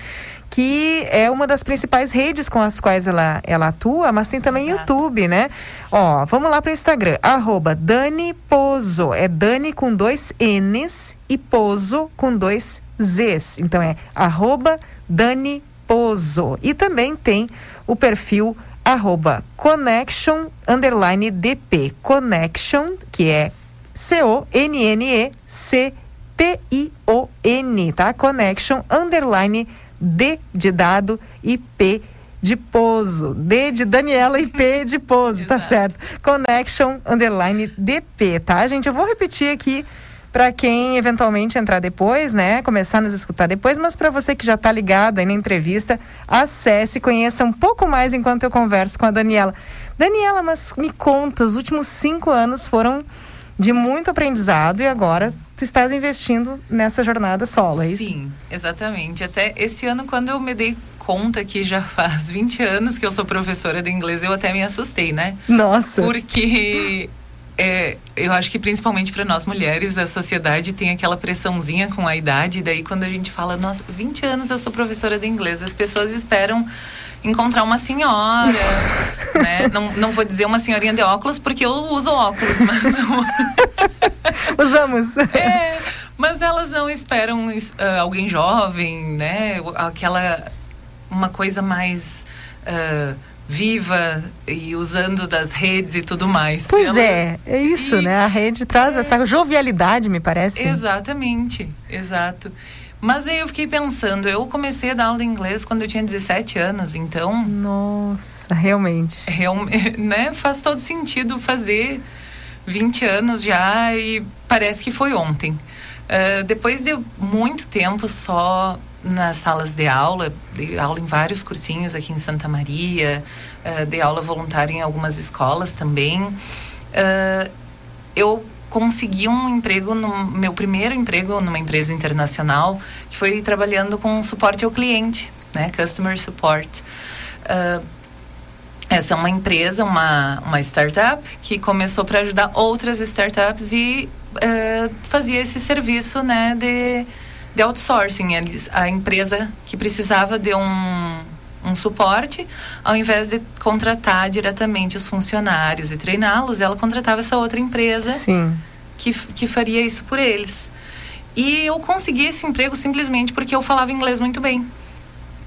Que é uma das principais redes com as quais ela, ela atua, mas tem também YouTube, né? Ó, vamos lá para o Instagram, arroba Dani Pozo. É Dani com dois N's e Pozo com dois Z's. Então é arroba Dani Pozo. E também tem o perfil arroba connection underline DP. Connection, que é C-O-N-N-E-C-T-I-O-N, tá? Connection underline D de dado e P de Pozo. D de Daniela e P de Pozo, tá certo? Connection underline DP, tá, gente? Eu vou repetir aqui para quem eventualmente entrar depois, né, começar a nos escutar depois, mas para você que já está ligado aí na entrevista, acesse, conheça um pouco mais enquanto eu converso com a Daniela. Daniela, mas me conta, os últimos cinco anos foram de muito aprendizado e agora tu estás investindo nessa jornada solo, é isso? Sim, exatamente. Até esse ano, quando eu me dei conta que já faz 20 anos que eu sou professora de inglês, eu até me assustei, né? Nossa. Porque é, eu acho que principalmente para nós mulheres, a sociedade tem aquela pressãozinha com a idade, e daí quando a gente fala, nossa, 20 anos eu sou professora de inglês, as pessoas esperam encontrar uma senhora, né? Não, não vou dizer uma senhorinha de óculos, porque eu uso óculos, mas não... Usamos. É, mas elas não esperam es- ah, alguém jovem, né? Aquela uma coisa mais ah, viva e usando das redes e tudo mais. Pois Ela- é, é isso, né? A rede traz essa jovialidade, me parece. Exatamente, exato. Mas aí eu fiquei pensando, eu comecei a dar aula de inglês quando eu tinha 17 anos, então. Nossa, realmente. Né? Faz todo sentido fazer 20 anos já e parece que foi ontem. Ah, depois de muito tempo só nas salas de aula, dei aula em vários cursinhos aqui em Santa Maria, uh, dei aula voluntária em algumas escolas também. Ah, eu consegui um emprego, no meu primeiro emprego numa empresa internacional, que foi trabalhando com suporte ao cliente, né? Customer Support. Ah, essa é uma empresa, uma, uma startup, que começou para ajudar outras startups e eh, fazia esse serviço né, de, de outsourcing. A empresa que precisava de um, um suporte, ao invés de contratar diretamente os funcionários e treiná-los, ela contratava essa outra empresa Sim. que, que faria isso por eles. E eu consegui esse emprego simplesmente porque eu falava inglês muito bem.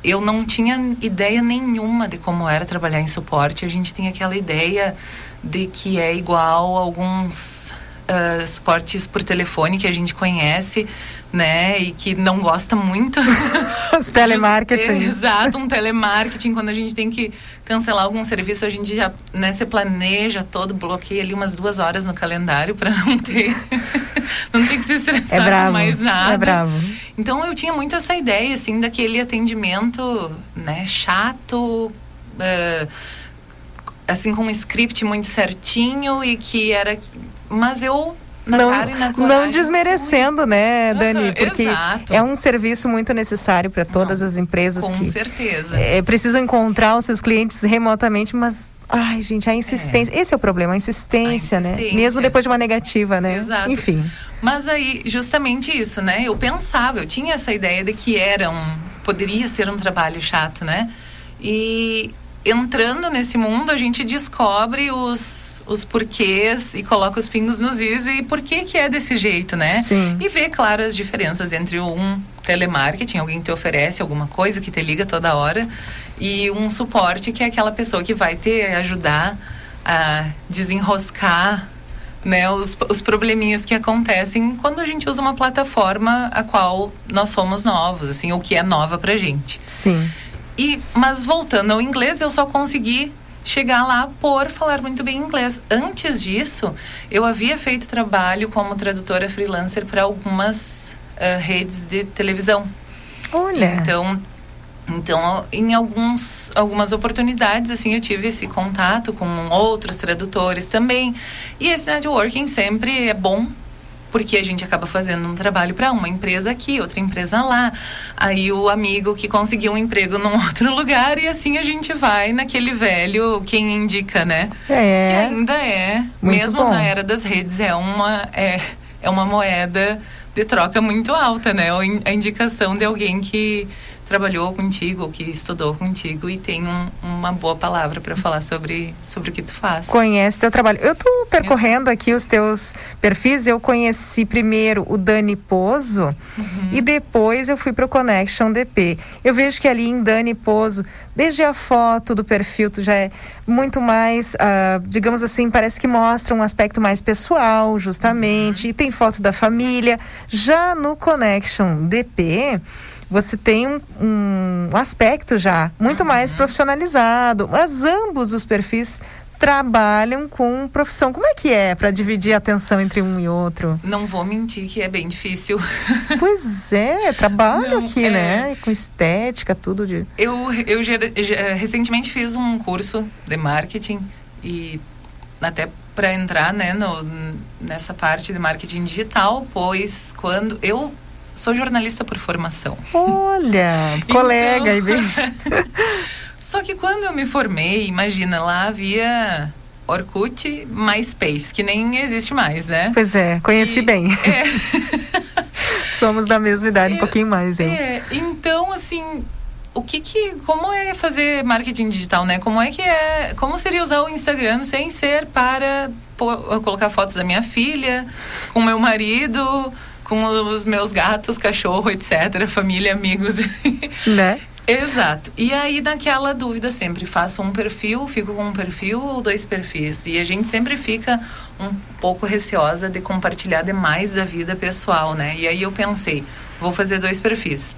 Eu não tinha ideia nenhuma de como era trabalhar em suporte. A gente tem aquela ideia de que é igual a alguns ah, suportes por telefone que a gente conhece, né? E que não gosta muito. Os telemarketing. Exato, um telemarketing. Quando a gente tem que cancelar algum serviço, a gente já né, se planeja todo, bloqueia ali umas duas horas no calendário para não ter. não ter que se estressar É bravo. com mais nada. É bravo. Então eu tinha muito essa ideia, assim, daquele atendimento, né, chato, eh, assim com um script muito certinho e que era mas eu na não, cara e na não coragem desmerecendo, né, Dani? Aham, Porque exato. é um serviço muito necessário para todas as empresas com que certeza é, precisam encontrar os seus clientes remotamente, mas ai, gente, a insistência, esse é o problema, a insistência, né? insistência. Mesmo depois de uma negativa, né? Exato. Enfim. Mas aí, justamente isso, né? Eu pensava, eu tinha essa ideia de que era um. poderia ser um trabalho chato, né? E entrando nesse mundo, a gente descobre os, os porquês e coloca os pingos nos is e por que que é desse jeito, né? Sim. E vê, claro, as diferenças entre um telemarketing, alguém que te oferece alguma coisa, que te liga toda hora, e um suporte, que é aquela pessoa que vai te ajudar a desenroscar né, os, os probleminhas que acontecem quando a gente usa uma plataforma a qual nós somos novos, assim, ou que é nova pra gente. Sim. E, mas voltando ao inglês, eu só consegui chegar lá por falar muito bem inglês. Antes disso, eu havia feito trabalho como tradutora freelancer para algumas ah, redes de televisão. Olha. Então, então, em alguns, algumas oportunidades, assim, eu tive esse contato com outros tradutores também. E esse networking sempre é bom, porque a gente acaba fazendo um trabalho para uma empresa aqui, outra empresa lá. Aí o amigo que conseguiu um emprego num outro lugar e assim a gente vai naquele velho quem indica, né? É. Que ainda é, Muito mesmo bom. na era das redes, é uma é, é uma moeda de troca muito alta, né? A indicação de alguém que trabalhou contigo, que estudou contigo e tem um- uma boa palavra para falar sobre sobre o que tu faz. Conhece teu trabalho. Eu tô percorrendo aqui os teus perfis. Eu conheci primeiro o Dani Pozo Uhum. e depois eu fui pro Connection DP. Eu vejo que ali em Dani Pozo, desde a foto do perfil, tu já é muito mais, ah, digamos assim, parece que mostra um aspecto mais pessoal, justamente. E tem foto da família. Já no Connection DP. Você tem um, um aspecto já muito mais profissionalizado, mas ambos os perfis trabalham com profissão. Como é que é para dividir a atenção entre um e outro? Não vou mentir que é bem difícil. Pois é, trabalho Não, aqui, é. né? Com estética, tudo de. Eu, eu recentemente fiz um curso de marketing e até para entrar né, no, nessa parte de marketing digital, pois quando eu sou jornalista por formação. Olha, colega aí bem. Só que quando eu me formei, imagina, lá havia Orkut, MySpace, que nem existe mais, né? Pois é, conheci bem. Somos da mesma idade, um pouquinho mais, hein? É, então, assim, o que que, como é fazer marketing digital, né? Como é que é, como seria usar o Instagram sem ser para pô- colocar fotos da minha filha, com meu marido, com os meus gatos, cachorro, etc, família, amigos. Né? Exato. E aí, naquela dúvida sempre, faço um perfil, fico com um perfil ou dois perfis. E a gente sempre fica um pouco receosa de compartilhar demais da vida pessoal, né? E aí eu pensei, vou fazer dois perfis.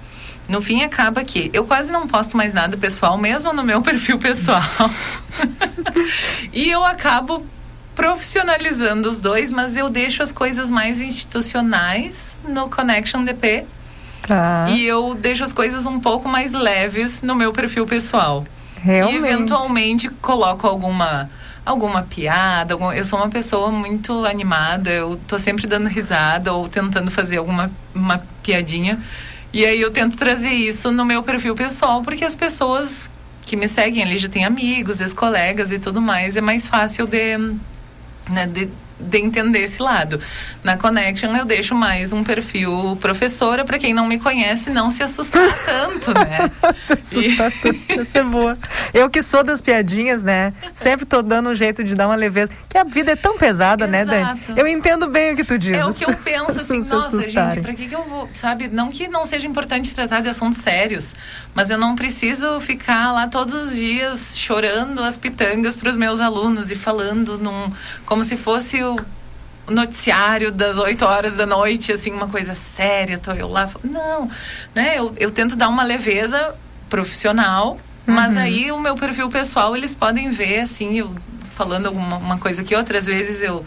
No fim, acaba que eu quase não posto mais nada pessoal, mesmo no meu perfil pessoal. e eu acabo profissionalizando os dois, mas eu deixo as coisas mais institucionais no Connection DP Tá. e eu deixo as coisas um pouco mais leves no meu perfil pessoal. Realmente. E eventualmente coloco alguma alguma piada, algum- eu sou uma pessoa muito animada, eu tô sempre dando risada ou tentando fazer alguma uma piadinha. E aí eu tento trazer isso no meu perfil pessoal, porque as pessoas que me seguem ali já têm amigos, ex-colegas e tudo mais, é mais fácil de, né, de, de entender esse lado. Na Connection eu deixo mais um perfil professora para quem não me conhece não se assustar tanto, né? Assustar tudo. Essa é boa. Eu que sou das piadinhas, né? Sempre tô dando um jeito de dar uma leveza. Que a vida é tão pesada, né, Dani? Exato. Eu entendo bem o que tu diz. É o que eu penso assim, se nossa, gente, pra que, que eu vou, sabe? Não que não seja importante tratar de assuntos sérios, mas eu não preciso ficar lá todos os dias chorando as pitangas para os meus alunos e falando num, como se fosse o noticiário das 8 horas da noite, assim, uma coisa séria, tô eu lá. Não, né? Eu, eu tento dar uma leveza profissional, mas Uhum. aí o meu perfil pessoal eles podem ver, assim, eu falando alguma uma coisa que outras vezes eu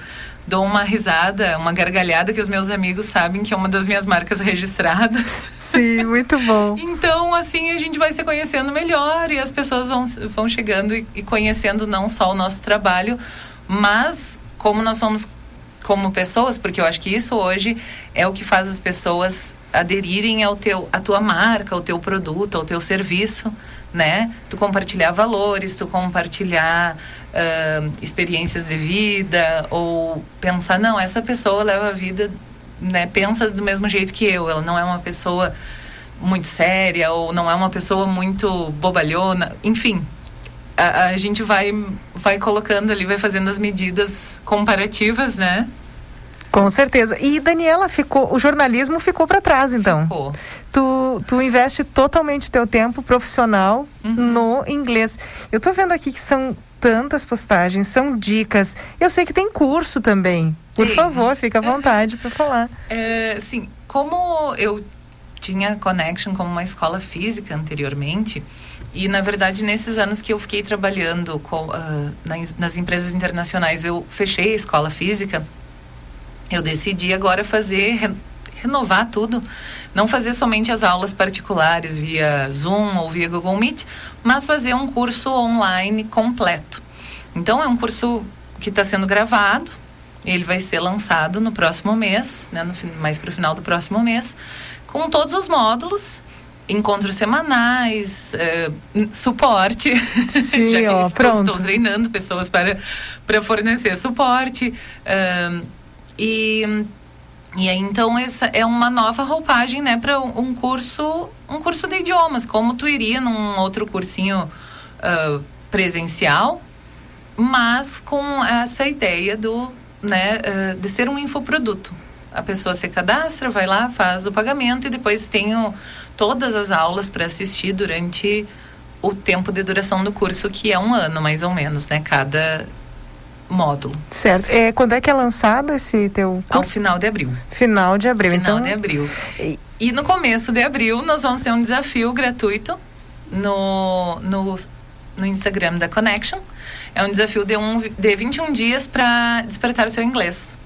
dou uma risada, uma gargalhada que os meus amigos sabem que é uma das minhas marcas registradas. Sim, muito bom. Então, assim, a gente vai se conhecendo melhor e as pessoas vão, vão chegando e, e conhecendo não só o nosso trabalho, mas como nós somos como pessoas, porque eu acho que isso hoje é o que faz as pessoas aderirem ao teu, à tua marca, ao teu produto, ao teu serviço, né? Tu compartilhar valores, tu compartilhar uh, experiências de vida ou pensar, não, essa pessoa leva a vida, né? Pensa do mesmo jeito que eu, ela não é uma pessoa muito séria ou não é uma pessoa muito bobalhona, enfim, a, a, gente vai vai colocando ali, vai fazendo as medidas comparativas, né? Com certeza. E Daniela ficou, o jornalismo ficou para trás, então. Ficou. Tu, tu investe totalmente teu tempo profissional uhum. no inglês. Eu tô vendo aqui que são tantas postagens, são dicas. Eu sei que tem curso também. Por Sim. favor, fica à vontade para falar. É, sim, como eu tinha connection com uma escola física anteriormente, e, na verdade, nesses anos que eu fiquei trabalhando com, uh, nas, nas, empresas internacionais, eu fechei a escola física. Eu decidi agora fazer, re, renovar tudo. Não fazer somente as aulas particulares via Zoom ou via Google Meet, mas fazer um curso online completo. Então, é um curso que está sendo gravado. Ele vai ser lançado no próximo mês, né, no, mais para o final do próximo mês, com todos os módulos encontros semanais, uh, suporte. Sim, Já que ó, estou, estou, treinando pessoas para, para fornecer suporte. Uh, e, e aí, então, essa é uma nova roupagem, né, para um curso, um curso de idiomas, como tu iria num outro cursinho uh, presencial, mas com essa ideia do, né, de ser um infoproduto. A pessoa se cadastra, vai lá, faz o pagamento e depois tem o, todas as aulas para assistir durante o tempo de duração do curso, que é um ano mais ou menos, né? Cada módulo. Certo. É, quando é que é lançado esse teu curso? Ao final de abril. Final de abril, final então. de abril. E... e no começo de abril nós vamos ter um desafio gratuito no, no, no Instagram da Connection. É um desafio de, um, de 21 dias para despertar o seu inglês.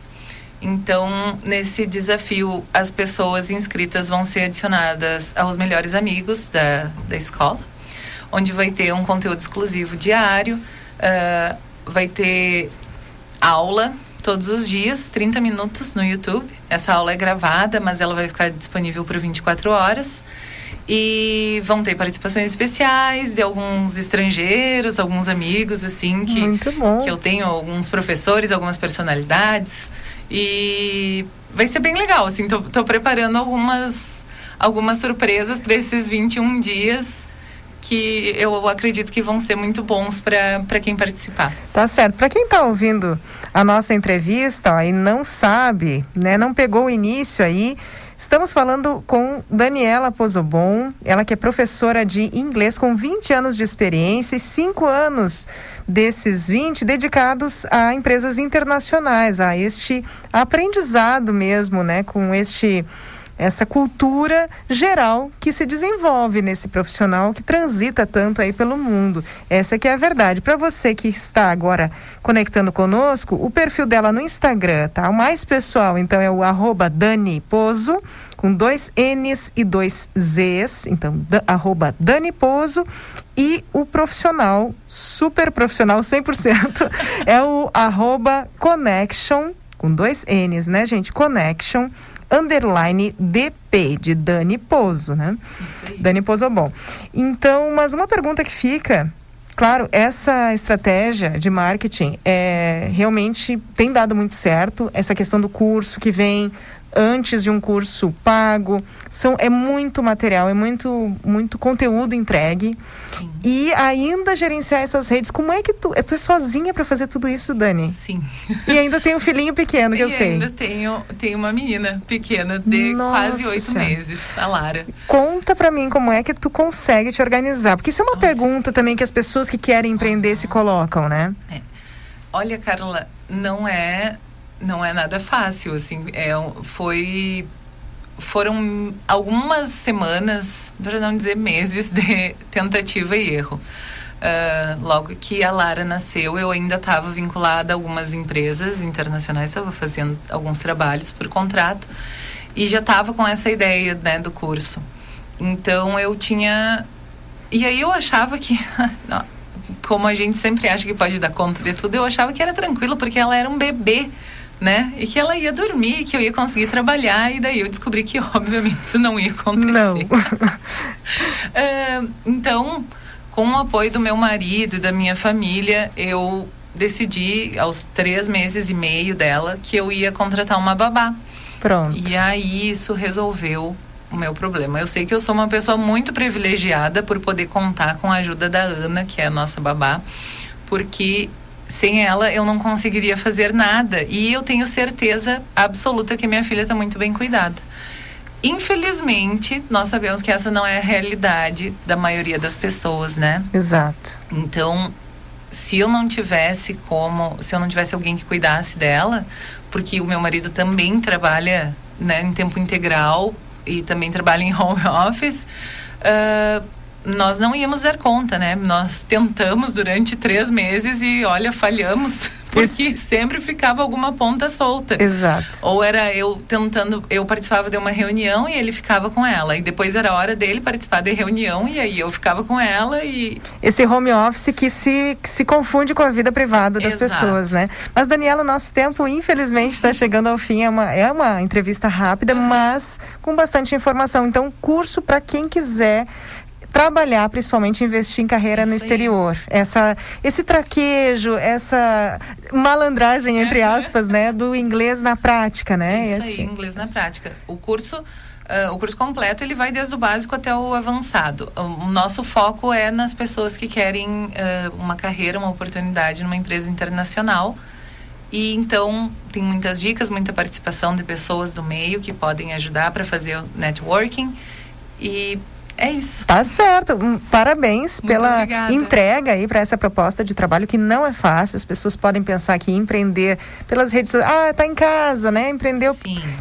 Então, nesse desafio, as pessoas inscritas vão ser adicionadas aos melhores amigos da, da escola, onde vai ter um conteúdo exclusivo diário, uh, vai ter aula todos os dias, 30 minutos no YouTube. Essa aula é gravada, mas ela vai ficar disponível por 24 horas. E vão ter participações especiais de alguns estrangeiros, alguns amigos, assim, que, que eu tenho, alguns professores, algumas personalidades. E vai ser bem legal, assim, tô, tô preparando algumas, algumas surpresas para esses 21 dias que eu acredito que vão ser muito bons para quem participar. Tá certo. Para quem está ouvindo a nossa entrevista ó, e não sabe, né, não pegou o início aí, Estamos falando com Daniela Pozobon, ela que é professora de inglês com 20 anos de experiência e 5 anos desses 20 dedicados a empresas internacionais, a este aprendizado mesmo, né, com este essa cultura geral que se desenvolve nesse profissional que transita tanto aí pelo mundo. Essa que é a verdade. Para você que está agora conectando conosco, o perfil dela no Instagram, tá? O mais pessoal, então, é o arroba Dani Pozo, com dois N's e dois Z's. Então, da, arroba Dani Pozo. E o profissional, super profissional, 100%, é o arroba Connection, com dois N's, né, gente? Connection underline DP, de Dani Pozo, né? Dani Pozo bom. Então, mas uma pergunta que fica, claro, essa estratégia de marketing é, realmente tem dado muito certo, essa questão do curso que vem antes de um curso pago. São, é muito material, é muito, muito conteúdo entregue. Sim. E ainda gerenciar essas redes. Como é que tu. Tu é sozinha para fazer tudo isso, Dani? Sim. E ainda tem um filhinho pequeno, que e eu sei. ainda tenho, tenho uma menina pequena de Nossa. quase oito meses, a Lara. Conta para mim como é que tu consegue te organizar. Porque isso é uma ah. pergunta também que as pessoas que querem empreender se colocam, né? É. Olha, Carla, não é não é nada fácil, assim, é, foi foram algumas semanas, para não dizer meses, de tentativa e erro. Ah, logo que a Lara nasceu, eu ainda estava vinculada a algumas empresas internacionais, estava fazendo alguns trabalhos por contrato e já estava com essa ideia né, do curso. Então eu tinha. E aí eu achava que. Como a gente sempre acha que pode dar conta de tudo, eu achava que era tranquilo, porque ela era um bebê, né? E que ela ia dormir, que eu ia conseguir trabalhar, e daí eu descobri que, obviamente, isso não ia acontecer. Não. É, então, com o apoio do meu marido e da minha família, eu decidi, aos três meses e meio dela, que eu ia contratar uma babá. Pronto. E aí isso resolveu o meu problema. Eu sei que eu sou uma pessoa muito privilegiada por poder contar com a ajuda da Ana, que é a nossa babá, porque sem ela eu não conseguiria fazer nada. E eu tenho certeza absoluta que minha filha está muito bem cuidada. Infelizmente, nós sabemos que essa não é a realidade da maioria das pessoas, né? Exato. Então, se eu não tivesse como, se eu não tivesse alguém que cuidasse dela, porque o meu marido também trabalha né, em tempo integral e também trabalha em home office, ah, nós não íamos dar conta, né? Nós tentamos durante três meses e olha, falhamos. Porque sempre ficava alguma ponta solta. Exato. Ou era eu tentando, eu participava de uma reunião e ele ficava com ela. E depois era hora dele participar da reunião e aí eu ficava com ela e Esse home office que se, que se confunde com a vida privada das Exato. pessoas, né? Mas, Daniela, o nosso tempo, infelizmente, está chegando ao fim. É uma, é uma entrevista rápida, mas com bastante informação. Então, curso para quem quiser trabalhar, principalmente investir em carreira no exterior. Essa, esse traquejo, essa malandragem, entre aspas, né? Do inglês na prática, né? Isso Esse- aí, inglês na prática. O curso, ah, o curso completo, ele vai desde o básico até o avançado. O, nosso foco é nas pessoas que querem ah, uma carreira, uma oportunidade numa empresa internacional. E então tem muitas dicas, muita participação de pessoas do meio que podem ajudar para fazer o networking. E é isso. Tá certo. Parabéns pela obrigada. entrega aí para essa proposta de trabalho que não é fácil. As pessoas podem pensar que empreender pelas redes sociais, ah, tá em casa, né? Empreendeu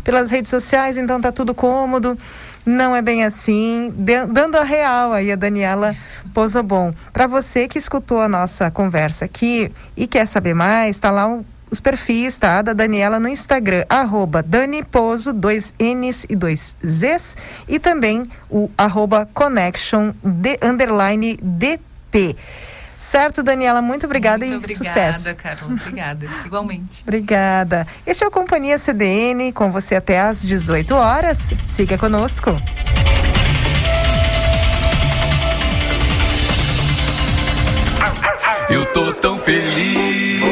pelas redes sociais, então tá tudo cômodo. Não é bem assim. De- dando a real aí a Daniela Pozobon. Para você que escutou a nossa conversa aqui e quer saber mais, tá lá o os perfis, tá? Da Daniela no Instagram, arroba Dani Pozo, dois N's e dois Z's, e também o arroba Connection de, underline DP. Certo, Daniela? Muito obrigada Muito e obrigada, sucesso. Carla. Obrigada. Igualmente. Obrigada. Este é o Companhia CDN, com você até às 18 horas. Siga conosco. Eu tô tão feliz.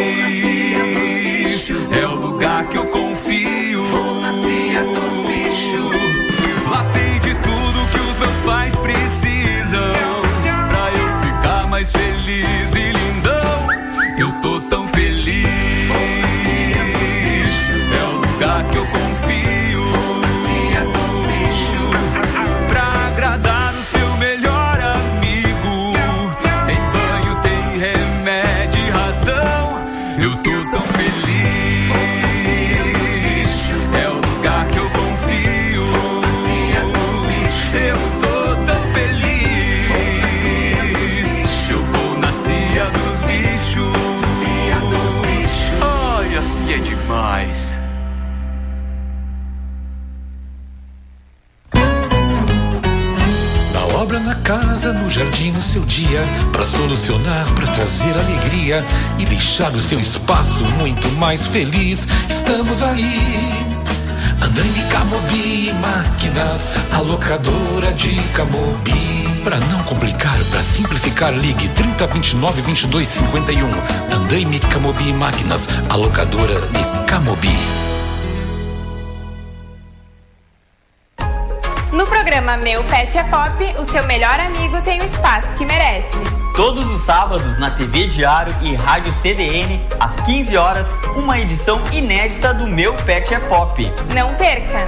Casa, no jardim, no seu dia, para solucionar, para trazer alegria e deixar o seu espaço muito mais feliz. Estamos aí. Andaime Camobi Máquinas, a locadora de Camobi. Para não complicar, para simplificar, ligue 30 29 22 51. Andaime Camobi Máquinas, a locadora de Camobi. Programa Meu Pet é Pop, o seu melhor amigo tem o espaço que merece. Todos os sábados na TV Diário e Rádio CDN, às 15 horas, uma edição inédita do Meu Pet é Pop. Não perca!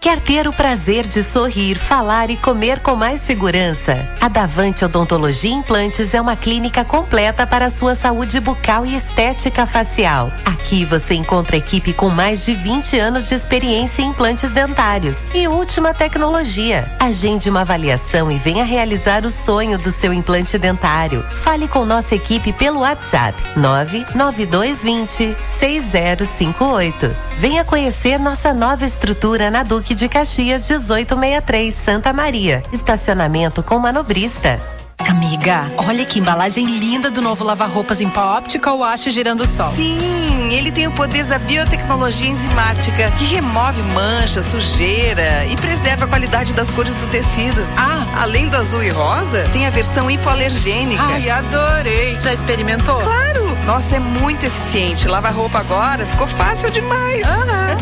Quer ter o prazer de sorrir, falar e comer com mais segurança? A Davante Odontologia Implantes é uma clínica completa para a sua saúde bucal e estética facial. Aqui você encontra equipe com mais de 20 anos de experiência em implantes dentários e última tecnologia. Agende uma avaliação e venha realizar o sonho do seu implante dentário. Fale com nossa equipe pelo WhatsApp 99220 6058. Venha conhecer nossa nova estrutura na Duque de Caxias 1863, Santa Maria. Estacionamento com manobrista. Amiga, olha que embalagem linda do novo lava-roupas em pó Optical Wash Girando Sol. Sim, ele tem o poder da biotecnologia enzimática, que remove mancha, sujeira e preserva a qualidade das cores do tecido. Ah, além do azul e rosa, tem a versão hipoalergênica. Ai, adorei. Já experimentou? Claro! Nossa, é muito eficiente. Lavar roupa agora ficou fácil demais. Lava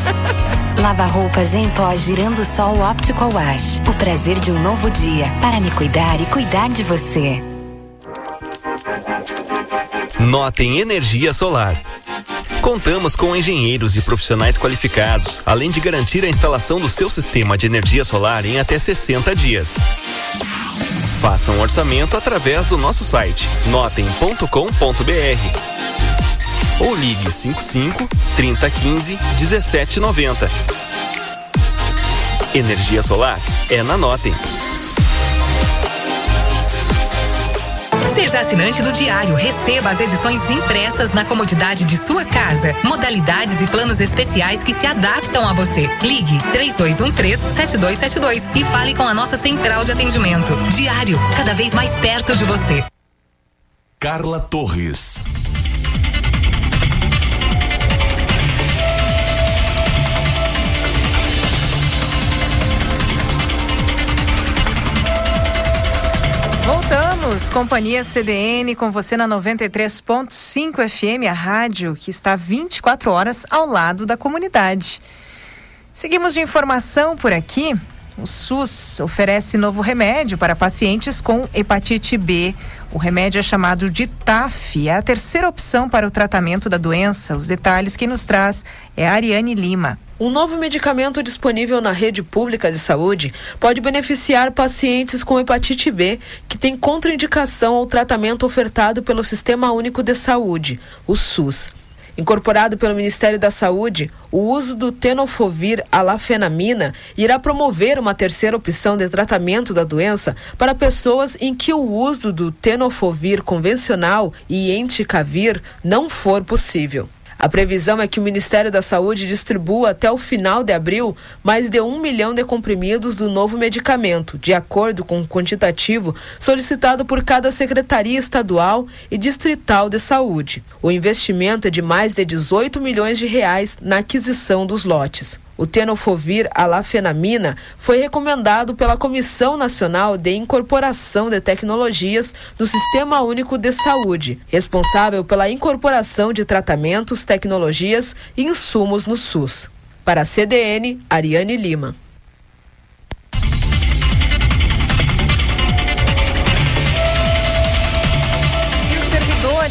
roupas em pó girando sol Optical Wash. O prazer de um novo dia para me cuidar e cuidar de você. Notem Energia Solar. Contamos com engenheiros e profissionais qualificados, além de garantir a instalação do seu sistema de energia solar em até 60 dias. Faça um orçamento através do nosso site notem.com.br ou ligue 55 3015 1790. Energia solar é na Notem. Seja assinante do Diário. Receba as edições impressas na comodidade de sua casa. Modalidades e planos especiais que se adaptam a você. Ligue 3213-7272 e fale com a nossa central de atendimento. Diário, cada vez mais perto de você. Carla Torres. Voltamos, Companhia CDN, com você na 93.5 FM, a rádio que está 24 horas ao lado da comunidade. Seguimos de informação por aqui. O SUS oferece novo remédio para pacientes com hepatite B. O remédio é chamado de TAF, é a terceira opção para o tratamento da doença. Os detalhes quem nos traz é a Ariane Lima. Um novo medicamento disponível na rede pública de saúde pode beneficiar pacientes com hepatite B que têm contraindicação ao tratamento ofertado pelo Sistema Único de Saúde, o SUS. Incorporado pelo Ministério da Saúde, o uso do tenofovir alafenamina irá promover uma terceira opção de tratamento da doença para pessoas em que o uso do tenofovir convencional e entecavir não for possível. A previsão é que o Ministério da Saúde distribua até o final de abril mais de um milhão de comprimidos do novo medicamento, de acordo com o quantitativo solicitado por cada secretaria estadual e distrital de saúde. O investimento é de mais de 18 milhões de reais na aquisição dos lotes. O tenofovir alafenamina foi recomendado pela Comissão Nacional de Incorporação de Tecnologias do Sistema Único de Saúde, responsável pela incorporação de tratamentos, tecnologias e insumos no SUS. Para a CDN, Ariane Lima.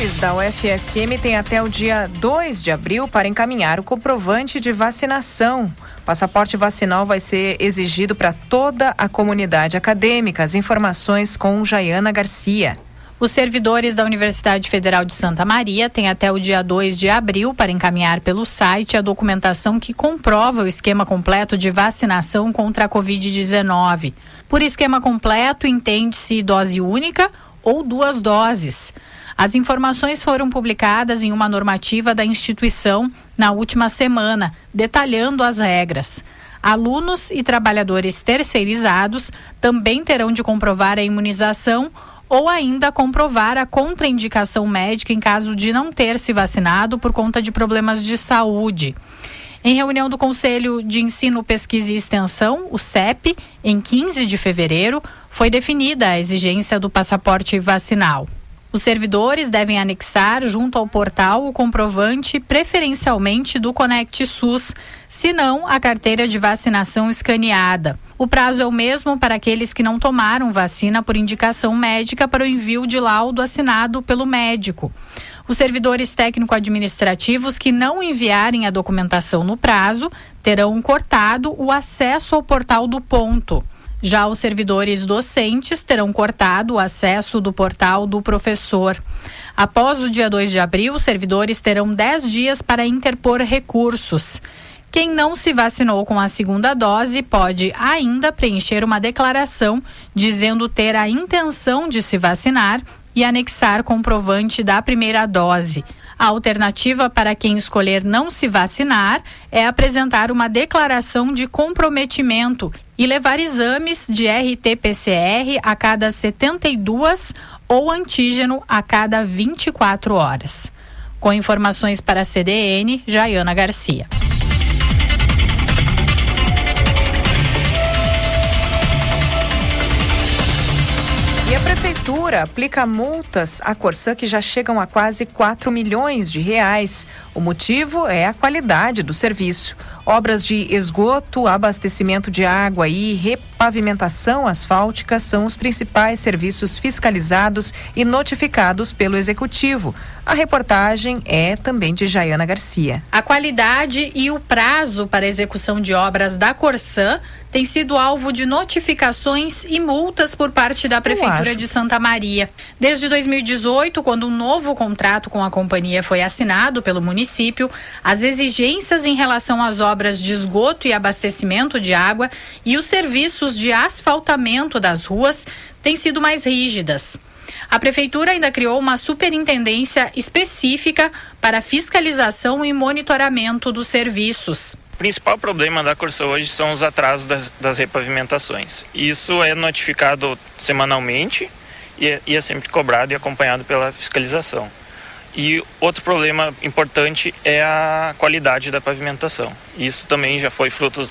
Servidores da UFSM têm até o dia 2 de abril para encaminhar o comprovante de vacinação. Passaporte vacinal vai ser exigido para toda a comunidade acadêmica. As informações com Jaiana Garcia. Os servidores da Universidade Federal de Santa Maria têm até o dia 2 de abril para encaminhar pelo site a documentação que comprova o esquema completo de vacinação contra a Covid-19. Por esquema completo, entende-se dose única ou duas doses. As informações foram publicadas em uma normativa da instituição na última semana, detalhando as regras. Alunos e trabalhadores terceirizados também terão de comprovar a imunização ou ainda comprovar a contraindicação médica em caso de não ter se vacinado por conta de problemas de saúde. Em reunião do Conselho de Ensino, Pesquisa e Extensão, o CEP, em 15 de fevereiro, foi definida a exigência do passaporte vacinal. Os servidores devem anexar junto ao portal o comprovante, preferencialmente do Conect SUS, se não a carteira de vacinação escaneada. O prazo é o mesmo para aqueles que não tomaram vacina por indicação médica para o envio de laudo assinado pelo médico. Os servidores técnico-administrativos que não enviarem a documentação no prazo terão cortado o acesso ao portal do ponto. Já os servidores docentes terão cortado o acesso do portal do professor. Após o dia 2 de abril, os servidores terão 10 dias para interpor recursos. Quem não se vacinou com a segunda dose pode ainda preencher uma declaração dizendo ter a intenção de se vacinar e anexar comprovante da primeira dose. A alternativa para quem escolher não se vacinar é apresentar uma declaração de comprometimento e levar exames de RT-PCR a cada 72 ou antígeno a cada 24 horas. Com informações para a CDN, Jaiana Garcia. E a prefeitura aplica multas à Corsã que já chegam a quase 4 milhões de reais. O motivo é a qualidade do serviço. Obras de esgoto, abastecimento de água e repavimentação asfáltica são os principais serviços fiscalizados e notificados pelo executivo. A reportagem é também de Jaiana Garcia. A qualidade e o prazo para execução de obras da Corsã tem sido alvo de notificações e multas por parte da Prefeitura de Santa Maria. Desde 2018, quando um novo contrato com a companhia foi assinado pelo município, as exigências em relação às obras de esgoto e abastecimento de água e os serviços de asfaltamento das ruas têm sido mais rígidas. A prefeitura ainda criou uma superintendência específica para fiscalização e monitoramento dos serviços. O principal problema da Corsa hoje são os atrasos das, das repavimentações. Isso é notificado semanalmente e é, e é sempre cobrado e acompanhado pela fiscalização. E outro problema importante é a qualidade da pavimentação. Isso também já foi fruto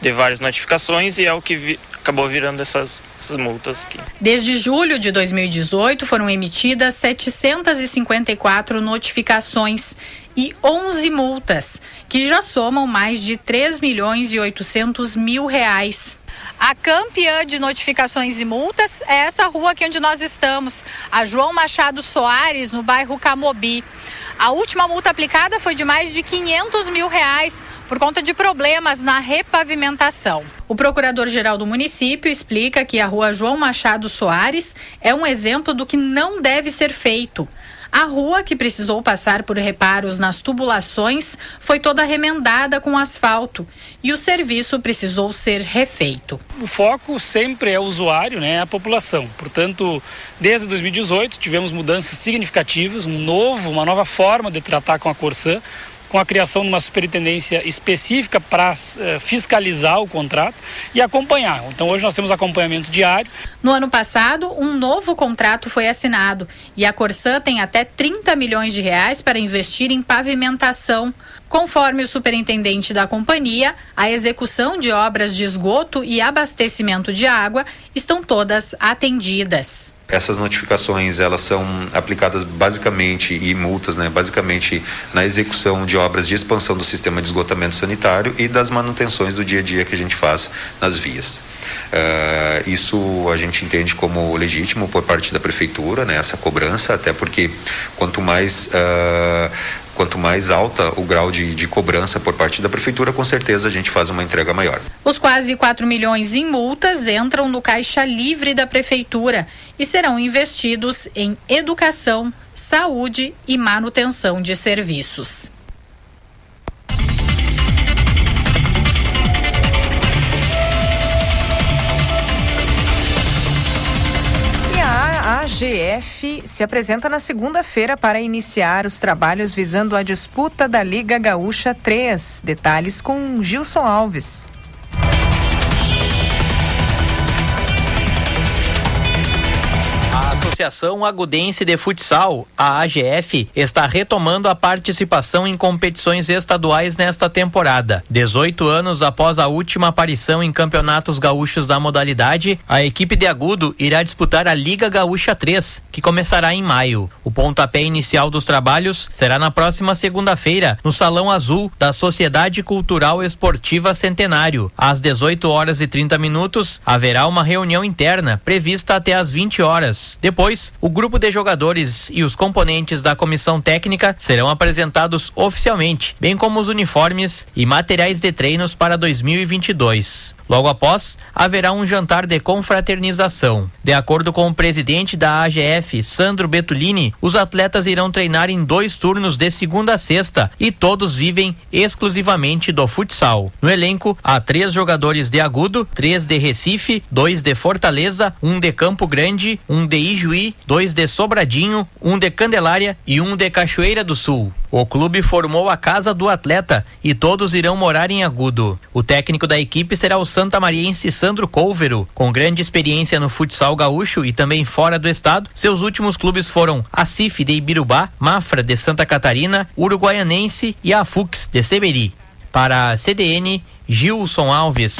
de várias notificações e é o que vi, acabou virando essas, essas multas aqui. Desde julho de 2018 foram emitidas 754 notificações e 11 multas, que já somam mais de 3 milhões e 800 mil reais. A campeã de notificações e multas é essa rua aqui onde nós estamos, a João Machado Soares, no bairro Camobi. A última multa aplicada foi de mais de 500 mil reais por conta de problemas na repavimentação. O procurador-geral do município explica que a rua João Machado Soares é um exemplo do que não deve ser feito. A rua, que precisou passar por reparos nas tubulações, foi toda remendada com asfalto e o serviço precisou ser refeito. O foco sempre é o usuário, né, a população. Portanto, desde 2018 tivemos mudanças significativas, um novo, uma nova forma de tratar com a Corsã com a criação de uma superintendência específica para uh, fiscalizar o contrato e acompanhar. Então hoje nós temos acompanhamento diário. No ano passado, um novo contrato foi assinado e a Corsã tem até 30 milhões de reais para investir em pavimentação. Conforme o superintendente da companhia, a execução de obras de esgoto e abastecimento de água estão todas atendidas. Essas notificações elas são aplicadas basicamente e multas, né, basicamente na execução de obras de expansão do sistema de esgotamento sanitário e das manutenções do dia a dia que a gente faz nas vias. Uh, isso a gente entende como legítimo por parte da prefeitura, né, essa cobrança, até porque quanto mais uh, quanto mais alta o grau de, de, cobrança por parte da prefeitura, com certeza a gente faz uma entrega maior. Os quase 4 milhões em multas entram no caixa livre da prefeitura e serão investidos em educação, saúde e manutenção de serviços. AGF se apresenta na segunda-feira para iniciar os trabalhos visando a disputa da Liga Gaúcha 3. Detalhes com Gilson Alves. Associação Agudense de Futsal, a AGF, está retomando a participação em competições estaduais nesta temporada. 18 anos após a última aparição em campeonatos gaúchos da modalidade, a equipe de Agudo irá disputar a Liga Gaúcha 3, que começará em maio. O pontapé inicial dos trabalhos será na próxima segunda-feira, no Salão Azul da Sociedade Cultural Esportiva Centenário. Às 18 horas e 30 minutos, haverá uma reunião interna prevista até às 20 horas. Depois Depois, o grupo de jogadores e os componentes da comissão técnica serão apresentados oficialmente, bem como os uniformes e materiais de treinos para 2022. Logo após, haverá um jantar de confraternização. De acordo com o presidente da AGF, Sandro Betulini, os atletas irão treinar em dois turnos de segunda a sexta e todos vivem exclusivamente do futsal. No elenco, há três jogadores de Agudo, três de Recife, dois de Fortaleza, um de Campo Grande, um de Ijuí, dois de Sobradinho, um de Candelária e um de Cachoeira do Sul. O clube formou a casa do atleta e todos irão morar em Agudo. O técnico da equipe será o Santa Mariense Sandro Colvero, com grande experiência no futsal gaúcho e também fora do estado. Seus últimos clubes foram a CIF de Ibirubá, Mafra de Santa Catarina, Uruguaianense e a Fux de Seberi. Para a CDN, Gilson Alves.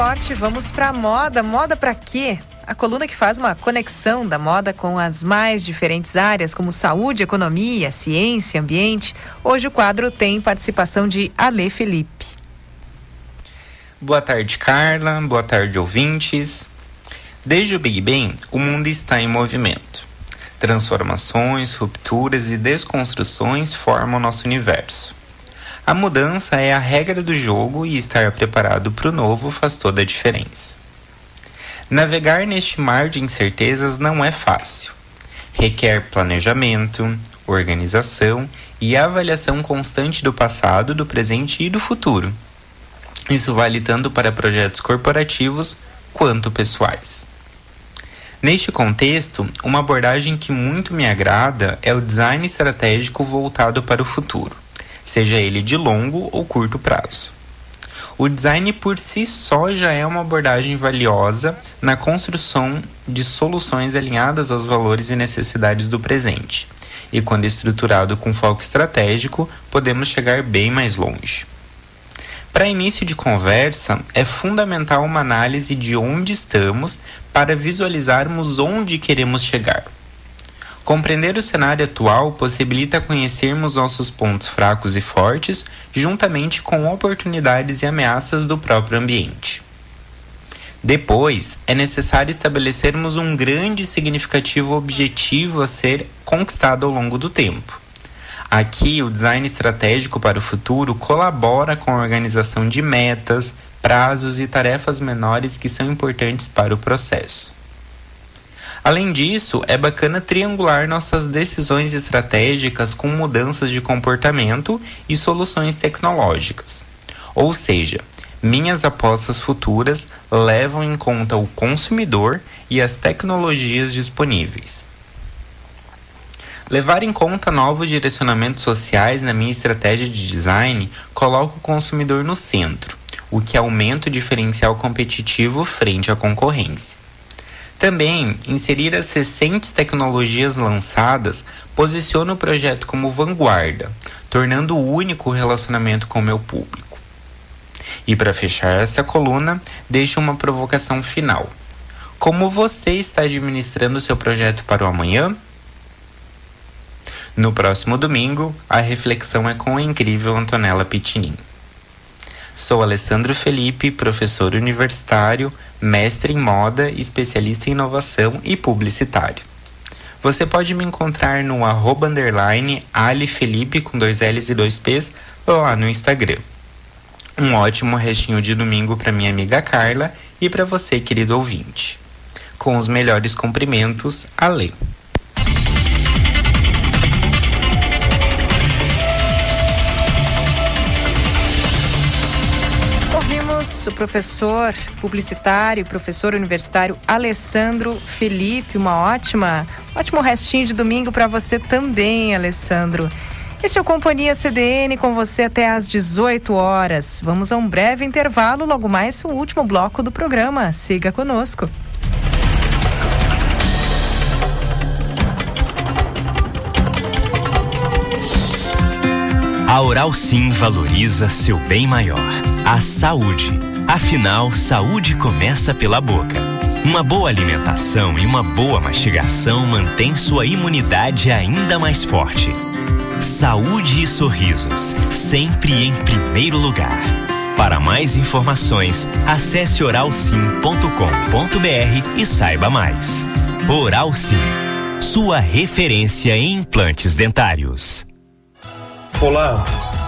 Esporte, vamos para moda. Moda para quê? A coluna que faz uma conexão da moda com as mais diferentes áreas, como saúde, economia, ciência, ambiente. Hoje o quadro tem participação de Ale Felipe. Boa tarde, Carla. Boa tarde, ouvintes. Desde o Big Bang, o mundo está em movimento. Transformações, rupturas e desconstruções formam nosso universo. A mudança é a regra do jogo e estar preparado para o novo faz toda a diferença. Navegar neste mar de incertezas não é fácil. Requer planejamento, organização e avaliação constante do passado, do presente e do futuro. Isso vale tanto para projetos corporativos quanto pessoais. Neste contexto, uma abordagem que muito me agrada é o design estratégico voltado para o futuro seja ele de longo ou curto prazo. O design por si só já é uma abordagem valiosa na construção de soluções alinhadas aos valores e necessidades do presente. E quando estruturado com foco estratégico, podemos chegar bem mais longe. Para início de conversa, é fundamental uma análise de onde estamos para visualizarmos onde queremos chegar. Compreender o cenário atual possibilita conhecermos nossos pontos fracos e fortes, juntamente com oportunidades e ameaças do próprio ambiente. Depois, é necessário estabelecermos um grande e significativo objetivo a ser conquistado ao longo do tempo. Aqui, o design estratégico para o futuro colabora com a organização de metas, prazos e tarefas menores que são importantes para o processo. Além disso, é bacana triangular nossas decisões estratégicas com mudanças de comportamento e soluções tecnológicas. Ou seja, minhas apostas futuras levam em conta o consumidor e as tecnologias disponíveis. Levar em conta novos direcionamentos sociais na minha estratégia de design coloca o consumidor no centro, o que aumenta o diferencial competitivo frente à concorrência. Também, inserir as recentes tecnologias lançadas posiciona o projeto como vanguarda, tornando único o relacionamento com o meu público. E para fechar essa coluna, deixo uma provocação final. Como você está administrando seu projeto para o amanhã? No próximo domingo, a reflexão é com a incrível Antonella Pitinin. Sou Alessandro Felipe, professor universitário, mestre em moda, especialista em inovação e publicitário. Você pode me encontrar no arroba underline alifelipe com dois L's e dois P's lá no Instagram. Um ótimo restinho de domingo para minha amiga Carla e para você, querido ouvinte. Com os melhores cumprimentos, Ale. O professor publicitário, professor universitário Alessandro Felipe. Uma ótima, ótimo restinho de domingo para você também, Alessandro. Este é o Companhia CDN com você até às 18 horas. Vamos a um breve intervalo, logo mais o último bloco do programa. Siga conosco. A Oral Sim valoriza seu bem maior, a saúde. Afinal, saúde começa pela boca. Uma boa alimentação e uma boa mastigação mantém sua imunidade ainda mais forte. Saúde e sorrisos, sempre em primeiro lugar. Para mais informações, acesse oralsim.com.br e saiba mais. Oral Sim, sua referência em implantes dentários. Olá,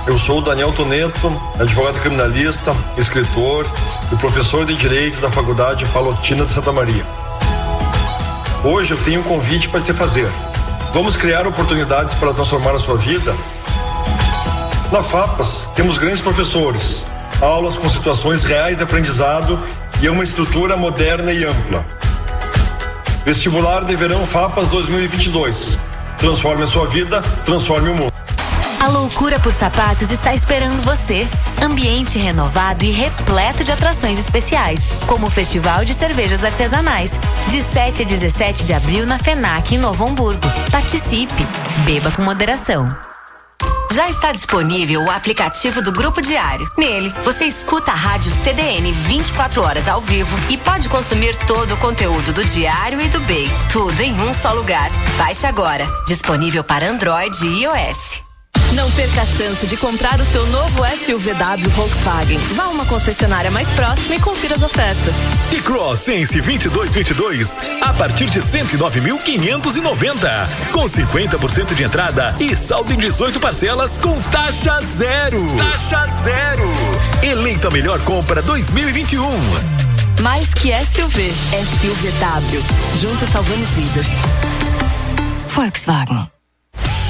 eu sou o Daniel Toneto, advogado criminalista, escritor e professor de Direito da Faculdade Palotina de Santa Maria. Hoje eu tenho um convite para te fazer. Vamos criar oportunidades para transformar a sua vida? Na FAPAS temos grandes professores, aulas com situações reais de aprendizado e uma estrutura moderna e ampla. Vestibular de Verão FAPAS 2022. Transforme a sua vida, transforme o mundo. A loucura por sapatos está esperando você. Ambiente renovado e repleto de atrações especiais, como o Festival de Cervejas Artesanais, de 7 a 17 de abril na FENAC em Novo Hamburgo. Participe, beba com moderação. Já está disponível o aplicativo do Grupo Diário. Nele, você escuta a rádio CDN 24 horas ao vivo e pode consumir todo o conteúdo do Diário e do BEI. Tudo em um só lugar. Baixe agora. Disponível para Android e iOS. Não perca a chance de comprar o seu novo SUVW Volkswagen. Vá a uma concessionária mais próxima e confira as ofertas. E-Cross Sense 2222 a partir de 109.590, com 50% de entrada e saldo em 18 parcelas com taxa zero. Taxa zero. Eleita a melhor compra 2021. Mais que SUV, SUVW. Juntos salvamos vidas. Volkswagen.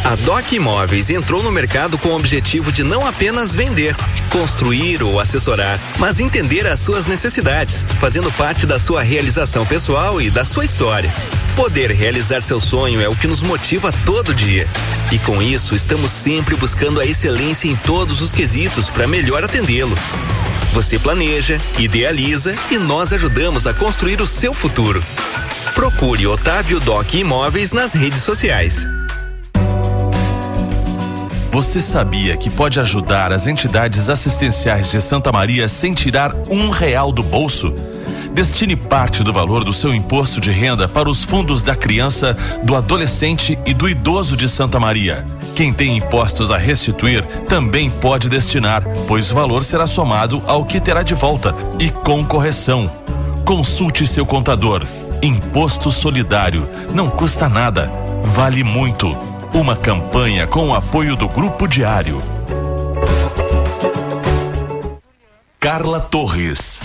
A Doc Imóveis entrou no mercado com o objetivo de não apenas vender, construir ou assessorar, mas entender as suas necessidades, fazendo parte da sua realização pessoal e da sua história. Poder realizar seu sonho é o que nos motiva todo dia. E com isso, estamos sempre buscando a excelência em todos os quesitos para melhor atendê-lo. Você planeja, idealiza e nós ajudamos a construir o seu futuro. Procure Otávio Doc Imóveis nas redes sociais. Você sabia que pode ajudar as entidades assistenciais de Santa Maria sem tirar um real do bolso? Destine parte do valor do seu imposto de renda para os fundos da criança, do adolescente e do idoso de Santa Maria. Quem tem impostos a restituir também pode destinar, pois o valor será somado ao que terá de volta e com correção. Consulte seu contador. Imposto solidário não custa nada, vale muito. Uma campanha com o apoio do Grupo Diário. Carla Torres.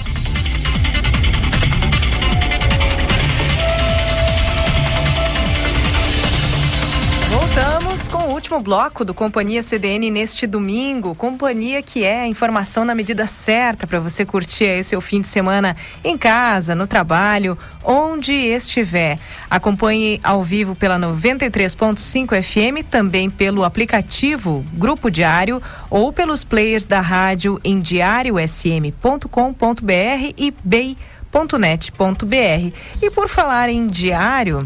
Último bloco do Companhia CDN neste domingo. Companhia que é a informação na medida certa para você curtir aí seu fim de semana em casa, no trabalho, onde estiver. Acompanhe ao vivo pela 93.5 FM, também pelo aplicativo Grupo Diário ou pelos players da rádio em diariosm.com.br e bei.net.br. E por falar em diário,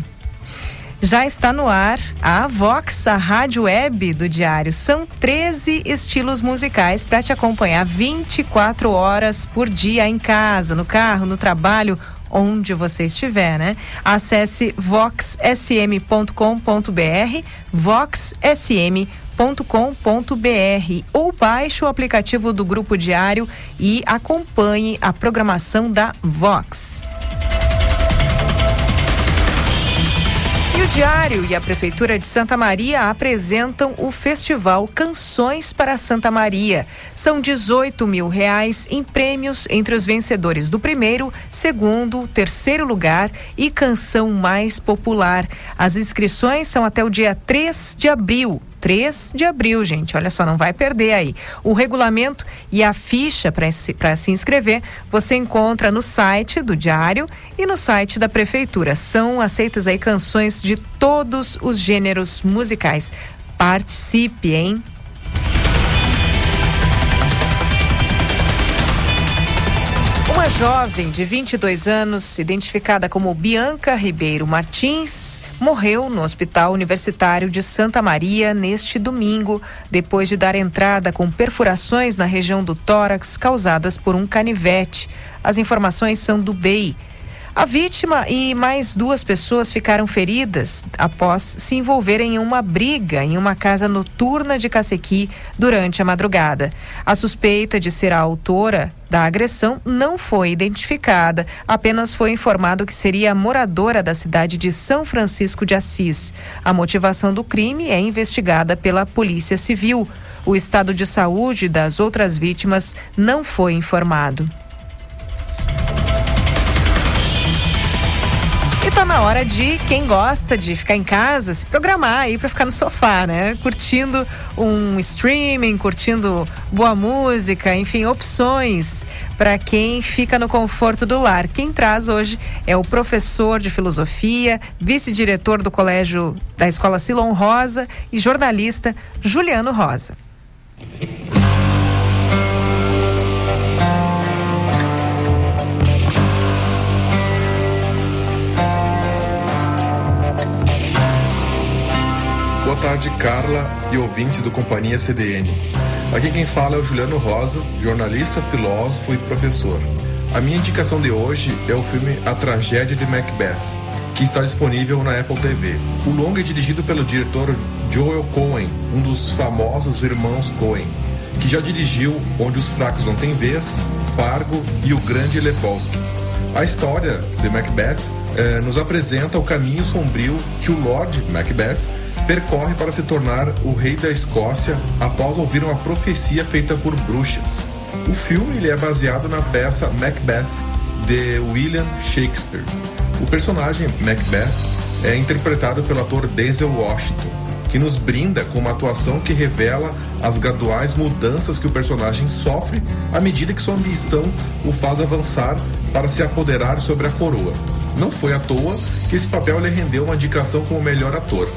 já está no ar a Vox, a rádio web do Diário. São 13 estilos musicais para te acompanhar 24 horas por dia em casa, no carro, no trabalho, onde você estiver, né? Acesse voxsm.com.br, voxsm.com.br ou baixe o aplicativo do Grupo Diário e acompanhe a programação da Vox. E o Diário e a Prefeitura de Santa Maria apresentam o Festival Canções para Santa Maria. São 18 mil reais em prêmios entre os vencedores do primeiro, segundo, terceiro lugar e canção mais popular. As inscrições são até o dia 3 de abril. 3 de abril, gente. Olha só, não vai perder aí. O regulamento e a ficha para se, se inscrever você encontra no site do Diário e no site da Prefeitura. São aceitas aí canções de todos os gêneros musicais. Participe, hein? Uma jovem de 22 anos, identificada como Bianca Ribeiro Martins, morreu no Hospital Universitário de Santa Maria neste domingo, depois de dar entrada com perfurações na região do tórax causadas por um canivete. As informações são do BEI. A vítima e mais duas pessoas ficaram feridas após se envolverem em uma briga em uma casa noturna de Cacequi durante a madrugada. A suspeita de ser a autora da agressão não foi identificada, apenas foi informado que seria moradora da cidade de São Francisco de Assis. A motivação do crime é investigada pela Polícia Civil. O estado de saúde das outras vítimas não foi informado. Tá na hora de quem gosta de ficar em casa se programar aí para ficar no sofá, né? Curtindo um streaming, curtindo boa música, enfim, opções para quem fica no conforto do lar. Quem traz hoje é o professor de filosofia, vice-diretor do colégio da Escola Silon Rosa e jornalista Juliano Rosa. Tarde, Carla e ouvintes do Companhia CDN. Aqui quem fala é o Juliano Rosa, jornalista, filósofo e professor. A minha indicação de hoje é o filme A Tragédia de Macbeth, que está disponível na Apple TV. O longa é dirigido pelo diretor Joel Cohen, um dos famosos irmãos Cohen, que já dirigiu Onde os Fracos Não Têm Vez, Fargo e O Grande Lebowski. A história de Macbeth eh, nos apresenta o caminho sombrio que o Lord Macbeth percorre para se tornar o rei da Escócia após ouvir uma profecia feita por bruxas. O filme ele é baseado na peça Macbeth de William Shakespeare. O personagem Macbeth é interpretado pelo ator Denzel Washington, que nos brinda com uma atuação que revela as graduais mudanças que o personagem sofre à medida que sua ambição o faz avançar para se apoderar sobre a coroa. Não foi à toa que esse papel lhe rendeu uma indicação como melhor ator.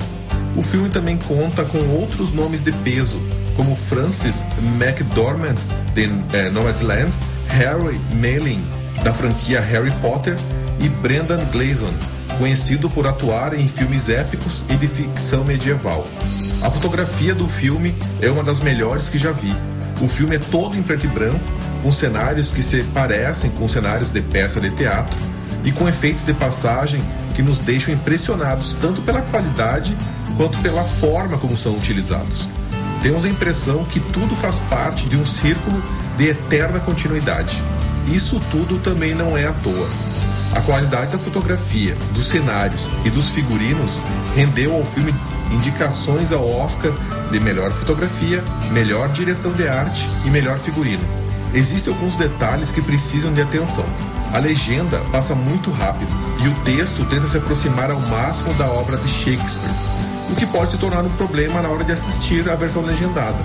O filme também conta com outros nomes de peso, como Francis McDormand, de é, Nomadland, Harry Melling, da franquia Harry Potter, e Brendan Gleeson, conhecido por atuar em filmes épicos e de ficção medieval. A fotografia do filme é uma das melhores que já vi. O filme é todo em preto e branco, com cenários que se parecem com cenários de peça de teatro e com efeitos de passagem que nos deixam impressionados tanto pela qualidade quanto pela forma como são utilizados. Temos a impressão que tudo faz parte de um círculo de eterna continuidade. Isso tudo também não é à toa. A qualidade da fotografia, dos cenários e dos figurinos rendeu ao filme indicações ao Oscar de melhor fotografia, melhor direção de arte e melhor figurino. Existem alguns detalhes que precisam de atenção. A legenda passa muito rápido e o texto tenta se aproximar ao máximo da obra de Shakespeare, o que pode se tornar um problema na hora de assistir a versão legendada.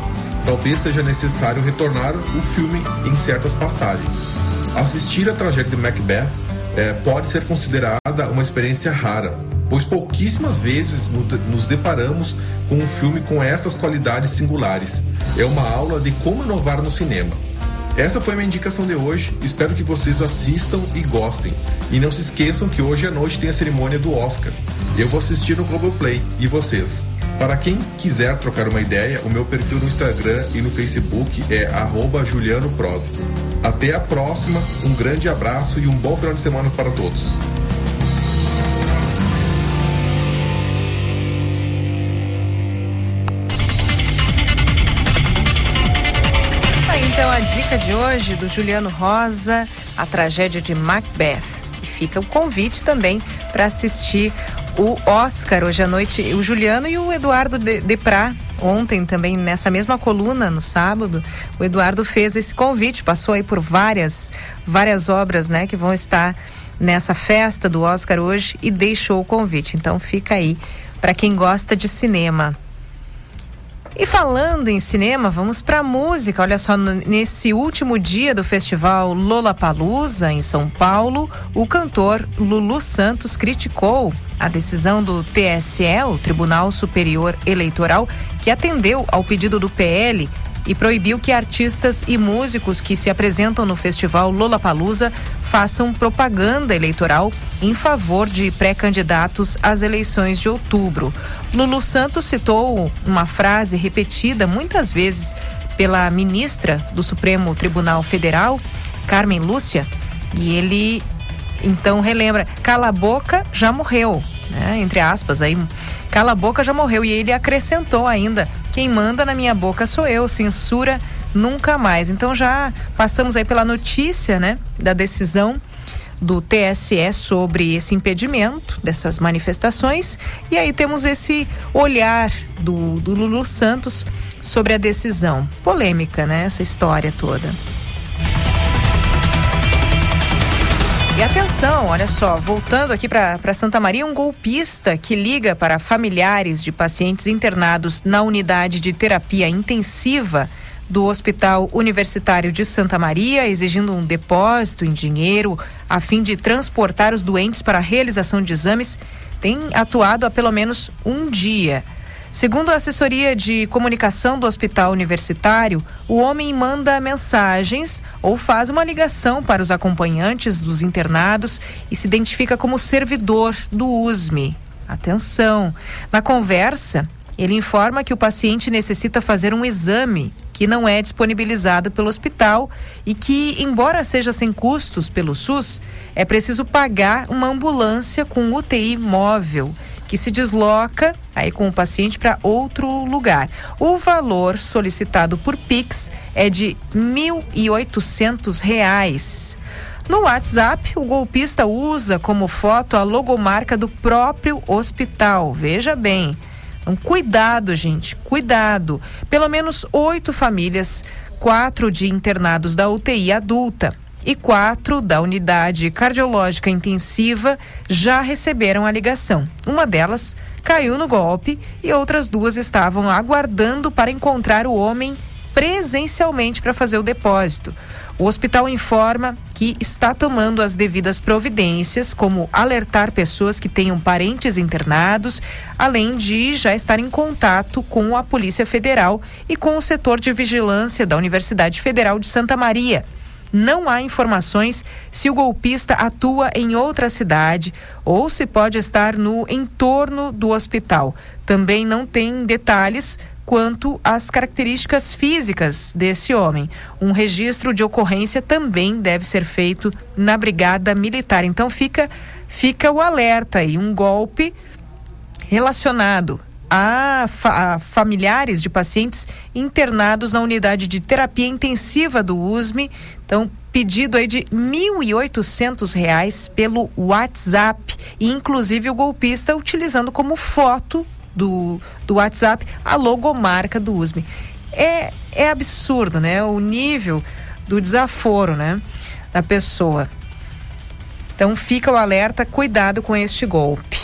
Talvez seja necessário retornar o filme em certas passagens. Assistir a tragédia de Macbeth é, pode ser considerada uma experiência rara, pois pouquíssimas vezes nos deparamos com um filme com essas qualidades singulares. É uma aula de como inovar no cinema. Essa foi minha indicação de hoje. Espero que vocês assistam e gostem. E não se esqueçam que hoje à noite tem a cerimônia do Oscar. Eu vou assistir no Globoplay. E vocês? Para quem quiser trocar uma ideia, o meu perfil no Instagram e no Facebook é @juliano_pros. Até a próxima, um grande abraço e um bom final de semana para todos. A dica de hoje do Juliano Rosa, a tragédia de Macbeth. E fica o convite também para assistir o Oscar hoje à noite. O Juliano e o Eduardo Deprá, ontem também nessa mesma coluna, no sábado, o Eduardo fez esse convite, passou aí por várias, várias obras, né, que vão estar nessa festa do Oscar hoje e deixou o convite. Então fica aí para quem gosta de cinema. E falando em cinema, vamos para música. Olha só, nesse último dia do festival Lollapalooza em São Paulo, o cantor Lulu Santos criticou a decisão do TSE, o Tribunal Superior Eleitoral, que atendeu ao pedido do PL e proibiu que artistas e músicos que se apresentam no festival Lollapalooza façam propaganda eleitoral em favor de pré-candidatos às eleições de outubro. Lulu Santos citou uma frase repetida muitas vezes pela ministra do Supremo Tribunal Federal, Carmen Lúcia, e ele Então relembra, cala a boca, já morreu, né? Entre aspas, aí cala a boca, já morreu. E ele acrescentou ainda, quem manda na minha boca sou eu, censura nunca mais. Então já passamos aí pela notícia, né, da decisão do TSE sobre esse impedimento dessas manifestações. E aí temos esse olhar do, do Lulu Santos sobre a decisão. Polêmica, né? Essa história toda. E atenção, olha só, voltando aqui para Santa Maria, um golpista que liga para familiares de pacientes internados na unidade de terapia intensiva do Hospital Universitário de Santa Maria, exigindo um depósito em dinheiro a fim de transportar os doentes para a realização de exames, tem atuado há pelo menos um dia. Segundo a assessoria de comunicação do Hospital Universitário, o homem manda mensagens ou faz uma ligação para os acompanhantes dos internados e se identifica como servidor do USME. Atenção! Na conversa, ele informa que o paciente necessita fazer um exame que não é disponibilizado pelo hospital e que, embora seja sem custos pelo SUS, é preciso pagar uma ambulância com UTI móvel que se desloca aí com o paciente para outro lugar. O valor solicitado por Pix é de R$ 1.800. No WhatsApp, o golpista usa como foto a logomarca do próprio hospital. Veja bem, então, cuidado, gente, cuidado. Pelo menos oito famílias, quatro de internados da UTI adulta e quatro da unidade cardiológica intensiva já receberam a ligação. Uma delas caiu no golpe e outras duas estavam aguardando para encontrar o homem presencialmente para fazer o depósito. O hospital informa que está tomando as devidas providências, como alertar pessoas que tenham parentes internados, além de já estar em contato com a Polícia Federal e com o setor de vigilância da Universidade Federal de Santa Maria. Não há informações se o golpista atua em outra cidade ou se pode estar no entorno do hospital. Também não tem detalhes quanto às características físicas desse homem. Um registro de ocorrência também deve ser feito na Brigada Militar. Então fica fica o alerta aí, um golpe relacionado a, fa a, familiares de pacientes internados na unidade de terapia intensiva do USME. Então, pedido aí de R$ 1.800 pelo WhatsApp. E, inclusive, o golpista utilizando como foto do, do WhatsApp a logomarca do USME. É, é absurdo, né? O nível do desaforo, né? Da pessoa. Então fica o alerta, cuidado com este golpe.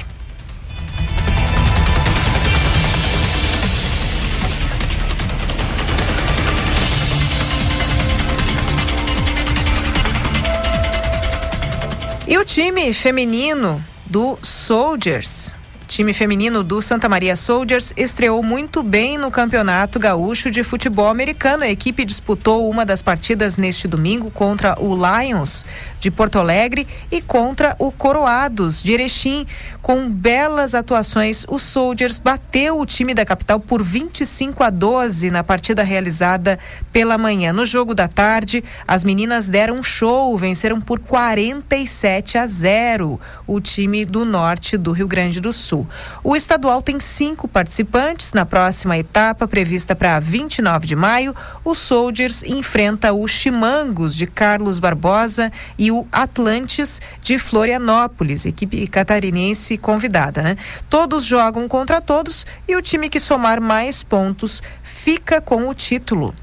Time feminino do Soldiers time feminino do Santa Maria Soldiers estreou muito bem no Campeonato Gaúcho de Futebol Americano. A equipe disputou uma das partidas neste domingo contra o Lions de Porto Alegre e contra o Coroados de Erechim. Com belas atuações, o Soldiers bateu o time da capital por 25 a 12 na partida realizada pela manhã. No jogo da tarde, as meninas deram um show, venceram por 47 a 0 o time do norte do Rio Grande do Sul. O estadual tem cinco participantes. Na próxima etapa, prevista para 29 de maio, o Soldiers enfrenta o Chimangos de Carlos Barbosa e o Atlantes de Florianópolis, equipe catarinense convidada, né? Todos jogam contra todos e o time que somar mais pontos fica com o título.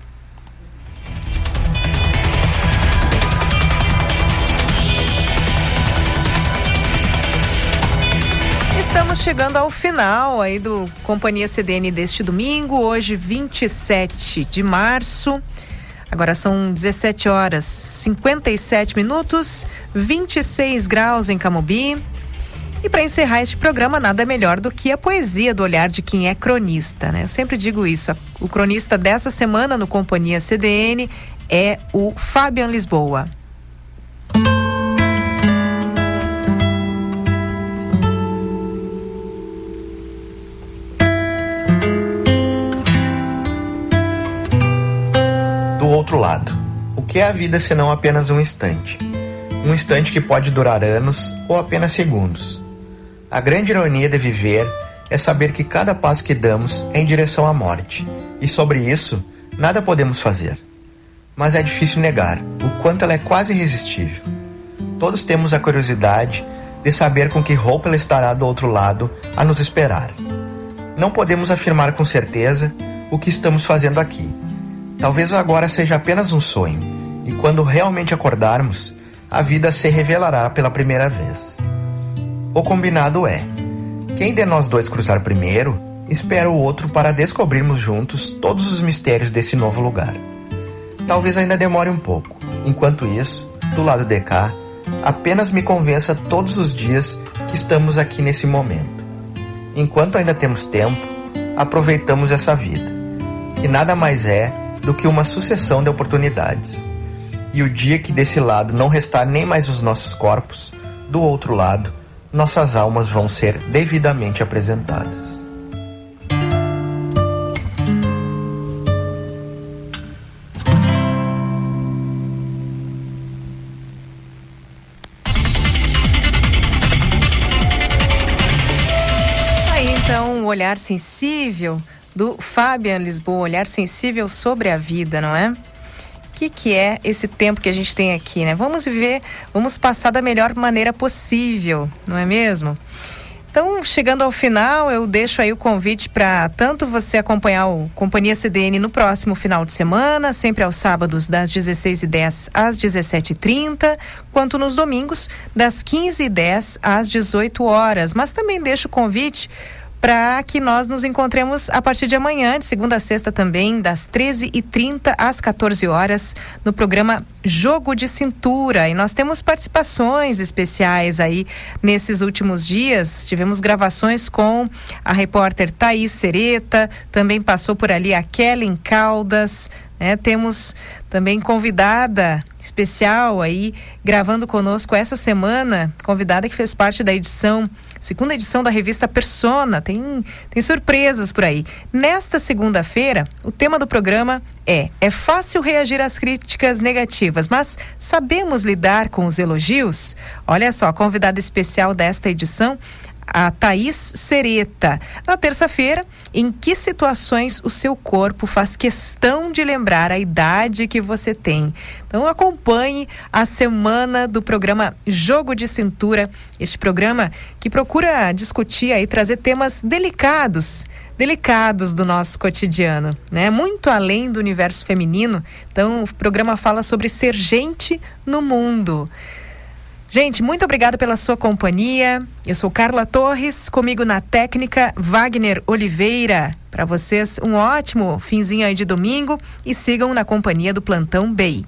Estamos chegando ao final aí do Companhia CDN deste domingo, hoje 27 de março. Agora são 17 horas 57 minutos, 26 graus em Camobi. E para encerrar este programa, nada melhor do que a poesia do olhar de quem é cronista, né? Eu sempre digo isso. O cronista dessa semana no Companhia CDN é o Fabian Lisboa. Outro lado. O que é a vida senão apenas um instante? Um instante que pode durar anos ou apenas segundos. A grande ironia de viver é saber que cada passo que damos é em direção à morte, e sobre isso, nada podemos fazer. Mas é difícil negar o quanto ela é quase irresistível. Todos temos a curiosidade de saber com que roupa ela estará do outro lado a nos esperar. Não podemos afirmar com certeza o que estamos fazendo aqui. Talvez agora seja apenas um sonho, e quando realmente acordarmos, a vida se revelará pela primeira vez. O combinado é: quem de nós dois cruzar primeiro, espera o outro para descobrirmos juntos todos os mistérios desse novo lugar. Talvez ainda demore um pouco. Enquanto isso, do lado de cá, apenas me convença todos os dias que estamos aqui nesse momento. Enquanto ainda temos tempo, aproveitamos essa vida, que nada mais é do que uma sucessão de oportunidades. E o dia que desse lado não restar nem mais os nossos corpos, do outro lado, nossas almas vão ser devidamente apresentadas. olhar sensível do Fabian Lisboa, olhar sensível sobre a vida, não é? O que, que é esse tempo que a gente tem aqui, né? Vamos viver, vamos passar da melhor maneira possível, não é mesmo? Então, chegando ao final, eu deixo aí o convite para tanto você acompanhar o Companhia CDN no próximo final de semana, sempre aos sábados das 16h10 às 17h30, quanto nos domingos das 15h10 às 18 horas. Mas também deixo o convite para que nós nos encontremos a partir de amanhã, de segunda a sexta também, das 13h30 às 14 horas, no programa Jogo de Cintura. E nós temos participações especiais aí nesses últimos dias. Tivemos gravações com a repórter Thaís Sereta, também passou por ali a Kellen Caldas. Né? Temos também convidada especial aí gravando conosco essa semana, convidada que fez parte da edição segunda edição da revista Persona. Tem, tem surpresas por aí. Nesta segunda-feira, o tema do programa é: é fácil reagir às críticas negativas, mas sabemos lidar com os elogios? Olha só, a convidada especial desta edição a Thaís Sereta. Na terça-feira, em que situações o seu corpo faz questão de lembrar a idade que você tem? Então acompanhe a semana do programa Jogo de Cintura, este programa que procura discutir e trazer temas delicados, delicados do nosso cotidiano, né? Muito além do universo feminino. Então o programa fala sobre ser gente no mundo. Gente, muito obrigada pela sua companhia. Eu sou Carla Torres, comigo na técnica Wagner Oliveira. Para vocês, um ótimo finzinho aí de domingo e sigam na companhia do Plantão BEI.